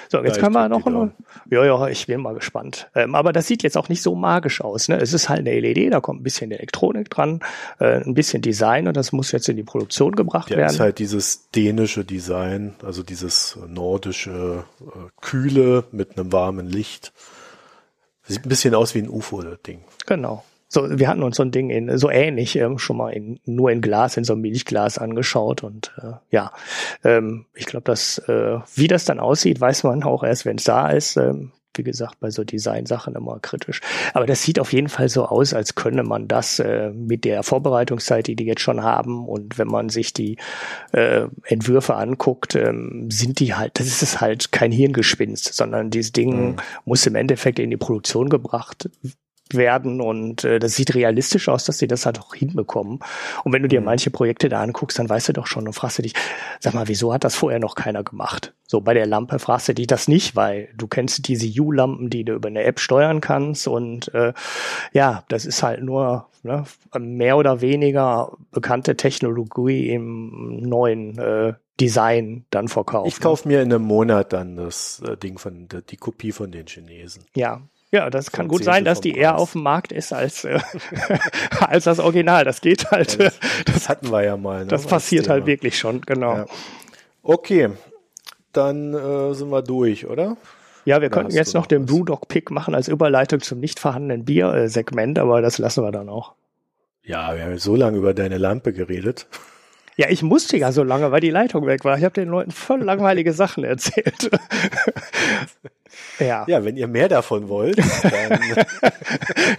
So, jetzt ja, können wir noch eine, ja, ja, ich bin mal gespannt. Ähm, aber das sieht jetzt auch nicht so magisch aus. Ne? Es ist halt eine LED, da kommt ein bisschen Elektronik dran, äh, ein bisschen Design und das muss jetzt in die Produktion gebracht ja, werden. ist halt dieses dänische Design, also dieses nordische äh, Kühle mit einem warmen Licht. Sieht ein bisschen aus wie ein UFO, das Ding. Genau. So, wir hatten uns so ein Ding in so ähnlich ähm, schon mal in nur in Glas, in so einem Milchglas angeschaut und äh, ja, ähm, ich glaube, dass äh, wie das dann aussieht, weiß man auch erst, wenn es da ist. Ähm, wie gesagt, bei so Design-Sachen immer kritisch. Aber das sieht auf jeden Fall so aus, als könne man das äh, mit der Vorbereitungszeit, die die jetzt schon haben und wenn man sich die äh, Entwürfe anguckt, ähm, sind die halt, das ist halt kein Hirngespinst, sondern dieses Ding mhm. muss im Endeffekt in die Produktion gebracht werden und äh, das sieht realistisch aus, dass sie das halt auch hinbekommen. Und wenn du dir mhm. manche Projekte da anguckst, dann weißt du doch schon und fragst du dich, sag mal, wieso hat das vorher noch keiner gemacht? So bei der Lampe fragst du dich das nicht, weil du kennst diese U-Lampen, die du über eine App steuern kannst und äh, ja, das ist halt nur ne, mehr oder weniger bekannte Technologie im neuen äh, Design dann verkauft. Ich kaufe mir in einem Monat dann das äh, Ding von die Kopie von den Chinesen. Ja, ja, das kann gut sein, dass die Preis. eher auf dem Markt ist als, äh, als das Original. Das geht halt. Ja, das, das, hatten wir ja mal. Ne? Das passiert halt wirklich schon, genau. Ja. Okay, dann äh, sind wir durch, oder? Ja, wir könnten jetzt noch, noch den Brewdog-Pick machen als Überleitung zum nicht vorhandenen Bier-Segment, aber das lassen wir dann auch. Ja, wir haben so lange über deine Lampe geredet. Ja, ich musste ja so lange, weil die Leitung weg war. Ich habe den Leuten voll langweilige Sachen erzählt. ja. Ja, wenn ihr mehr davon wollt, dann.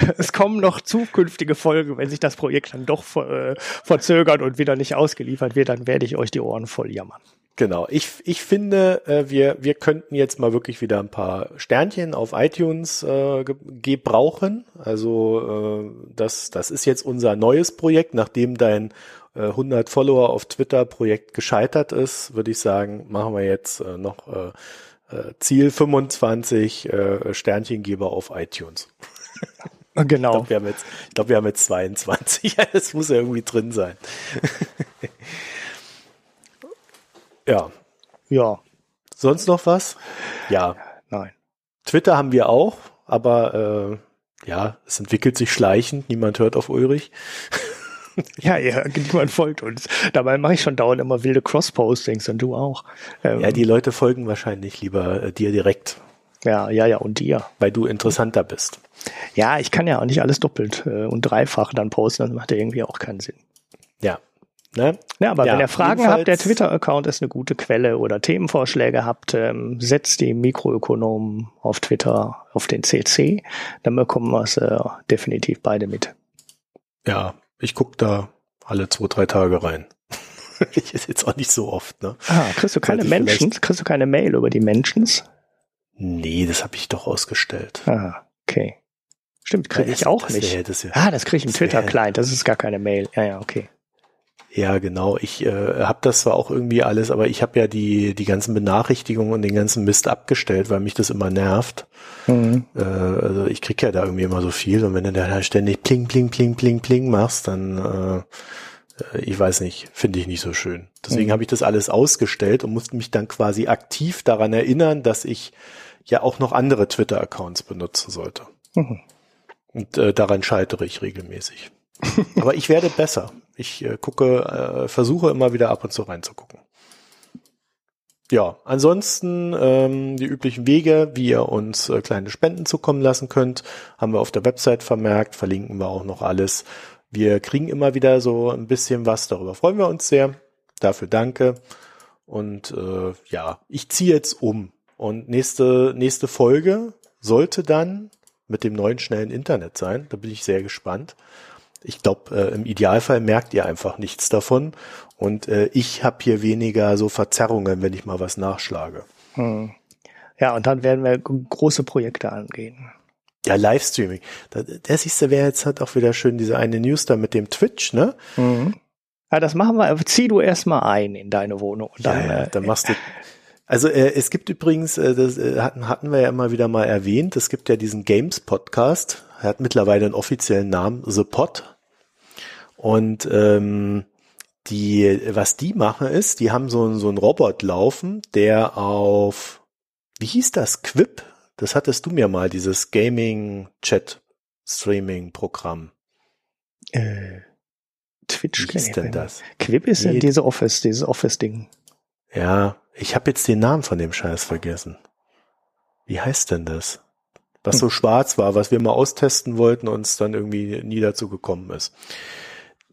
es kommen noch zukünftige Folgen, wenn sich das Projekt dann doch äh, verzögert und wieder nicht ausgeliefert wird, dann werde ich euch die Ohren voll jammern. Genau. Ich, ich finde, äh, wir, wir könnten jetzt mal wirklich wieder ein paar Sternchen auf iTunes äh, gebrauchen. Also äh, das, das ist jetzt unser neues Projekt, nachdem dein äh, 100 Follower auf Twitter Projekt gescheitert ist, würde ich sagen, machen wir jetzt äh, noch äh, äh, Ziel 25 äh, Sternchengeber auf iTunes. Genau. Ich glaube, wir, haben jetzt, ich glaub, wir haben jetzt 22. Das muss ja irgendwie drin sein. Ja. Ja. Sonst noch was? Ja. Nein. Twitter haben wir auch, aber äh, ja, es entwickelt sich schleichend. Niemand hört auf Ulrich. Ja, ja, niemand folgt uns. Dabei mache ich schon dauernd immer wilde Cross-Postings und du auch. Ähm, ja, die Leute folgen wahrscheinlich lieber äh, dir direkt. Ja, ja, ja, und dir. Weil du interessanter bist. Ja, ich kann ja auch nicht alles doppelt äh, und dreifach dann posten, das macht ja irgendwie auch keinen Sinn. Ja, Ne? Ja, aber ja, wenn ihr Fragen habt, der Twitter-Account ist eine gute Quelle oder Themenvorschläge habt, ähm, setzt die Mikroökonomen auf Twitter auf den CC, dann bekommen wir es äh, definitiv beide mit. Ja, ich guck da alle zwei, drei Tage rein. ich ist jetzt auch nicht so oft, ne? Ah, kriegst du keine Menschen? Kriegst du keine Mail über die Menschen? Nee, das habe ich doch ausgestellt. Ah, okay. Stimmt, kriege ich auch nicht. Wär, das wär, ah, das kriege ich im Twitter-Client, das ist gar keine Mail. Ja, ja, okay. Ja, genau. Ich äh, habe das zwar auch irgendwie alles, aber ich habe ja die die ganzen Benachrichtigungen und den ganzen Mist abgestellt, weil mich das immer nervt. Mhm. Äh, also ich krieg ja da irgendwie immer so viel und wenn du da ständig pling pling pling pling pling machst, dann äh, ich weiß nicht, finde ich nicht so schön. Deswegen mhm. habe ich das alles ausgestellt und musste mich dann quasi aktiv daran erinnern, dass ich ja auch noch andere Twitter-Accounts benutzen sollte. Mhm. Und äh, daran scheitere ich regelmäßig. Aber ich werde besser. Ich äh, gucke, äh, versuche immer wieder ab und zu reinzugucken. Ja, ansonsten ähm, die üblichen Wege, wie ihr uns äh, kleine Spenden zukommen lassen könnt, haben wir auf der Website vermerkt, verlinken wir auch noch alles. Wir kriegen immer wieder so ein bisschen was, darüber freuen wir uns sehr. Dafür danke. Und äh, ja, ich ziehe jetzt um. Und nächste, nächste Folge sollte dann mit dem neuen schnellen Internet sein. Da bin ich sehr gespannt ich glaube, äh, im Idealfall merkt ihr einfach nichts davon. Und äh, ich habe hier weniger so Verzerrungen, wenn ich mal was nachschlage. Hm. Ja, und dann werden wir große Projekte angehen. Ja, Livestreaming. Da, der siehste wäre jetzt halt auch wieder schön, diese eine News da mit dem Twitch, ne? Mhm. Ja, das machen wir. Zieh du erstmal ein in deine Wohnung. Und dann, ja, ja, dann machst du. Also äh, es gibt übrigens, äh, das äh, hatten, hatten wir ja immer wieder mal erwähnt, es gibt ja diesen Games Podcast. Er hat mittlerweile einen offiziellen Namen, The Pod. Und ähm, die, was die machen ist, die haben so, so einen Robot laufen, der auf, wie hieß das, Quip? Das hattest du mir mal, dieses Gaming-Chat-Streaming-Programm. Äh, Twitch. Wie hieß denn das? Quip ist ja diese Office, dieses Office-Ding. Ja, ich habe jetzt den Namen von dem Scheiß vergessen. Wie heißt denn das? Was so schwarz war, was wir mal austesten wollten und uns dann irgendwie nie dazu gekommen ist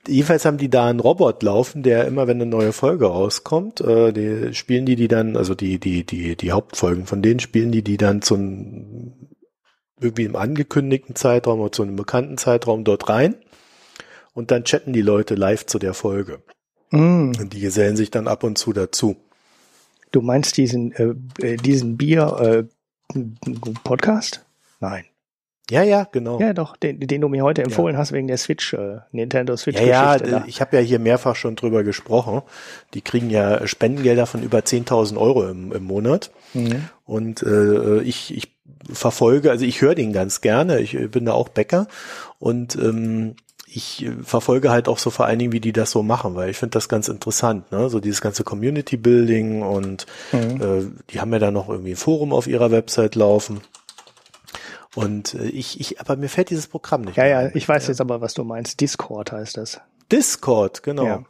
jedenfalls haben die da einen Robot laufen, der immer, wenn eine neue Folge rauskommt, äh, die spielen die die dann, also die die die die Hauptfolgen von denen spielen die die dann zu einem irgendwie im angekündigten Zeitraum oder zu einem bekannten Zeitraum dort rein und dann chatten die Leute live zu der Folge. Mm. Und die gesellen sich dann ab und zu dazu. Du meinst diesen äh, äh diesen Bier äh, Podcast? Nein. Ja, ja, genau. Ja, doch, den, den du mir heute empfohlen ja. hast wegen der Switch, äh, Nintendo Switch. Ja, ja, ich habe ja hier mehrfach schon drüber gesprochen. Die kriegen ja Spendengelder von über 10.000 Euro im, im Monat. Mhm. Und äh, ich, ich verfolge, also ich höre den ganz gerne. Ich bin da auch Bäcker und ähm, ich verfolge halt auch so vor allen Dingen, wie die das so machen, weil ich finde das ganz interessant, ne? So dieses ganze Community Building und mhm. äh, die haben ja da noch irgendwie ein Forum auf ihrer Website laufen. Und äh, ich, ich, aber mir fällt dieses Programm nicht. Ja, ja, ich weiß ja. jetzt aber, was du meinst. Discord heißt das. Discord, genau. Ja.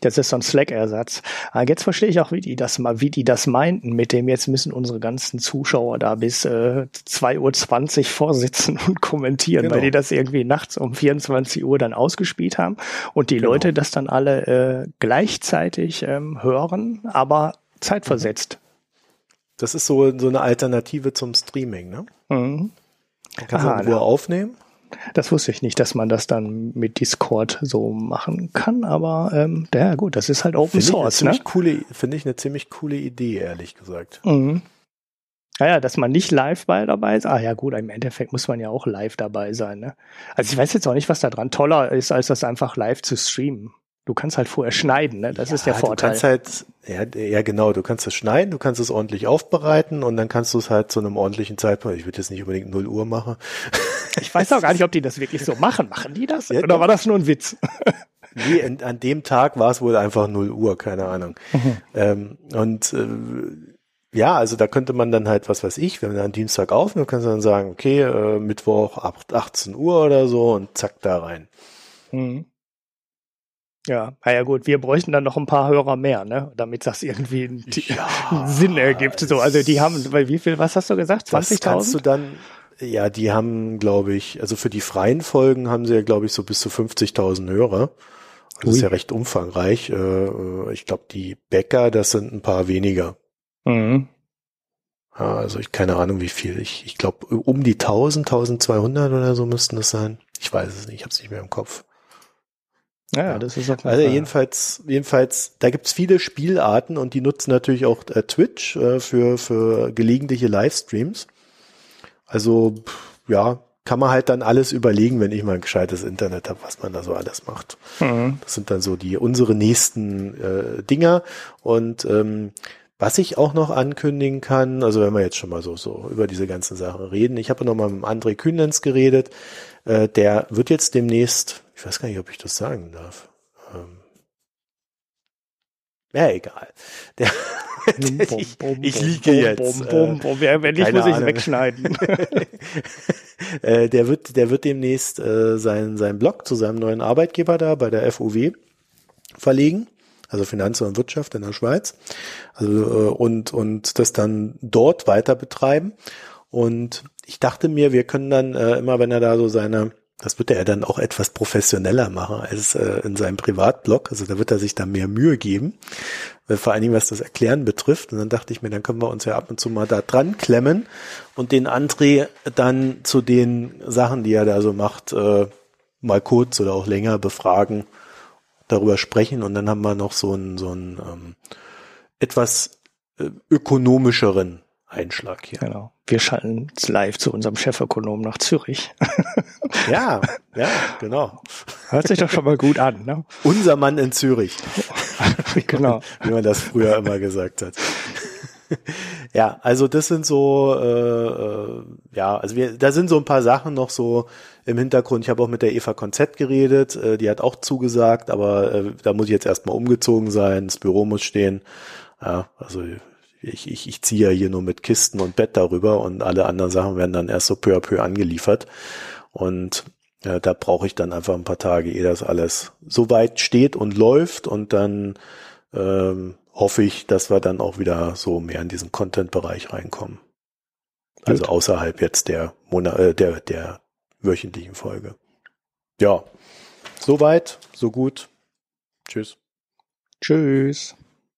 Das ist so ein Slack-Ersatz. Aber jetzt verstehe ich auch, wie die das mal, wie die das meinten mit dem, jetzt müssen unsere ganzen Zuschauer da bis äh, 2.20 Uhr vorsitzen und kommentieren, genau. weil die das irgendwie nachts um 24 Uhr dann ausgespielt haben und die genau. Leute das dann alle äh, gleichzeitig ähm, hören, aber zeitversetzt. Das ist so, so eine Alternative zum Streaming, ne? Mhm. Man kann Aha, Ruhe aufnehmen das wusste ich nicht, dass man das dann mit Discord so machen kann, aber ähm, ja gut, das ist halt Open Find Source. Ne? Coole, Finde ich eine ziemlich coole Idee, ehrlich gesagt. Mhm. Naja, dass man nicht live bei dabei ist. Ah ja gut, im Endeffekt muss man ja auch live dabei sein. Ne? Also ich weiß jetzt auch nicht, was da dran toller ist, als das einfach live zu streamen. Du kannst halt vorher schneiden, ne? Das ja, ist der Vorteil. Du kannst halt, ja, ja genau, du kannst es schneiden, du kannst es ordentlich aufbereiten und dann kannst du es halt zu einem ordentlichen Zeitpunkt, ich würde jetzt nicht unbedingt 0 Uhr machen. Ich weiß auch gar nicht, ob die das wirklich so machen. Machen die das? Ja, Oder war das nur ein Witz? Nee, an, dem Tag war es wohl einfach 0 Uhr, keine Ahnung. Mhm. Ähm, und äh, ja, also da könnte man dann halt, was weiß ich, wenn man dann Dienstag aufnimmt, kannst du dann sagen, okay, äh, Mittwoch ab 18 Uhr oder so und zack da rein. Mhm. Ja, naja gut, wir bräuchten dann noch ein paar Hörer mehr, ne? Damit das irgendwie einen, ja, Sinn ergibt. So, also die haben, weil wie viel, was hast du gesagt? 20.000? kannst du dann, ja, die haben, glaube ich, also für die freien Folgen haben sie ja, glaube ich, so bis zu 50.000 Hörer. Das Ui. ist ja recht umfangreich. Äh, äh, ich glaube, die Bäcker, das sind ein paar weniger. Mhm. Also ich keine Ahnung, wie viel. Ich, ich glaube, um die 1000, 1200 oder so müssten das sein. Ich weiß es nicht, ich habe es nicht mehr im Kopf. Ja, das ist auch Also jedenfalls, jedenfalls, da gibt's viele Spielarten und die nutzen natürlich auch äh, Twitch äh, für, für gelegentliche Livestreams. Also, ja, kann man halt dann alles überlegen, wenn ich mal ein gescheites Internet habe, was man da so alles macht. Mhm. Das sind dann so die unsere nächsten äh, Dinger. Und ähm, was ich auch noch ankündigen kann, also wenn wir jetzt schon mal so, so über diese ganzen Sachen reden, ich habe noch mal mit André Kühnlenz geredet, äh, der wird jetzt demnächst ich weiß gar nicht, ob ich das sagen darf. Ähm, ja, egal. Der, der, ich, ich liege jetzt. Bum, bum, äh, Wenn nicht, muss ich wegschneiden. äh, der wird, der wird demnächst äh, seinen, seinen Blog zu seinem neuen Arbeitgeber da bei der FUW verlegen. Also Finanzen und Wirtschaft in der Schweiz. Also, äh, und, und das dann dort weiter betreiben. Und ich dachte mir, wir können dann äh, immer, wenn er da so seine das wird er dann auch etwas professioneller machen als äh, in seinem Privatblog. Also da wird er sich da mehr Mühe geben, äh, vor allen Dingen was das Erklären betrifft. Und dann dachte ich mir, dann können wir uns ja ab und zu mal da dran klemmen und den André dann zu den Sachen, die er da so macht, äh, mal kurz oder auch länger befragen, darüber sprechen. Und dann haben wir noch so einen, so einen ähm, etwas äh, ökonomischeren Einschlag hier. Genau. Wir schalten live zu unserem Chefökonom nach Zürich. ja, ja, genau. Hört sich doch schon mal gut an, ne? Unser Mann in Zürich. genau. Wie man das früher immer gesagt hat. ja, also das sind so, äh, äh, ja, also wir, da sind so ein paar Sachen noch so im Hintergrund. Ich habe auch mit der Eva Konzett geredet, äh, die hat auch zugesagt, aber äh, da muss ich jetzt erstmal umgezogen sein, das Büro muss stehen. Ja, also ich, ich, ich ziehe ja hier nur mit Kisten und Bett darüber und alle anderen Sachen werden dann erst so peu à peu angeliefert. Und ja, da brauche ich dann einfach ein paar Tage, ehe das alles so weit steht und läuft und dann ähm, hoffe ich, dass wir dann auch wieder so mehr in diesen Content-Bereich reinkommen. Gut. Also außerhalb jetzt der Monat, äh, der, der wöchentlichen Folge. Ja, soweit, so gut. Tschüss. Tschüss.